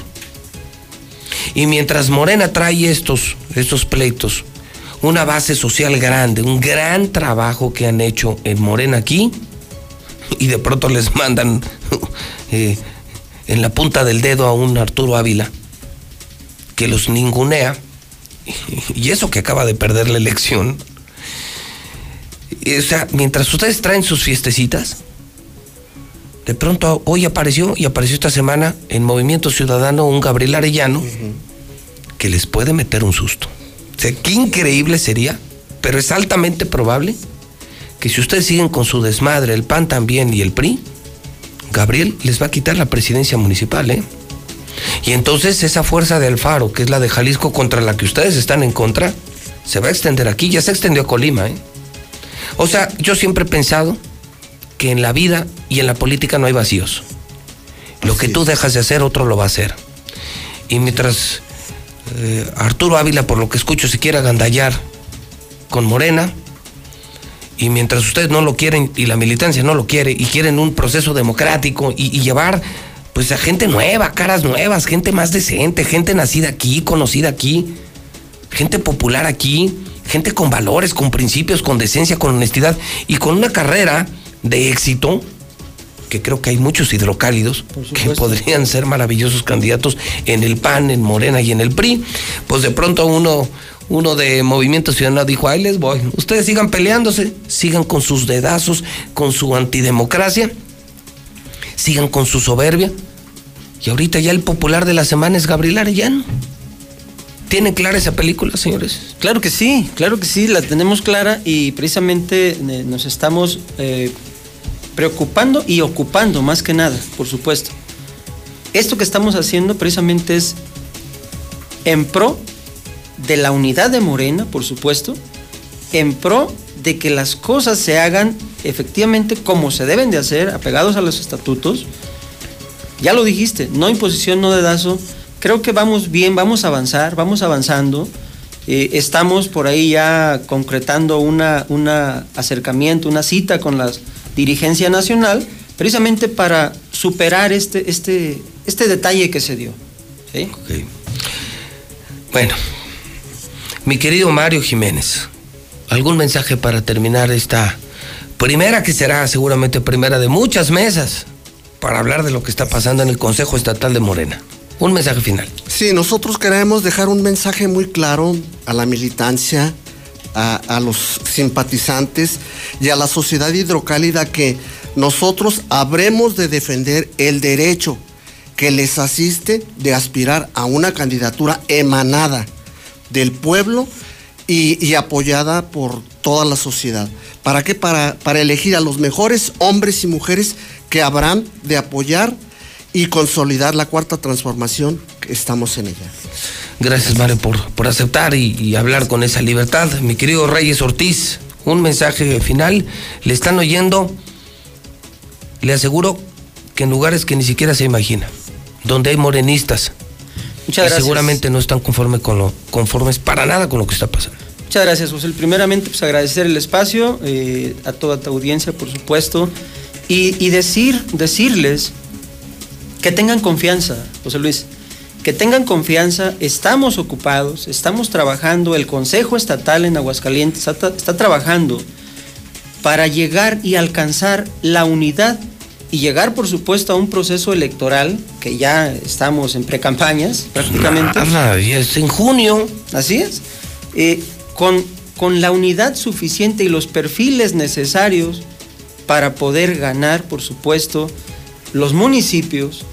Y mientras Morena trae estos, estos pleitos, una base social grande, un gran trabajo que han hecho en Morena aquí, y de pronto les mandan eh, en la punta del dedo a un Arturo Ávila que los ningunea, y eso que acaba de perder la elección. O sea, mientras ustedes traen sus fiestecitas, de pronto hoy apareció y apareció esta semana en Movimiento Ciudadano un Gabriel Arellano que les puede meter un susto. O sea, qué increíble sería, pero es altamente probable que si ustedes siguen con su desmadre, el PAN también y el PRI, Gabriel les va a quitar la presidencia municipal, ¿eh? Y entonces esa fuerza de Alfaro, que es la de Jalisco contra la que ustedes están en contra, se va a extender aquí, ya se extendió a Colima, ¿eh? O sea, yo siempre he pensado que en la vida y en la política no hay vacíos. Lo que tú dejas de hacer, otro lo va a hacer. Y mientras eh, Arturo Ávila, por lo que escucho, se quiere agandallar con Morena, y mientras ustedes no lo quieren y la militancia no lo quiere y quieren un proceso democrático y, y llevar pues a gente nueva, caras nuevas, gente más decente, gente nacida aquí, conocida aquí, gente popular aquí, gente con valores, con principios, con decencia, con honestidad y con una carrera de éxito, que creo que hay muchos hidrocálidos que podrían ser maravillosos candidatos en el PAN, en Morena y en el PRI, pues de pronto uno, uno de Movimiento Ciudadano dijo, ahí les voy, ustedes sigan peleándose, sigan con sus dedazos, con su antidemocracia, sigan con su soberbia. Y ahorita ya el popular de la semana es Gabriel Arellano. ¿Tienen clara esa película, señores? Claro que sí, claro que sí, la tenemos clara y precisamente eh, nos estamos eh, preocupando y ocupando más que nada, por supuesto. Esto que estamos haciendo precisamente es en pro de la unidad de Morena, por supuesto, en pro de que las cosas se hagan efectivamente como se deben de hacer, apegados a los estatutos. Ya lo dijiste, no imposición, no dedazo. Creo que vamos bien, vamos a avanzar, vamos avanzando. Eh, estamos por ahí ya concretando una, una acercamiento, una cita con la dirigencia nacional, precisamente para superar este, este, este detalle que se dio. ¿sí? Bueno, mi querido Mario Jiménez, ¿algún mensaje para terminar esta primera que será seguramente primera de muchas mesas para hablar de lo que está pasando en el Consejo Estatal de Morena? Un mensaje final. Sí, nosotros queremos dejar un mensaje muy claro a la militancia, a, los simpatizantes y a la sociedad hidrocálida que nosotros habremos de defender el derecho que les asiste de aspirar a una candidatura emanada del pueblo y, apoyada por toda la sociedad. ¿Para qué? Para elegir a los mejores hombres y mujeres que habrán de apoyar y consolidar la cuarta transformación que estamos en ella. Gracias, Mario, por, por aceptar y, y, hablar con esa libertad. Mi querido Reyes Ortiz, un mensaje final. Le están oyendo, le aseguro que en lugares que ni siquiera se imagina, donde hay morenistas. Muchas gracias. seguramente no están conforme con lo, conformes para nada con lo que está pasando. Muchas gracias, José. Primeramente, pues agradecer el espacio, eh, a toda tu audiencia, por supuesto, y, y decir, decirles que tengan confianza, José Luis, que tengan confianza, estamos ocupados, estamos trabajando, el Consejo Estatal en Aguascalientes está, está trabajando para llegar y alcanzar la unidad y llegar, por supuesto, a un proceso electoral que ya estamos en precampañas prácticamente. Nada, es en junio. Así es. Eh, con, con la unidad suficiente y los perfiles necesarios para poder ganar, por supuesto, los municipios,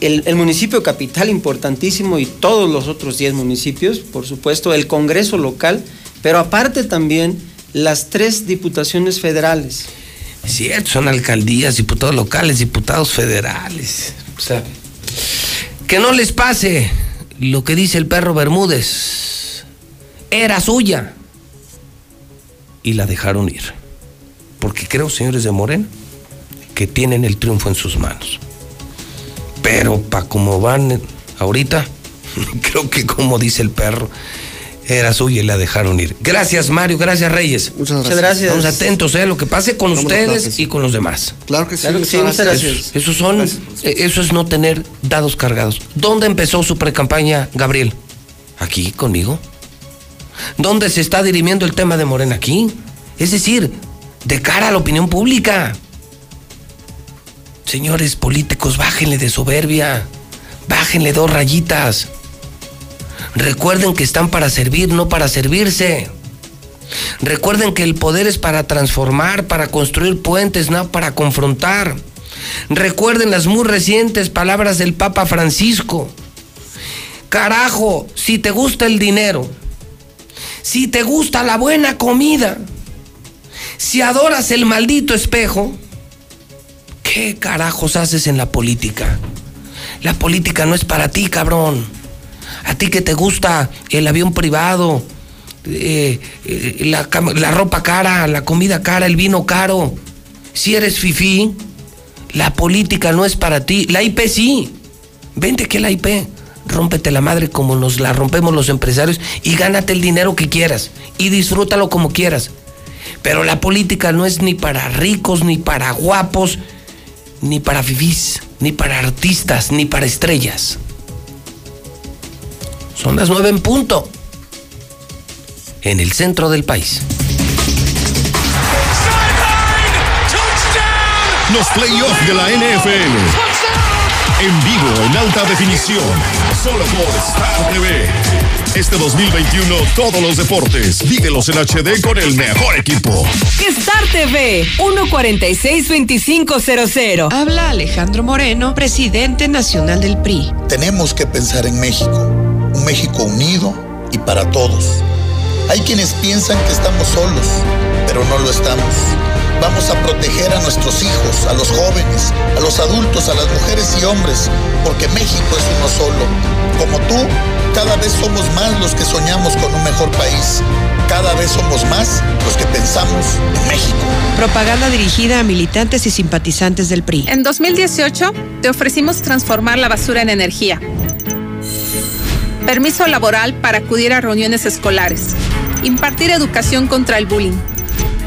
el, municipio capital importantísimo y todos los otros 10 municipios, por supuesto, el Congreso local, pero aparte también las tres diputaciones federales. Cierto, son alcaldías, diputados locales, diputados federales. O sea, que no les pase lo que dice el perro Bermúdez. Era suya. Y la dejaron ir. Porque creo, señores de Morena, que tienen el triunfo en sus manos. Pero para como van ahorita, creo que como dice el perro, era suya y la dejaron ir. Gracias, Mario. Gracias, Reyes. Muchas gracias. Muchas gracias. Estamos atentos a ¿eh? lo que pase con Vamos, ustedes y con los demás. Claro que sí. Claro que sí, muchas gracias. Eso, eso son, eh, eso es no tener dados cargados. ¿Dónde empezó su precampaña, Gabriel? Aquí, conmigo. ¿Dónde se está dirimiendo el tema de Morena aquí? Es decir, de cara a la opinión pública. Señores políticos, bájenle de soberbia. Bájenle dos rayitas. Recuerden que están para servir, no para servirse. Recuerden que el poder es para transformar, para construir puentes, no para confrontar. Recuerden las muy recientes palabras del Papa Francisco. Carajo, si te gusta el dinero, si te gusta la buena comida, si adoras el maldito espejo, ¿qué carajos haces en la política? La política no es para ti, cabrón. A ti que te gusta el avión privado, eh, eh, la, ropa cara, la comida cara, el vino caro. Si eres fifí, la política no es para ti. La IP sí. Vente que la IP. Rómpete la madre como nos la rompemos los empresarios y gánate el dinero que quieras y disfrútalo como quieras. Pero la política no es ni para ricos, ni para guapos, ni para fifís, ni para artistas, ni para estrellas. Son las nueve en punto. En el centro del país. Los playoffs de la NFL. En vivo, en alta definición. Solo por Star TV. Este 2021, todos los deportes. Vívelos en HD con el mejor equipo. Star TV, 146-2500. Habla Alejandro Moreno, presidente nacional del PRI. Tenemos que pensar en México. Un México unido y para todos. Hay quienes piensan que estamos solos, pero no lo estamos. Vamos a proteger a nuestros hijos, a los jóvenes, a los adultos, a las mujeres y hombres, porque México es uno solo. Como tú, cada vez somos más los que soñamos con un mejor país. Cada vez somos más los que pensamos en México. Propaganda dirigida a militantes y simpatizantes del PRI. En 2018 te ofrecimos transformar la basura en energía. Permiso laboral para acudir a reuniones escolares. Impartir educación contra el bullying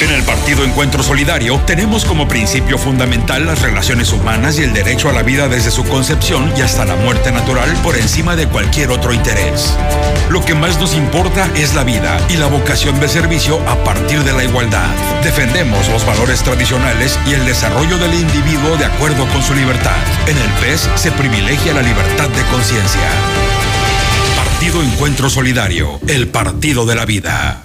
En el Partido Encuentro Solidario tenemos como principio fundamental las relaciones humanas y el derecho a la vida desde su concepción y hasta la muerte natural por encima de cualquier otro interés. Lo que más nos importa es la vida y la vocación de servicio a partir de la igualdad. Defendemos los valores tradicionales y el desarrollo del individuo de acuerdo con su libertad. En el PES se privilegia la libertad de conciencia. Partido Encuentro Solidario, el partido de la vida.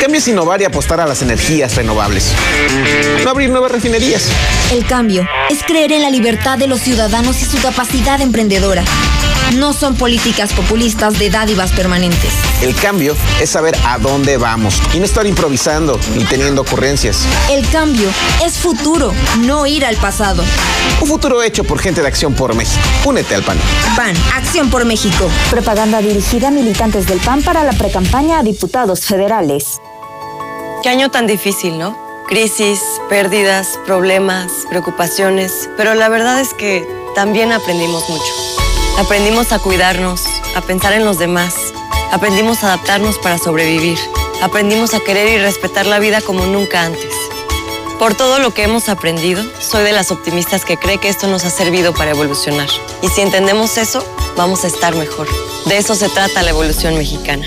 cambio es innovar y apostar a las energías renovables. No abrir nuevas refinerías. El cambio es creer en la libertad de los ciudadanos y su capacidad emprendedora. No son políticas populistas de dádivas permanentes. El cambio es saber a dónde vamos y no estar improvisando ni teniendo ocurrencias. El cambio es futuro, no ir al pasado. Un futuro hecho por gente de Acción por México. Únete al PAN. PAN, Acción por México. Propaganda dirigida a militantes del PAN para la precampaña a diputados federales. Qué año tan difícil, ¿no? Crisis, pérdidas, problemas, preocupaciones, pero la verdad es que también aprendimos mucho. Aprendimos a cuidarnos, a pensar en los demás, aprendimos a adaptarnos para sobrevivir, aprendimos a querer y respetar la vida como nunca antes. Por todo lo que hemos aprendido, soy de las optimistas que cree que esto nos ha servido para evolucionar. Y si entendemos eso, vamos a estar mejor. De eso se trata la evolución mexicana.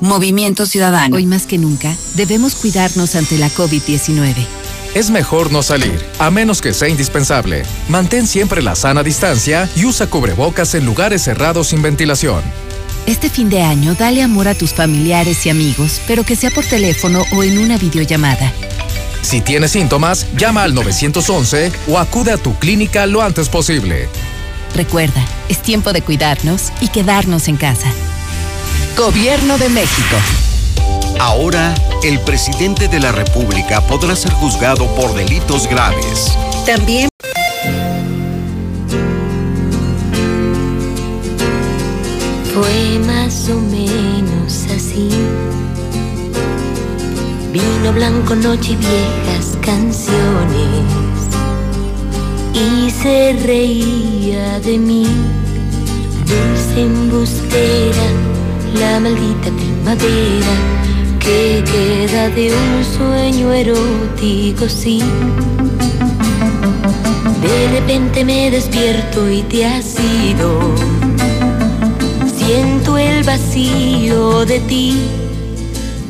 Movimiento Ciudadano. Hoy más que nunca, debemos cuidarnos ante la COVID-19. Es mejor no salir, a menos que sea indispensable. Mantén siempre la sana distancia y usa cubrebocas en lugares cerrados sin ventilación. Este fin de año, dale amor a tus familiares y amigos, pero que sea por teléfono o en una videollamada. Si tienes síntomas, llama al 911 o acude a tu clínica lo antes posible. Recuerda, es tiempo de cuidarnos y quedarnos en casa. Gobierno de México. Ahora, el presidente de la República podrá ser juzgado por delitos graves. También Fue más o menos así. Vino blanco, noche y viejas canciones. Y se reía de mí, dulce embustera, la maldita primavera que queda de un sueño erótico, sí. De repente me despierto y te has ido. Siento el vacío de ti,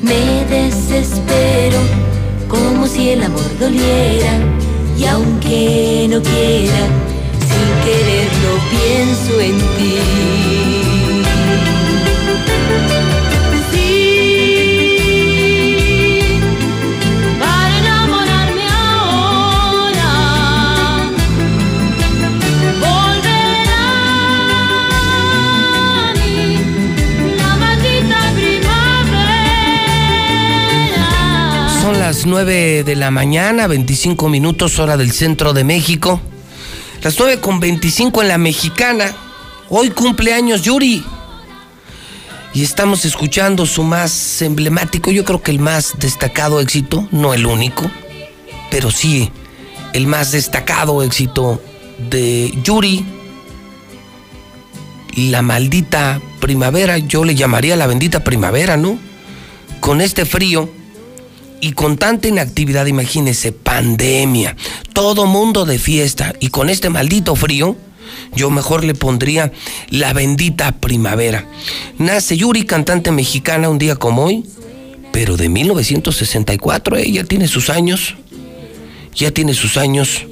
me desespero como si el amor doliera y aunque no quiera, sin quererlo pienso en ti. Las 9 de la mañana, 25 minutos hora del centro de México. Las 9 con 25 en la mexicana. Hoy cumpleaños Yuri. Y estamos escuchando su más emblemático, yo creo que el más destacado éxito, no el único, pero sí el más destacado éxito de Yuri. La maldita primavera, yo le llamaría la bendita primavera, ¿no? Con este frío y con tanta inactividad, imagínese, pandemia, todo mundo de fiesta y con este maldito frío, yo mejor le pondría la bendita primavera. Nace Yuri, cantante mexicana, un día como hoy, pero de 1964, ella tiene sus años, ya tiene sus años.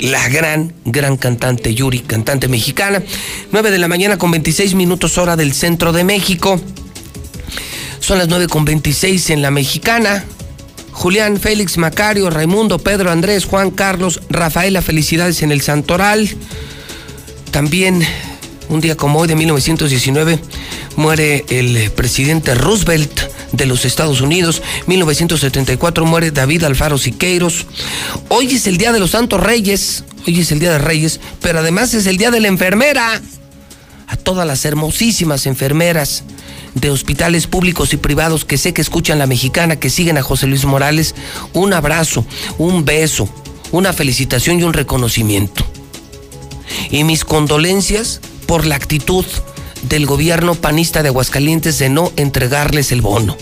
La gran, gran cantante Yuri, cantante mexicana. 9 de la mañana con 26 minutos hora del centro de México. Son las 9 con 26 en la mexicana. Julián, Félix, Macario, Raimundo, Pedro, Andrés, Juan, Carlos, Rafaela, felicidades en el Santoral. También, un día como hoy de 1919, muere el presidente Roosevelt de los Estados Unidos. 1974 muere David Alfaro Siqueiros. Hoy es el Día de los Santos Reyes. Hoy es el Día de Reyes, pero además es el Día de la Enfermera. A todas las hermosísimas enfermeras de hospitales públicos y privados que sé que escuchan la mexicana, que siguen a José Luis Morales, un abrazo, un beso, una felicitación y un reconocimiento. Y mis condolencias por la actitud del gobierno panista de Aguascalientes de no entregarles el bono.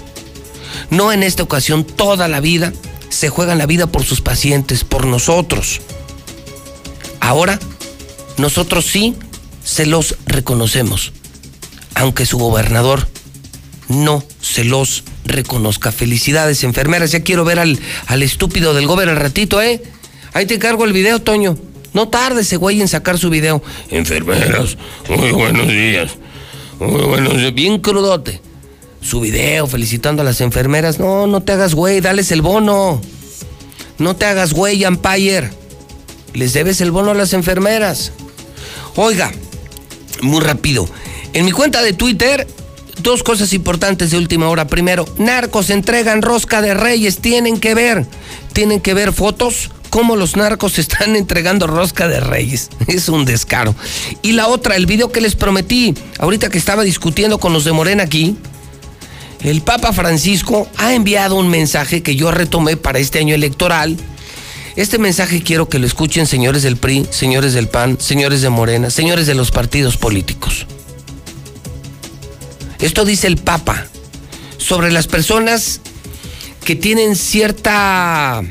No en esta ocasión, toda la vida se juegan la vida por sus pacientes, por nosotros. Ahora, nosotros sí se los reconocemos, aunque su gobernador no se los reconozca. Felicidades, enfermeras. Ya quiero ver al, al estúpido del gobierno al ratito, ¿eh? Ahí te cargo el video, Toño. No tarde ese güey en sacar su video. Enfermeras, muy buenos días. Muy buenos días. Bien crudote. Su video felicitando a las enfermeras. No, no te hagas güey, dales el bono. No te hagas güey, Empire. Les debes el bono a las enfermeras. Oiga, muy rápido. En mi cuenta de Twitter, dos cosas importantes de última hora. Primero, narcos entregan rosca de reyes. Tienen que ver, tienen que ver fotos cómo los narcos están entregando rosca de reyes. Es un descaro. Y la otra, el video que les prometí, ahorita que estaba discutiendo con los de Morena aquí, el Papa Francisco ha enviado un mensaje que yo retomé para este año electoral. Este mensaje quiero que lo escuchen señores del PRI, señores del PAN, señores de Morena, señores de los partidos políticos. Esto dice el Papa sobre las personas que tienen cierta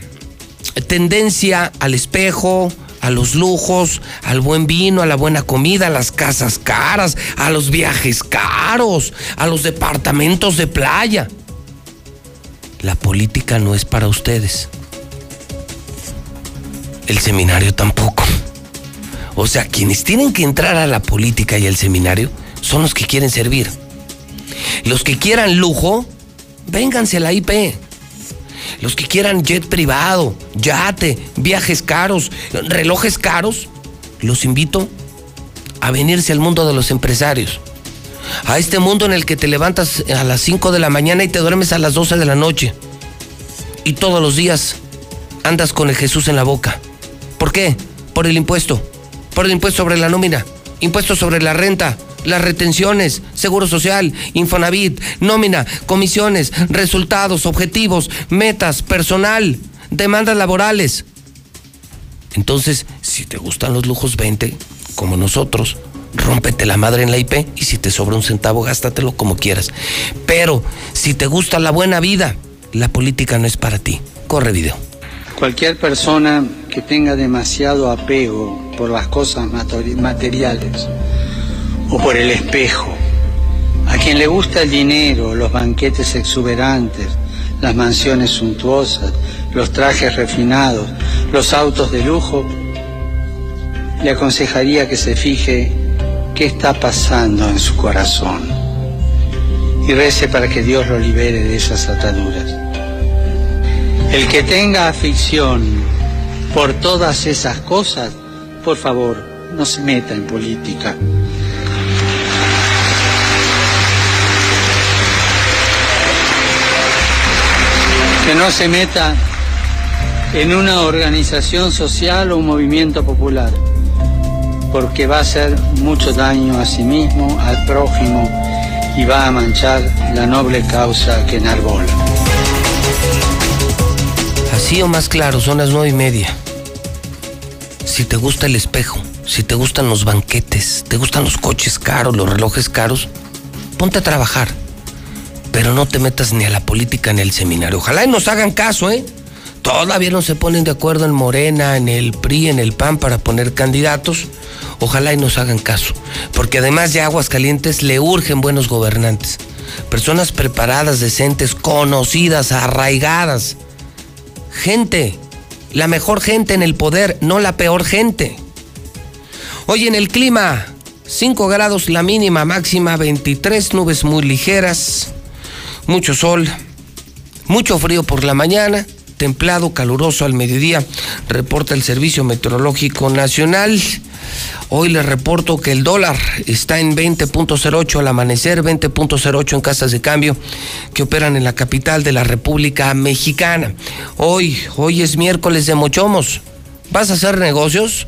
tendencia al espejo, a los lujos, al buen vino, a la buena comida, a las casas caras, a los viajes caros, a los departamentos de playa. La política no es para ustedes. El seminario tampoco. O sea, quienes tienen que entrar a la política y al seminario son los que quieren servir. Los que quieran lujo, vénganse a la IP. Los que quieran jet privado, yate, viajes caros, relojes caros, los invito a venirse al mundo de los empresarios. A este mundo en el que te levantas a las 5 de la mañana y te duermes a las 12 de la noche. Y todos los días andas con el Jesús en la boca. ¿Por qué? Por el impuesto. Por el impuesto sobre la nómina. Impuesto sobre la renta. Las retenciones, seguro social, Infonavit, nómina, comisiones, resultados, objetivos, metas, personal, demandas laborales. Entonces, si te gustan los lujos, 20, como nosotros, rómpete la madre en la IP y si te sobra un centavo, gástatelo como quieras. Pero si te gusta la buena vida, la política no es para ti. Corre video. Cualquier persona que tenga demasiado apego por las cosas materiales o por el espejo, a quien le gusta el dinero, los banquetes exuberantes, las mansiones suntuosas, los trajes refinados, los autos de lujo, le aconsejaría que se fije qué está pasando en su corazón y rece para que Dios lo libere de esas ataduras. El que tenga afición por todas esas cosas, por favor, no se meta en política. Que no se meta en una organización social o un movimiento popular, porque va a hacer mucho daño a sí mismo, al prójimo y va a manchar la noble causa que enarbola. Así o más claro, son las nueve y media. Si te gusta el espejo, si te gustan los banquetes, te gustan los coches caros, los relojes caros, ponte a trabajar. Pero no te metas ni a la política ni al seminario. Ojalá y nos hagan caso, ¿eh? Todavía no se ponen de acuerdo en Morena, en el PRI, en el PAN para poner candidatos. Ojalá y nos hagan caso. Porque además de Aguascalientes le urgen buenos gobernantes. Personas preparadas, decentes, conocidas, arraigadas. Gente, la mejor gente en el poder, no la peor gente. Hoy en el clima, 5 grados la mínima, máxima 23, nubes muy ligeras, mucho sol, mucho frío por la mañana, templado, caluroso al mediodía, reporta el Servicio Meteorológico Nacional. Hoy les reporto que el dólar está en 20.08 al amanecer, 20.08 en casas de cambio que operan en la capital de la República Mexicana. Hoy, hoy es miércoles de Mochomos. ¿Vas a hacer negocios?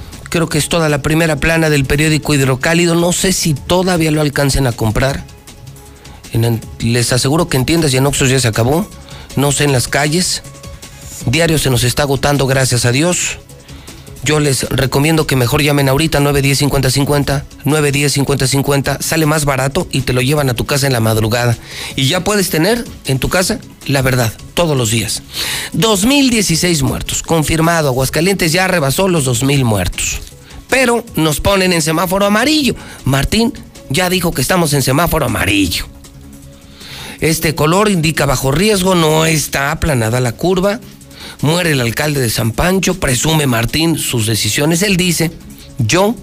creo que es toda la primera plana del periódico Hidrocálido. No sé si todavía lo alcancen a comprar. Les aseguro que en tiendas y en Oxxos ya se acabó. No sé en las calles. Diario se nos está agotando, gracias a Dios. Yo les recomiendo que mejor llamen ahorita 910 5050, 910 5050, sale más barato y te lo llevan a tu casa en la madrugada. Y ya puedes tener en tu casa la verdad, todos los días. 2016 muertos, confirmado, Aguascalientes ya rebasó los 2000 muertos. Pero nos ponen en semáforo amarillo. Martín ya dijo que estamos en semáforo amarillo. Este color indica bajo riesgo, no está aplanada la curva. Muere el alcalde de San Pancho, presume Martín sus decisiones. Él dice, yo,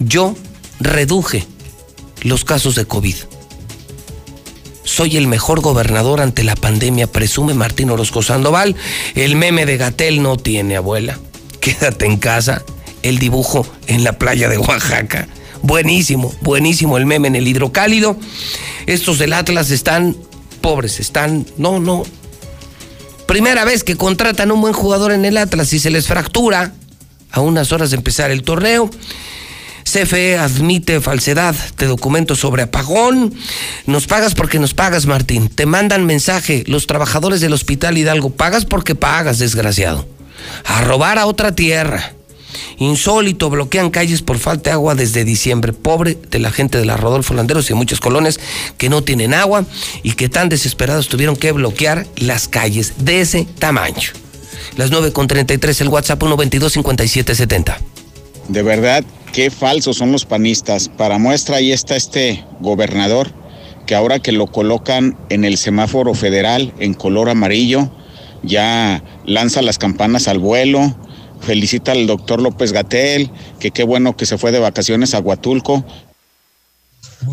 yo reduje los casos de COVID. Soy el mejor gobernador ante la pandemia, presume Martín Orozco Sandoval. El meme de Gatel no tiene abuela. Quédate en casa. El dibujo en la playa de Oaxaca. Buenísimo, buenísimo el meme en el hidrocálido. Estos del Atlas están pobres, están, no, no. Primera vez que contratan un buen jugador en el Atlas y se les fractura a unas horas de empezar el torneo. CFE admite falsedad de documentos sobre apagón. Nos pagas porque nos pagas, Martín. Te mandan mensaje los trabajadores del Hospital Hidalgo. Pagas porque pagas, desgraciado. A robar a otra tierra. Insólito, bloquean calles por falta de agua desde diciembre. Pobre de la gente de la Rodolfo Landeros y muchas colonias que no tienen agua y que tan desesperados tuvieron que bloquear las calles de ese tamaño. Las 9.33, el WhatsApp 122-5770. De verdad, qué falsos son los panistas. Para muestra ahí está este gobernador que ahora que lo colocan en el semáforo federal en color amarillo, ya lanza las campanas al vuelo, felicita al doctor López Gatel, que qué bueno que se fue de vacaciones a Huatulco.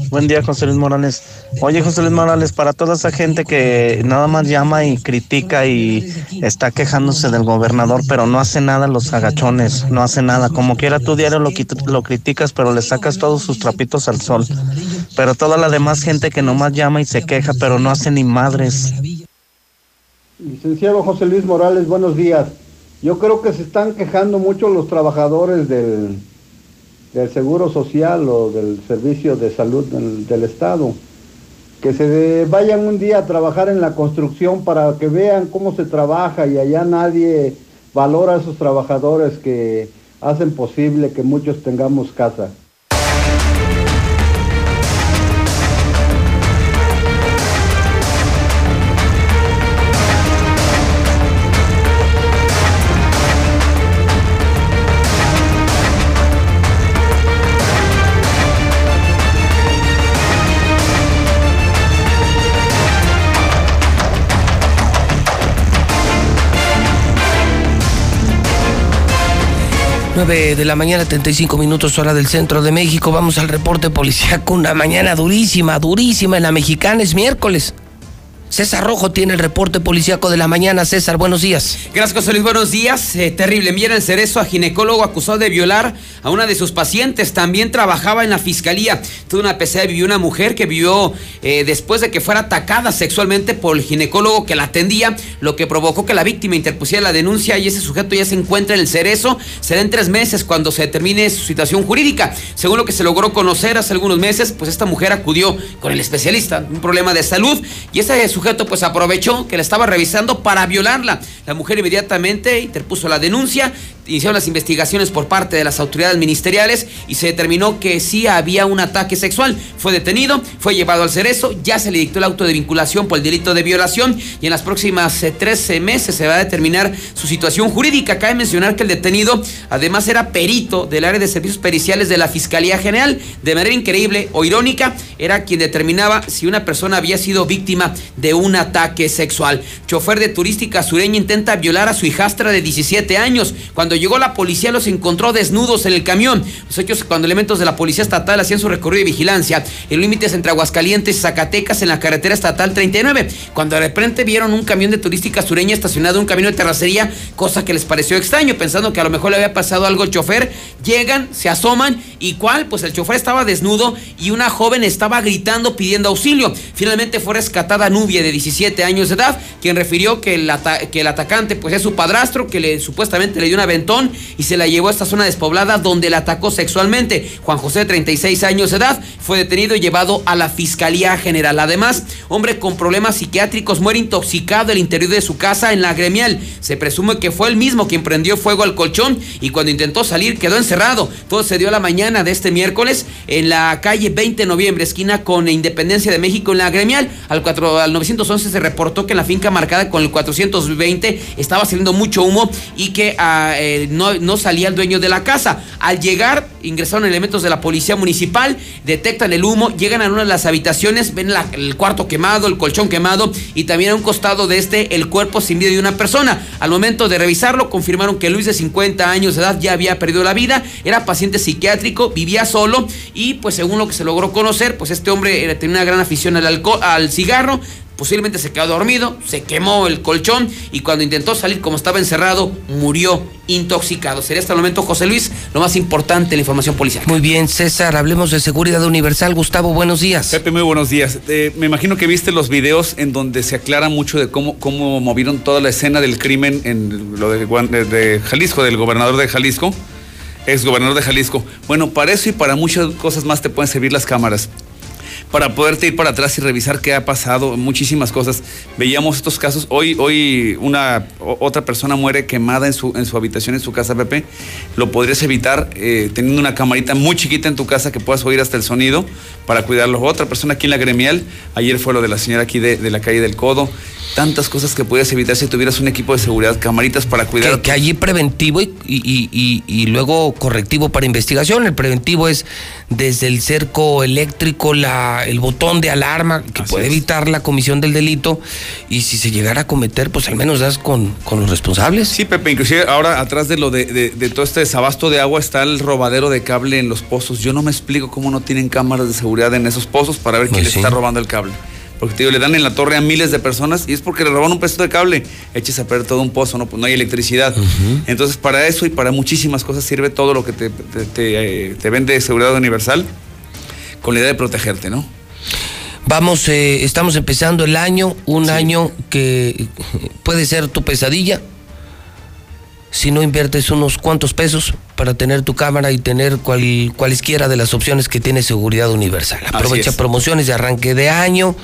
Buen día, José Luis Morales. Oye, José Luis Morales, para toda esa gente que nada más llama y critica y está quejándose del gobernador, pero no hace nada los agachones, no hace nada. Como quiera, tu diario lo, lo criticas, pero le sacas todos sus trapitos al sol. Pero toda la demás gente que nomás llama y se queja, pero no hace ni madres. Licenciado José Luis Morales, buenos días. Yo creo que se están quejando mucho los trabajadores del, del Seguro Social o del Servicio de Salud del, Estado. Que se vayan un día a trabajar en la construcción para que vean cómo se trabaja y allá nadie valora a esos trabajadores que hacen posible que muchos tengamos casa. 9 de la mañana, 35 minutos hora del centro de México. Vamos al reporte con Una mañana durísima, durísima en la mexicana. Es miércoles. César Rojo tiene el reporte policíaco de la mañana. César, buenos días. Gracias, José Luis. Buenos días. Eh, terrible. Envían el cerezo a ginecólogo acusado de violar a una de sus pacientes. También trabajaba en la fiscalía. Tuvo una pesadilla. Vivió una mujer que vivió eh, después de que fuera atacada sexualmente por el ginecólogo que la atendía, lo que provocó que la víctima interpusiera la denuncia y ese sujeto ya se encuentra en el cerezo. Será en tres meses cuando se determine su situación jurídica. Según lo que se logró conocer hace algunos meses, pues esta mujer acudió con el especialista, un problema de salud, y ese sujeto pues aprovechó que la estaba revisando para violarla. La mujer inmediatamente interpuso la denuncia, iniciaron las investigaciones por parte de las autoridades ministeriales y se determinó que sí había un ataque sexual. Fue detenido, fue llevado al cerezo, ya se le dictó el auto de vinculación por el delito de violación y en las próximas 13 eh, meses se va a determinar su situación jurídica. Cabe mencionar que el detenido además era perito del área de servicios periciales de la Fiscalía General. De manera increíble o irónica, era quien determinaba si una persona había sido víctima de un ataque sexual. Chofer de turística sureña intenta violar a su hijastra de 17 años. Cuando llegó la policía los encontró desnudos en el camión. Los hechos cuando elementos de la policía estatal hacían su recorrido de vigilancia en límites entre Aguascalientes y Zacatecas en la carretera estatal 39. Cuando de repente vieron un camión de turística sureña estacionado en un camino de terracería, cosa que les pareció extraño, pensando que a lo mejor le había pasado algo al chofer, llegan, se asoman y cuál, pues el chofer estaba desnudo y una joven estaba gritando pidiendo auxilio. Finalmente fue rescatada Nubia de 17 años de edad, quien refirió que el, atacante pues es su padrastro, que le supuestamente le dio un y se la llevó a esta zona despoblada donde la atacó sexualmente. Juan José, 36 años de edad, fue detenido y llevado a la Fiscalía General. Además, hombre con problemas psiquiátricos muere intoxicado en el interior de su casa en la gremial. Se presume que fue el mismo quien prendió fuego al colchón y cuando intentó salir quedó encerrado. Todo se dio a la mañana de este miércoles en la calle 20 de noviembre, esquina con Independencia de México en la gremial. Al, 4, al 911 se reportó que en la finca marcada con el 420 estaba saliendo mucho humo y que ah, eh, no, salía el dueño de la casa. Al llegar, ingresaron elementos de la policía municipal, detectan el humo, llegan a una de las habitaciones, ven el cuarto quemado, el colchón quemado y también a un costado de este el cuerpo sin vida de una persona. Al momento de revisarlo, confirmaron que Luis de 50 años de edad ya había perdido la vida, era paciente psiquiátrico, vivía solo y pues según lo que se logró conocer, pues este hombre tenía una gran afición al alcohol, al cigarro, posiblemente se quedó dormido, se quemó el colchón y cuando intentó salir como estaba encerrado, murió intoxicado. Sería hasta el momento, José Luis, lo más importante, la información policial. Muy bien, César, hablemos de seguridad universal. Gustavo, buenos días. Pepe, muy buenos días. Eh, me imagino que viste los videos en donde se aclara mucho de cómo, cómo movieron toda la escena del crimen en lo de, de Jalisco, del gobernador de Jalisco, ex gobernador de Jalisco. Bueno, para eso y para muchas cosas más te pueden servir las cámaras para poderte ir para atrás y revisar qué ha pasado, muchísimas cosas. Veíamos estos casos. Hoy, hoy una otra persona muere quemada en su, en su habitación, en su casa, Pepe. Lo podrías evitar eh, teniendo una camarita muy chiquita en tu casa que puedas oír hasta el sonido para cuidarlo. Otra persona aquí en la gremial, ayer fue lo de la señora aquí de, la calle del Codo. Tantas cosas que podías evitar si tuvieras un equipo de seguridad, camaritas para cuidar. Que, que allí preventivo y, y- y- y luego correctivo para investigación. El preventivo es desde el cerco eléctrico, la, el botón de alarma que puede evitar la comisión del delito. Y si se llegara a cometer, pues al menos das con, con los responsables. Sí, Pepe, inclusive ahora atrás de lo de, de- de todo este desabasto de agua está el robadero de cable en los pozos. Yo no me explico cómo no tienen cámaras de seguridad en esos pozos para ver quién Pues les sí. está robando el cable. Porque te digo, le dan en la torre a miles de personas y es porque le roban un pedazo de cable. Eches a perder todo un pozo, no, pues no hay electricidad. Entonces, para eso y para muchísimas cosas sirve todo lo que te, te- te, eh, te vende seguridad universal con la idea de protegerte, ¿no? Vamos, eh, estamos empezando el año, un año que puede ser tu pesadilla. Si no inviertes unos cuantos pesos para tener tu cámara y tener cual, cualesquiera de las opciones que tiene Seguridad Universal. Aprovecha es. promociones de arranque de año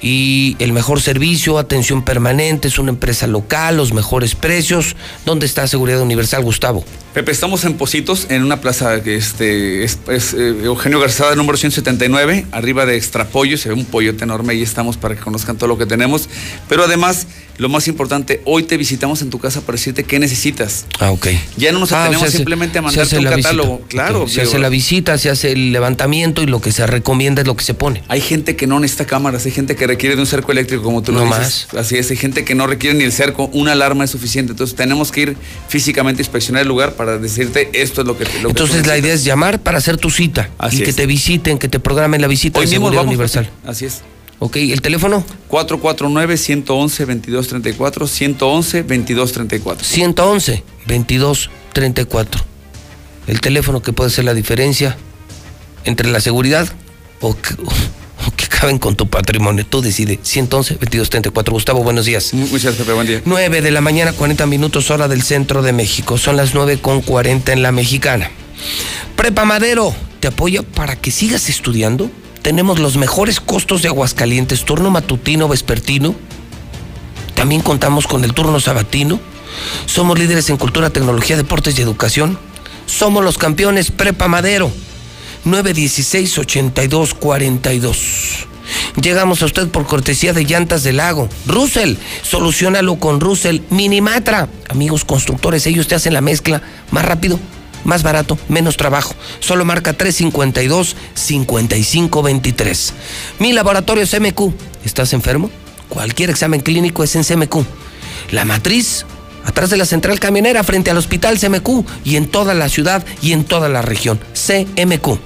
y el mejor servicio, atención permanente, es una empresa local, los mejores precios. ¿Dónde está Seguridad Universal, Gustavo? Pepe, estamos en Positos, en una plaza que este, es, es, eh, Eugenio Garzada, número 179, arriba de Extrapollo, se ve un pollote enorme, ahí estamos para que conozcan todo lo que tenemos. Pero además, lo más importante, hoy te visitamos en tu casa para decirte qué necesitas. Ah, ok. Ya no nos Ah, atenemos simplemente a mandarte un la visita. catálogo. Claro, Se hace la visita, se hace el levantamiento y lo que se recomienda es lo que se pone. Hay gente que no necesita cámaras, hay gente que requiere de un cerco eléctrico, como tú lo No dices. Así es, hay gente que no requiere ni el cerco, una alarma es suficiente. Entonces tenemos que ir físicamente a inspeccionar el lugar para decirte esto es lo que... Lo que Entonces la idea es llamar para hacer tu cita Así y que te visiten, que te programen la visita Hoy de mismo Seguridad vamos, Universal. Así es. Ok, ¿el teléfono? 449-111-2234, 111-2234. 111 2234. El teléfono que puede ser la diferencia entre la seguridad o que, o que caben con tu patrimonio. Tú decides. 111 2234. Gustavo, buenos días. Muchas gracias. Buen día. 9 de la mañana, 40 minutos hora del centro de México. Son las 9 con 40 en la mexicana. Prepa Madero te apoya para que sigas estudiando. Tenemos los mejores costos de Aguascalientes, turno matutino, vespertino. También contamos con el turno sabatino. Somos líderes en cultura, tecnología, deportes y educación. Somos los campeones Prepa Madero. 916-8242. Llegamos a usted por cortesía de Llantas del Lago. Russell, solucionalo con Russell. Minimatra. Amigos constructores, ellos te hacen la mezcla más rápido, más barato, menos trabajo. Solo marca 352-5523. Mi laboratorio CMQ. ¿Estás enfermo? Cualquier examen clínico es en CMQ. La matriz, atrás de la central camionera, frente al hospital CMQ y en toda la ciudad y en toda la región. CMQ.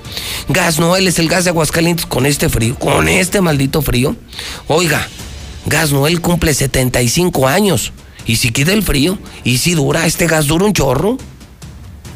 Gas Noel es el gas de Aguascalientes con este frío, con este maldito frío. Oiga, Gas Noel cumple 75 años. Y si queda el frío, y si dura, este gas dura un chorro.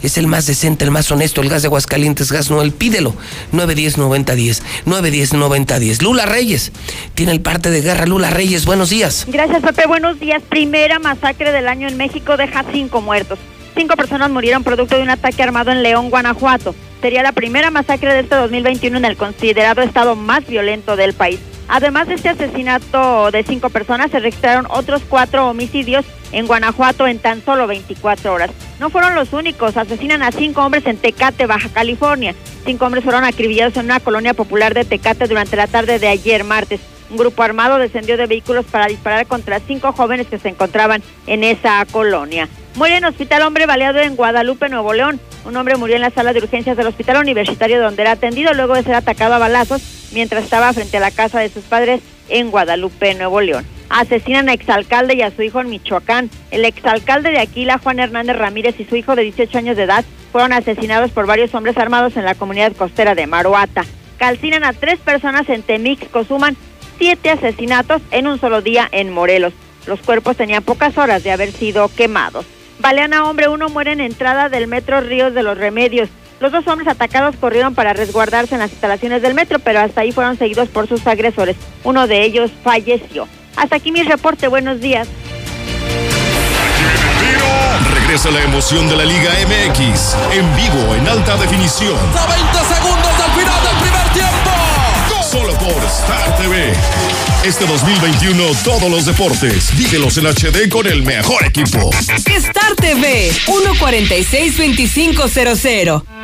Es el más decente, el más honesto, el gas de Aguascalientes, Gas Noel, pídelo. 910-9010, 910-9010. Lula Reyes, tiene el parte de guerra Lula Reyes, buenos días. Gracias, Pepe. Buenos días. Primera masacre del año en México deja cinco muertos. Cinco personas murieron producto de un ataque armado en León, Guanajuato. Sería la primera masacre de este 2021 en el considerado estado más violento del país. Además de este asesinato de cinco personas, se registraron otros cuatro homicidios en Guanajuato en tan solo 24 horas. No fueron los únicos, asesinan a cinco hombres en Tecate, Baja California. Cinco hombres fueron acribillados en una colonia popular de Tecate durante la tarde de ayer martes. Un grupo armado descendió de vehículos para disparar contra cinco jóvenes que se encontraban en esa colonia. Muere en hospital hombre baleado en Guadalupe, Nuevo León. Un hombre murió en la sala de urgencias del hospital universitario donde era atendido luego de ser atacado a balazos mientras estaba frente a la casa de sus padres en Guadalupe, Nuevo León. Asesinan a exalcalde y a su hijo en Michoacán. El exalcalde de Aquila, Juan Hernández Ramírez, y su hijo de 18 años de edad fueron asesinados por varios hombres armados en la comunidad costera de Maruata. Calcinan a tres personas en Temixco, suman siete asesinatos en un solo día en Morelos. Los cuerpos tenían pocas horas de haber sido quemados. Balean a hombre, uno muere en entrada del metro Ríos de los Remedios. Los dos hombres atacados corrieron para resguardarse en las instalaciones del metro, pero hasta ahí fueron seguidos por sus agresores. Uno de ellos falleció. Hasta aquí mi reporte. Buenos días. Regresa la emoción de la Liga MX en vivo en alta definición. A 20 segundos del final del primer tiempo. Solo por Star TV. Este 2021 todos los deportes, vívelos en HD con el mejor equipo. Star TV 146-2500.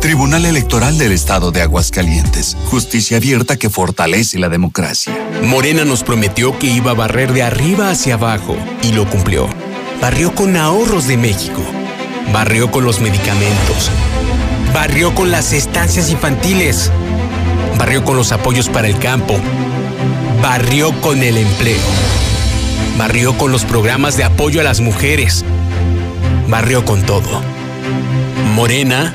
Tribunal Electoral del Estado de Aguascalientes. Justicia abierta que fortalece la democracia. Morena nos prometió que iba a barrer de arriba hacia abajo y lo cumplió. Barrió con ahorros de México. Barrió con los medicamentos. Barrió con las estancias infantiles. Barrió con los apoyos para el campo. Barrió con el empleo. Barrió con los programas de apoyo a las mujeres. Barrió con todo. Morena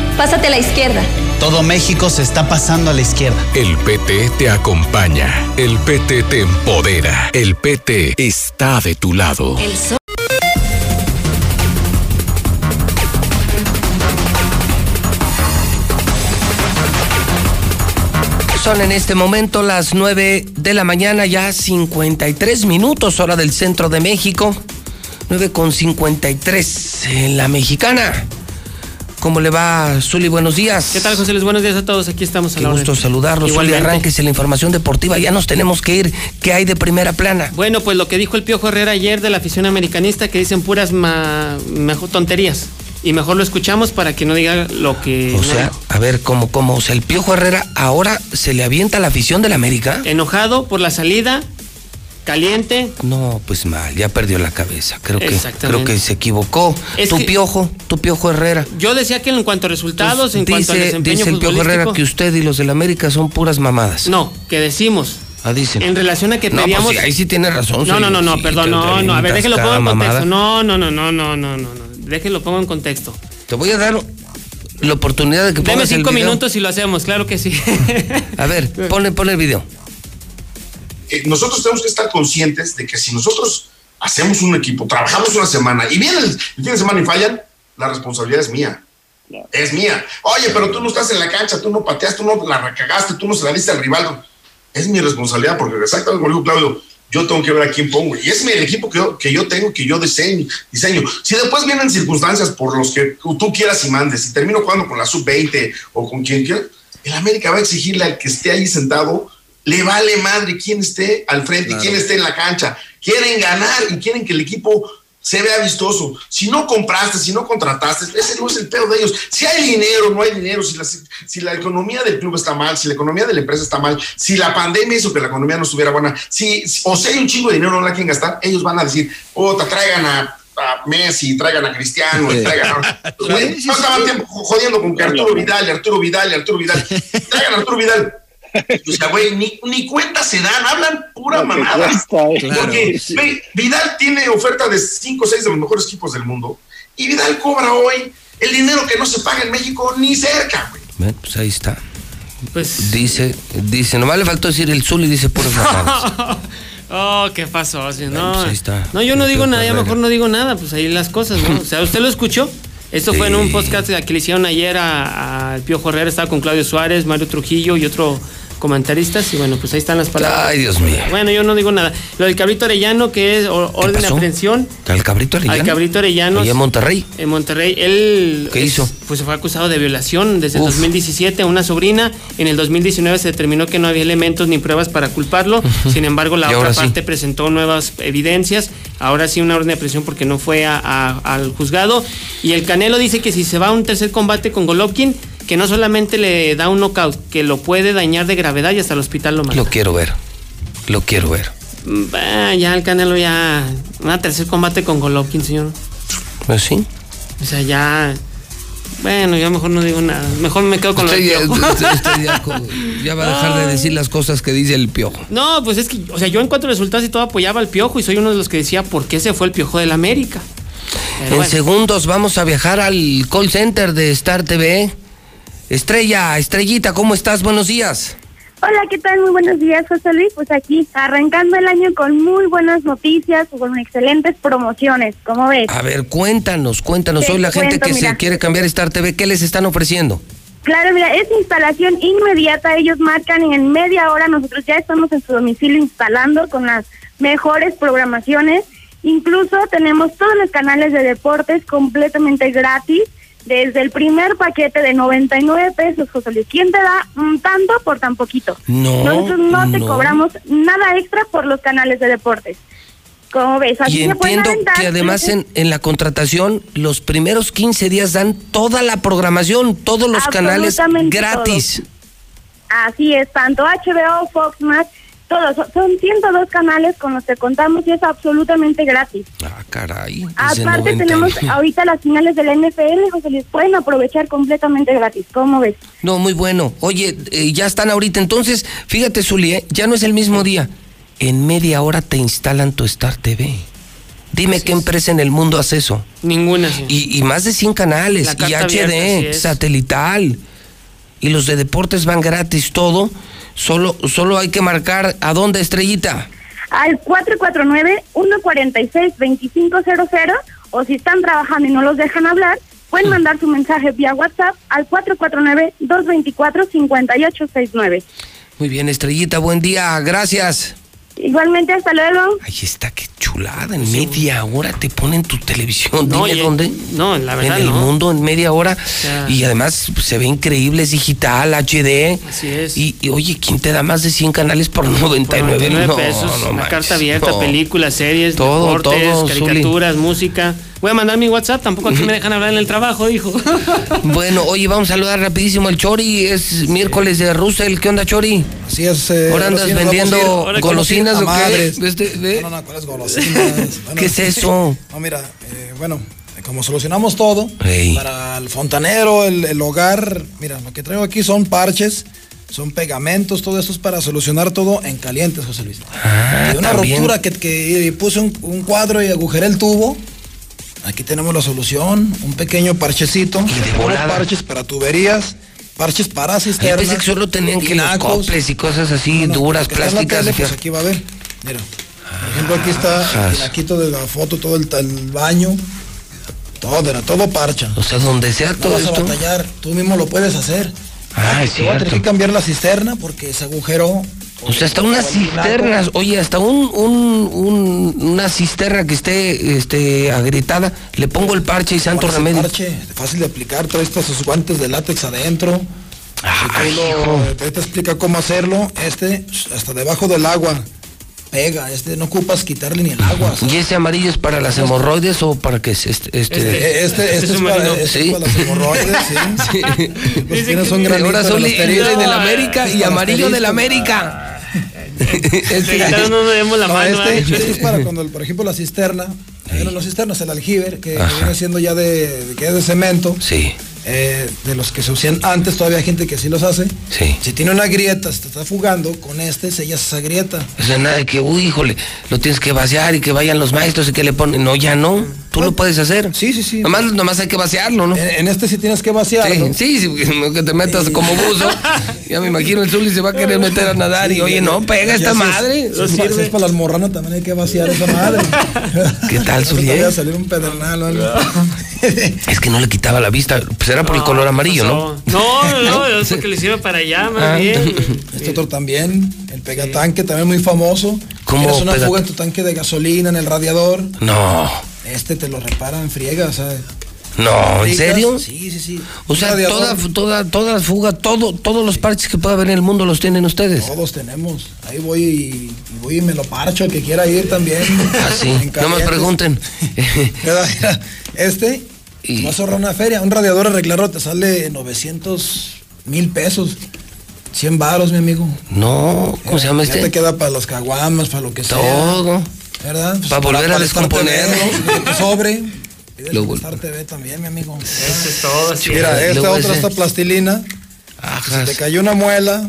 Pásate a la izquierda. Todo México se está pasando a la izquierda. El PT te acompaña. El PT te empodera. El PT está de tu lado. El sol. Son en este momento las 9 de la mañana, ya 53 minutos, hora del centro de México. 9 con 53 en la mexicana. ¿Cómo le va, Zuli? Buenos días. ¿Qué tal, José Luis? Buenos días a todos. Aquí estamos a Qué la gusto orden. saludarlos. Zuli, Igualmente. arránquese la información deportiva. Ya nos tenemos que ir. ¿Qué hay de primera plana? Bueno, pues lo que dijo el Piojo Herrera ayer de la afición americanista, que dicen puras ma- mejor tonterías. Y mejor lo escuchamos para que no diga lo que. O no sea, dijo. a ver, ¿cómo, cómo? O sea, el Piojo Herrera ahora se le avienta a la afición del América. Enojado por la salida, caliente. No, pues mal, ya perdió la cabeza. Creo que, creo que se equivocó. Es tu que- Piojo, tu Piojo Herrera. Yo decía que en cuanto a resultados, en Pues cuanto al desempeño dice el Piojo Herrera que usted y los del América son puras mamadas. No, que decimos. Ah, dicen. En relación a que No, pedíamos. pues sí, ahí sí tiene razón. No, no, no, no, sí, perdón, no, no. A ver, déjelo pongo en contexto. mamada. No, no, no, no, no, no, no, no. Déjelo pongo en contexto. Te voy a dar la oportunidad de que Deme pongas el cinco video. minutos y lo hacemos, claro que sí. A ver, ponle, ponle el video. Eh, nosotros tenemos que estar conscientes de que si nosotros hacemos un equipo, trabajamos una semana y viene el, fin de semana y fallan, la responsabilidad es mía. Es mía. Oye, pero tú no estás en la cancha, tú no pateaste, tú no la recagaste, tú no se la diste al rival. Es mi responsabilidad porque exactamente como dijo Claudio, yo tengo que ver a quién pongo. Y es el equipo que yo, que yo tengo, que yo diseño, diseño. Si después vienen circunstancias por los que tú quieras y mandes, y termino jugando con la sub-20 o con quien quiera, el América va a exigirle al que esté ahí sentado, le vale madre quién esté al frente y quién esté en la cancha. Quieren ganar y quieren que el equipo se vea vistoso. Si no compraste, si no contrataste, ese no es el peor de ellos. Si hay dinero, no hay dinero, si la, si la economía del club está mal, si la economía de la empresa está mal, si la pandemia hizo que la economía no estuviera buena, si, o si hay un chingo de dinero, no la quieren gastar, ellos van a decir, puta, traigan a, a Messi, traigan a Cristiano, y traigan a... No estaban tiempo jodiendo con que Arturo Vidal, Arturo Vidal, Arturo Vidal. Traigan a Arturo Vidal. O sea, güey, ni, ni cuenta se dan, hablan pura mamada. cuesta, eh. Porque Claro. ve, Vidal tiene oferta de 5 o 6 de los mejores equipos del mundo. Y Vidal cobra hoy el dinero que no se paga en México ni cerca, güey. Pues ahí está. Pues. Dice, dice, nomás le faltó decir el Zuli, dice puras mamadas. oh, qué pasó, sí, no. pues ahí está. No, yo no digo nada, ya mejor no digo nada, pues ahí las cosas, ¿no? O sea, ¿usted lo escuchó? Esto fue en un Sí. podcast que le hicieron ayer a- al Piojo Herrera, estaba con Claudio Suárez, Mario Trujillo y otro comentaristas y bueno, pues ahí están las palabras. Ay, Dios mío. Bueno, yo no digo nada. Lo del cabrito Arellano, que es orden de aprehensión. ¿Al cabrito Arellano? Al cabrito Arellano. Ahí en Monterrey. En Monterrey, él... ¿Qué hizo? Pues se fue acusado de violación desde el Uf. 2017 a una sobrina. En el 2019 se determinó que no había elementos ni pruebas para culparlo. Sin embargo, la Y otra sí. parte presentó nuevas evidencias. Ahora sí una orden de aprehensión porque no fue a- a- al juzgado. Y el Canelo dice que si se va a un tercer combate con Golovkin, que no solamente le da un knockout, que lo puede dañar de gravedad y hasta el hospital lo manda. Lo quiero ver. Lo quiero ver. Mm, bah, ya el Canelo ya... Un tercer combate con Golovkin, señor. Pues sí. O sea, ya... Bueno, ya mejor no digo nada. Mejor me quedo con lo Usted del ya, piojo. usted- usted ya va a dejar de decir las cosas que dice el piojo. No, pues es que, o sea, yo en cuanto a resultados y todo apoyaba al piojo y soy uno de los que decía por qué se fue el piojo del América. Pero En bueno. segundos vamos a viajar al call center de Star TV. Estrella, Estrellita, ¿cómo estás? Buenos días. Hola, ¿qué tal? Muy buenos días, José Luis. Pues aquí, arrancando el año con muy buenas noticias, con excelentes promociones, ¿cómo ves? A ver, cuéntanos, cuéntanos. Hoy la gente cuento, que se quiere cambiar Star TV, ¿qué les están ofreciendo? Claro, mira, es instalación inmediata. Ellos marcan y en media hora nosotros ya estamos en su domicilio instalando con las mejores programaciones. Incluso tenemos todos los canales de deportes completamente gratis. Desde el primer paquete de 99 pesos, José Luis. ¿Quién te da mm, tanto por tan poquito? No, Nosotros no te no. cobramos nada extra por los canales de deportes. Como ves, así Y se entiendo aventar. que además en, en la contratación los primeros 15 días dan toda la programación, todos los canales gratis. Así es, tanto HBO, Fox Más, todos. Son- Son 102 canales con los que contamos y es absolutamente gratis. Ah, caray. Aparte 90. tenemos ahorita las finales de la NFL, José Luis, pueden aprovechar completamente gratis. ¿Cómo ves? No, muy bueno. Oye, eh, ya están ahorita. Entonces, fíjate, Zuli, ¿eh? ya no es el mismo día. En media hora te instalan tu Star TV. Dime qué empresa en el mundo hace eso. Ninguna. Y, y más de 100 canales. Y abierta, HD, satelital. Y los de deportes van gratis, todo. Solo, solo hay que marcar a dónde, estrellita. Al 449-146-2500 o si están trabajando y no los dejan hablar, pueden mandar su mensaje vía WhatsApp al 449-224-5869. Muy bien, estrellita, buen día. Gracias. Igualmente, hasta luego. Ahí está, qué chulada. En media hora te ponen tu televisión. No, Dime y- dónde. No, la verdad en el no. mundo en media hora sea- y además pues, se ve increíble, es digital, HD. Así es. Y, y, oye, ¿quién te da más de 100 canales por 99? 99 no, pesos, no una manches, carta abierta, no. películas, series, Todo, deportes, todo, Zuli. caricaturas, música. Voy a mandar mi WhatsApp, tampoco aquí me dejan hablar en el trabajo, dijo. Bueno, oye, vamos a saludar rapidísimo al Chori. Es miércoles de Russell. ¿Qué onda, Chori? Así es. eh, Ahora andas vendiendo ahora golosinas o qué? Este. No, no, no, ¿cuáles golosinas? Bueno, ¿Qué es eso? No, mira, eh, bueno, como solucionamos todo, para el fontanero, el, el hogar, mira, lo que traigo aquí son parches, son pegamentos, todo esto es para solucionar todo en calientes, José Luis. Ah, una también. ruptura que, que puse un, un cuadro y agujeré el tubo. Aquí tenemos la solución, un pequeño parchecito. Parches para tuberías, parches para Yo cisternas. pensé que solo tenían que los coples y cosas así duras, plásticas. tele, pues aquí va a ver. Mira. Por ejemplo, aquí está el taquito de la foto, todo el, el baño. Todo, era todo parcha. O sea, donde sea No todo vas a esto. batallar, tú mismo lo puedes hacer. Ah, es Te voy a tener cierto. que cambiar la cisterna porque se agujeró. O sea, hasta unas cisternas, oye, hasta un, un, un- una cisterna que esté este, agrietada, le pongo el parche y santo remedio. parche, fácil de aplicar, trae estos guantes de látex adentro. Ay, lo- te, te explica cómo hacerlo. Este, hasta debajo del agua, pega. Este, no ocupas quitarle ni el agua. ¿Y ese amarillo es para las hemorroides o para qué es este? Este, Este, este, este es, para, este es Sí. para las hemorroides, sí. Pues Ahora de son la li- asterisco. del América Este y amarillo del. América. Se quitaron, no nos vemos la No, mano. este, ¿eh? este es para cuando, por ejemplo, la cisterna, eh, no, la cisterna es el aljiber, que, que Ajá. viene siendo ya de, que es de cemento. Sí. Eh, de los que se usan antes, todavía hay gente que sí los hace. Sí. Si tiene una grieta, se te está fugando, con este sellas esa grieta. O sea, nada de que, uy, híjole, lo tienes que vaciar y que vayan los maestros y que le ponen. No, ya no. Tú lo puedes hacer. Sí, sí, sí. Nomás, nomás hay que vaciarlo, ¿no? En, en este sí tienes que vaciarlo. Sí, sí, sí, que te metas como buzo. Ya me imagino el Zuli se va a querer meter a nadar y, oye, no, pega esta es- madre. Si es, para, si es para las morranas también hay que vaciar esa madre. ¿Qué tal, Zuli? vaya a salir un pedernal o algo. Es que no le quitaba la vista. Pues era por el No, color ¿qué amarillo, pasó? ¿no? No, no, eso que le sirve para allá, más Ah. bien. Este otro también, el pegatanque, también muy famoso. ¿Cómo Tienes una pega- fuga en tu tanque de gasolina, en el radiador. No, Este te lo reparan friega, ¿sabes? no, ¿en serio? Sí, sí, sí. O sea, toda, toda, toda fuga, todo, todos los parches que pueda haber en el mundo los tienen ustedes. Todos tenemos. Ahí voy y, y voy y me lo parcho, el que quiera ir también. Ah, sí. En No me pregunten. Mira, Este, vas a ahorrar una feria. Un radiador arreglarlo te sale 900 mil pesos. 100 varos, mi amigo. No, ¿cómo se llama Ya este? te queda para los caguamas, para lo que sea. Todo. ¿Verdad? Pues Para volver a para descomponerlo. ¿no? Sobre. Star TV también, mi amigo. Eso es todo. Mira, esta Luego otra, ese- esta plastilina. Si te cayó una muela,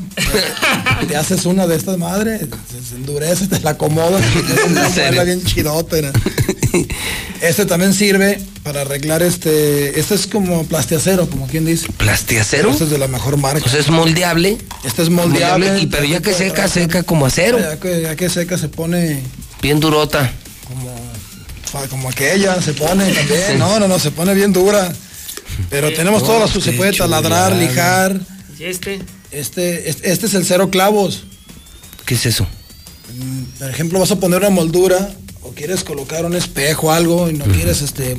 te haces una de estas madres, se, se endurece, te la acomodas, queda una muela bien chidota. ¿no? Este también sirve para arreglar este, este es como plastiacero, como quien dice. ¿Plastiacero? Este es de la mejor marca. Sea, es moldeable. Este es moldeable. y, pero ya que seca, seca como acero. Ya que, ya que seca se pone Bien durota. fa- como aquella, se pone también. No, no, no, se pone bien dura. Pero tenemos No, todas las, se qué puede taladrar, lijar. ¿Y este? Este, este, este es el cero clavos. ¿Qué es eso? Por ejemplo, vas a poner una moldura o quieres colocar un espejo o algo y no quieres este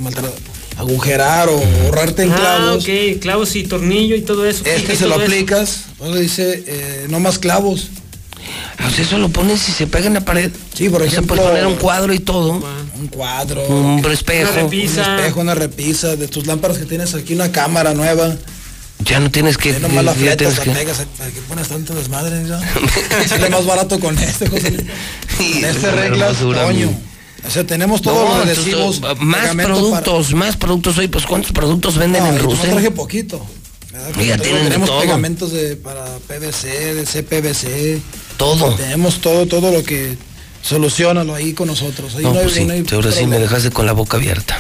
agujerar o ahorrarte en Ah, clavos. ok, clavos y tornillo y todo eso. Este se lo aplicas, entonces dice eh, no más clavos. Ah, o sea, eso lo pones y se pega en la pared. Sí, por O sea, ejemplo, poner un cuadro y todo. Un cuadro, Un espejo. Una repisa. un espejo, una repisa de tus lámparas que tienes aquí, una cámara nueva. Ya no tienes que. Ya nomás la ya tienes que- pegas, ¿para qué pones tanto desmadre? ya? Sale más barato con este, José. Con este reglas, coño. O sea, tenemos todos No, los adhesivos. más productos, más productos hoy, pues ¿cuántos productos venden Para... en No, yo Rusia? traje poquito. de tenemos todo. pegamentos de, para PVC, de CPVC. Todo. Tenemos todo, todo lo que solucionalo ahí con nosotros. Ahí No, no, hay, pues sí, no hay ahora sí me dejaste con la boca abierta.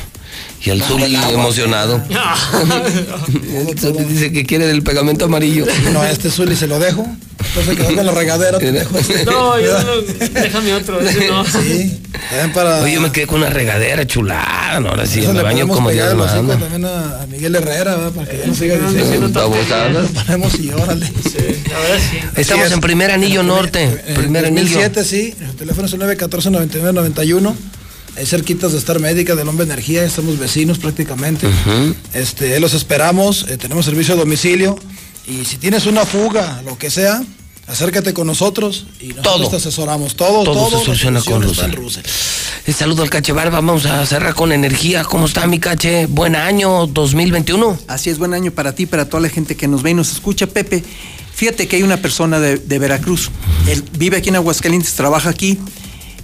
Y al Zuli el agua. emocionado. El Zuli dice que quiere del pegamento amarillo. No, este Zuli se lo dejo. Entonces quedó con la regadera. te dejo este. No, yo no, déjame otro, ese no. Sí, para. Oye, yo me quedé con una regadera chulada. ¿no? Ahora sí, Eso me baño como Dios manda. también a, a Miguel Herrera, ¿verdad? Para que ya no siga diciendo. Babosadas. Lo ponemos y órale. Ahora sí. Estamos es. en primer anillo norte. En Primer anillo. 2007, sí. El teléfono es el 914-9991. Ahí cerquitas de Star Médica, del Hombre Energía. Estamos vecinos prácticamente. este, los esperamos. eh, tenemos servicio a domicilio. Y si tienes una fuga, lo que sea, acércate con nosotros y nosotros Todo. te asesoramos. Todo, Todo todo. se soluciona con Russell. El saludo al Cache Barba. Vamos a cerrar con energía. ¿Cómo está mi Cache? Buen año 2021. Así es, buen año para ti, para toda la gente que nos ve y nos escucha. Pepe, fíjate que hay una persona de, de Veracruz. Él vive aquí en Aguascalientes, trabaja aquí.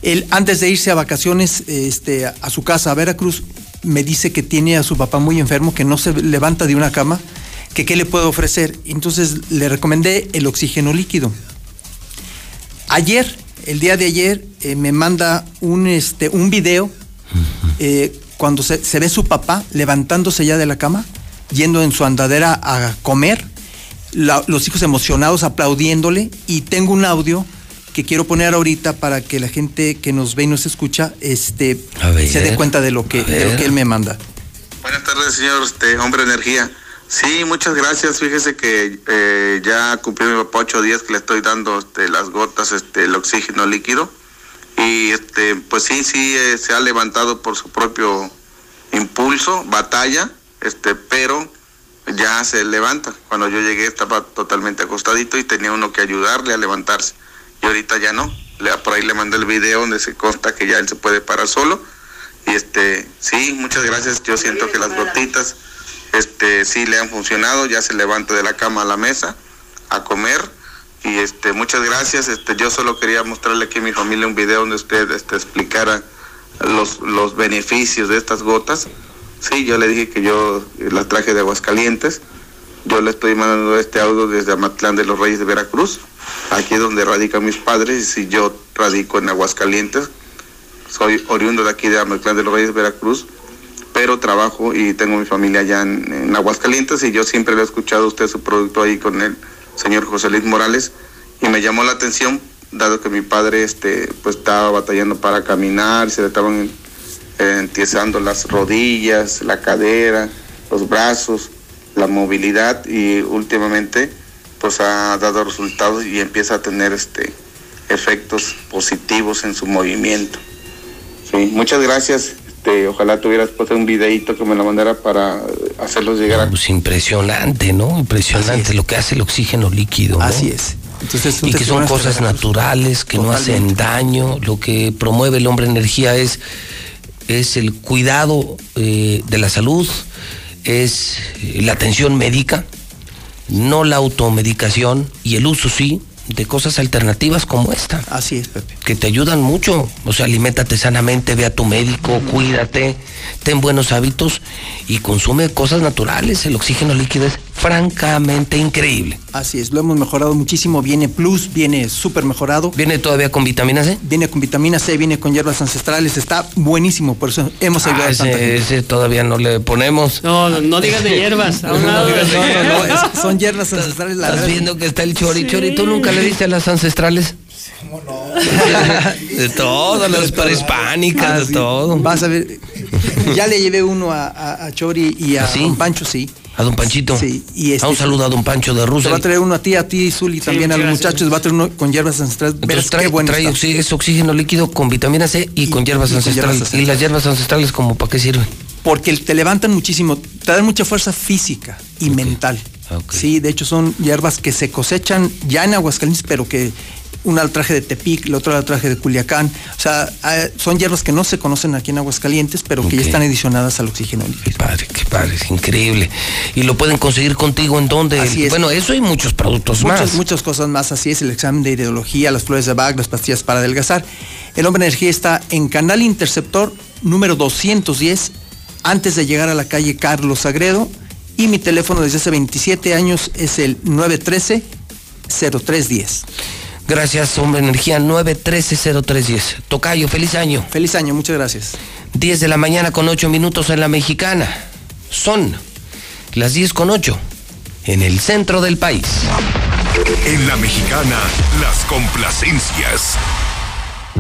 Él, antes de irse a vacaciones este, a su casa, a Veracruz, me dice que tiene a su papá muy enfermo, que no se levanta de una cama, que qué le puedo ofrecer. Entonces le recomendé el oxígeno líquido. Ayer, el día de ayer, eh, me manda un, este, un video eh, cuando se, se ve su papá levantándose ya de la cama, yendo en su andadera a comer, la- los hijos emocionados aplaudiéndole y tengo un audio que quiero poner ahorita para que la gente que nos ve y nos escucha este, ver, se dé cuenta de lo, que, a de lo ver. que él me manda. Buenas tardes, señor este, Hombre Energía. Sí, muchas gracias. Fíjese que eh, ya cumplió mi papá ocho días que le estoy dando este, las gotas, este, el oxígeno líquido. Y este, pues sí, sí, eh, se ha levantado por su propio impulso, batalla, este, pero ya se levanta. Cuando yo llegué estaba totalmente acostadito y tenía uno que ayudarle a levantarse. Y ahorita ya no. Le, por ahí le mandé el video donde se consta que ya él se puede parar solo. Y este, sí, muchas gracias. Yo siento que las gotitas, este, sí le han funcionado. Ya se levanta de la cama a la mesa a comer. Y este, muchas gracias. Este, yo solo quería mostrarle aquí a mi familia un video donde usted este, explicara los, los beneficios de estas gotas. Sí, yo le dije que yo las traje de Aguascalientes. Yo le estoy mandando este audio desde Amatlán de los Reyes de Veracruz. Aquí es donde radican mis padres y yo radico en Aguascalientes. Soy oriundo de aquí de Amatlán de los Reyes Veracruz, pero trabajo y tengo mi familia allá en, en Aguascalientes y yo siempre le he escuchado a usted su producto ahí con el señor José Luis Morales y me llamó la atención dado que mi padre este pues estaba batallando para caminar, se le estaban empiezando las rodillas, la cadera, los brazos, la movilidad y últimamente pues ha dado resultados y empieza a tener este efectos positivos en su movimiento. Sí, muchas gracias. Este, ojalá tuvieras puesto un videito que me lo mandara para hacerlos llegar a... Pues impresionante, ¿no? Impresionante lo que hace el oxígeno líquido. ¿no? Así es. Entonces, y que son cosas naturales, que no hacen daño. Lo que promueve el hombre energía es, es el cuidado eh, de la salud, es la atención médica, no la automedicación y el uso sí de cosas alternativas como esta. Así es, Pepe. Que te ayudan mucho. O sea, aliméntate sanamente, ve a tu médico, cuídate, ten buenos hábitos y consume cosas naturales. El oxígeno líquido es francamente increíble. Así es, lo hemos mejorado muchísimo. Viene plus, viene súper mejorado. ¿Viene todavía con vitamina C? Viene con vitamina C, viene con hierbas ancestrales. Está buenísimo, por eso hemos ayudado ah, a tanta ese, gente. ese todavía no le ponemos. No, no, no digas de hierbas. No, no, no, es- son hierbas ancestrales. La Estás verdad. viendo que está el chori chori. ¿Tú nunca le diste a las ancestrales? De todas las prehispánicas, Ah, de sí. todo. Vas a ver. Ya le llevé uno a, a- a Chori y a ¿Ah, sí? Don Pancho, sí. A don Panchito. Sí, y este- A un saludo a don Pancho de Te Rusia. va a traer uno a ti, a ti, Zuli, también a los muchachos. Va a traer uno con hierbas ancestrales. Entonces trae, qué bueno trae es oxígeno líquido con vitamina C y, con hierbas y con ancestrales. hierbas ¿Y las hierbas ancestrales como para qué sirven? Porque te levantan muchísimo, te dan mucha fuerza física y mental. Sí, de hecho son hierbas que se cosechan ya en Aguascalientes, pero que una al traje de Tepic, la otra al traje de Culiacán. O sea, eh, son hierbas que no se conocen aquí en Aguascalientes, pero que ya están adicionadas al oxígeno. Qué padre, qué padre, es increíble. ¿Y lo pueden conseguir contigo en dónde? Así es. Bueno, eso y muchos productos Muchas, más. muchas cosas más, así es, el examen de ideología, las flores de Bach, las pastillas para adelgazar. El Hombre Energía está en Canal Interceptor número 210, antes de llegar a la calle Carlos Sagredo, y mi teléfono desde hace 27 años es el 913-0310. Gracias, Hombre Energía 9130310. Tocayo, feliz año. Feliz año, muchas gracias. 10 de la mañana con 8 minutos en la mexicana. Son las 10 con 8 en el centro del país. En la mexicana, las complacencias.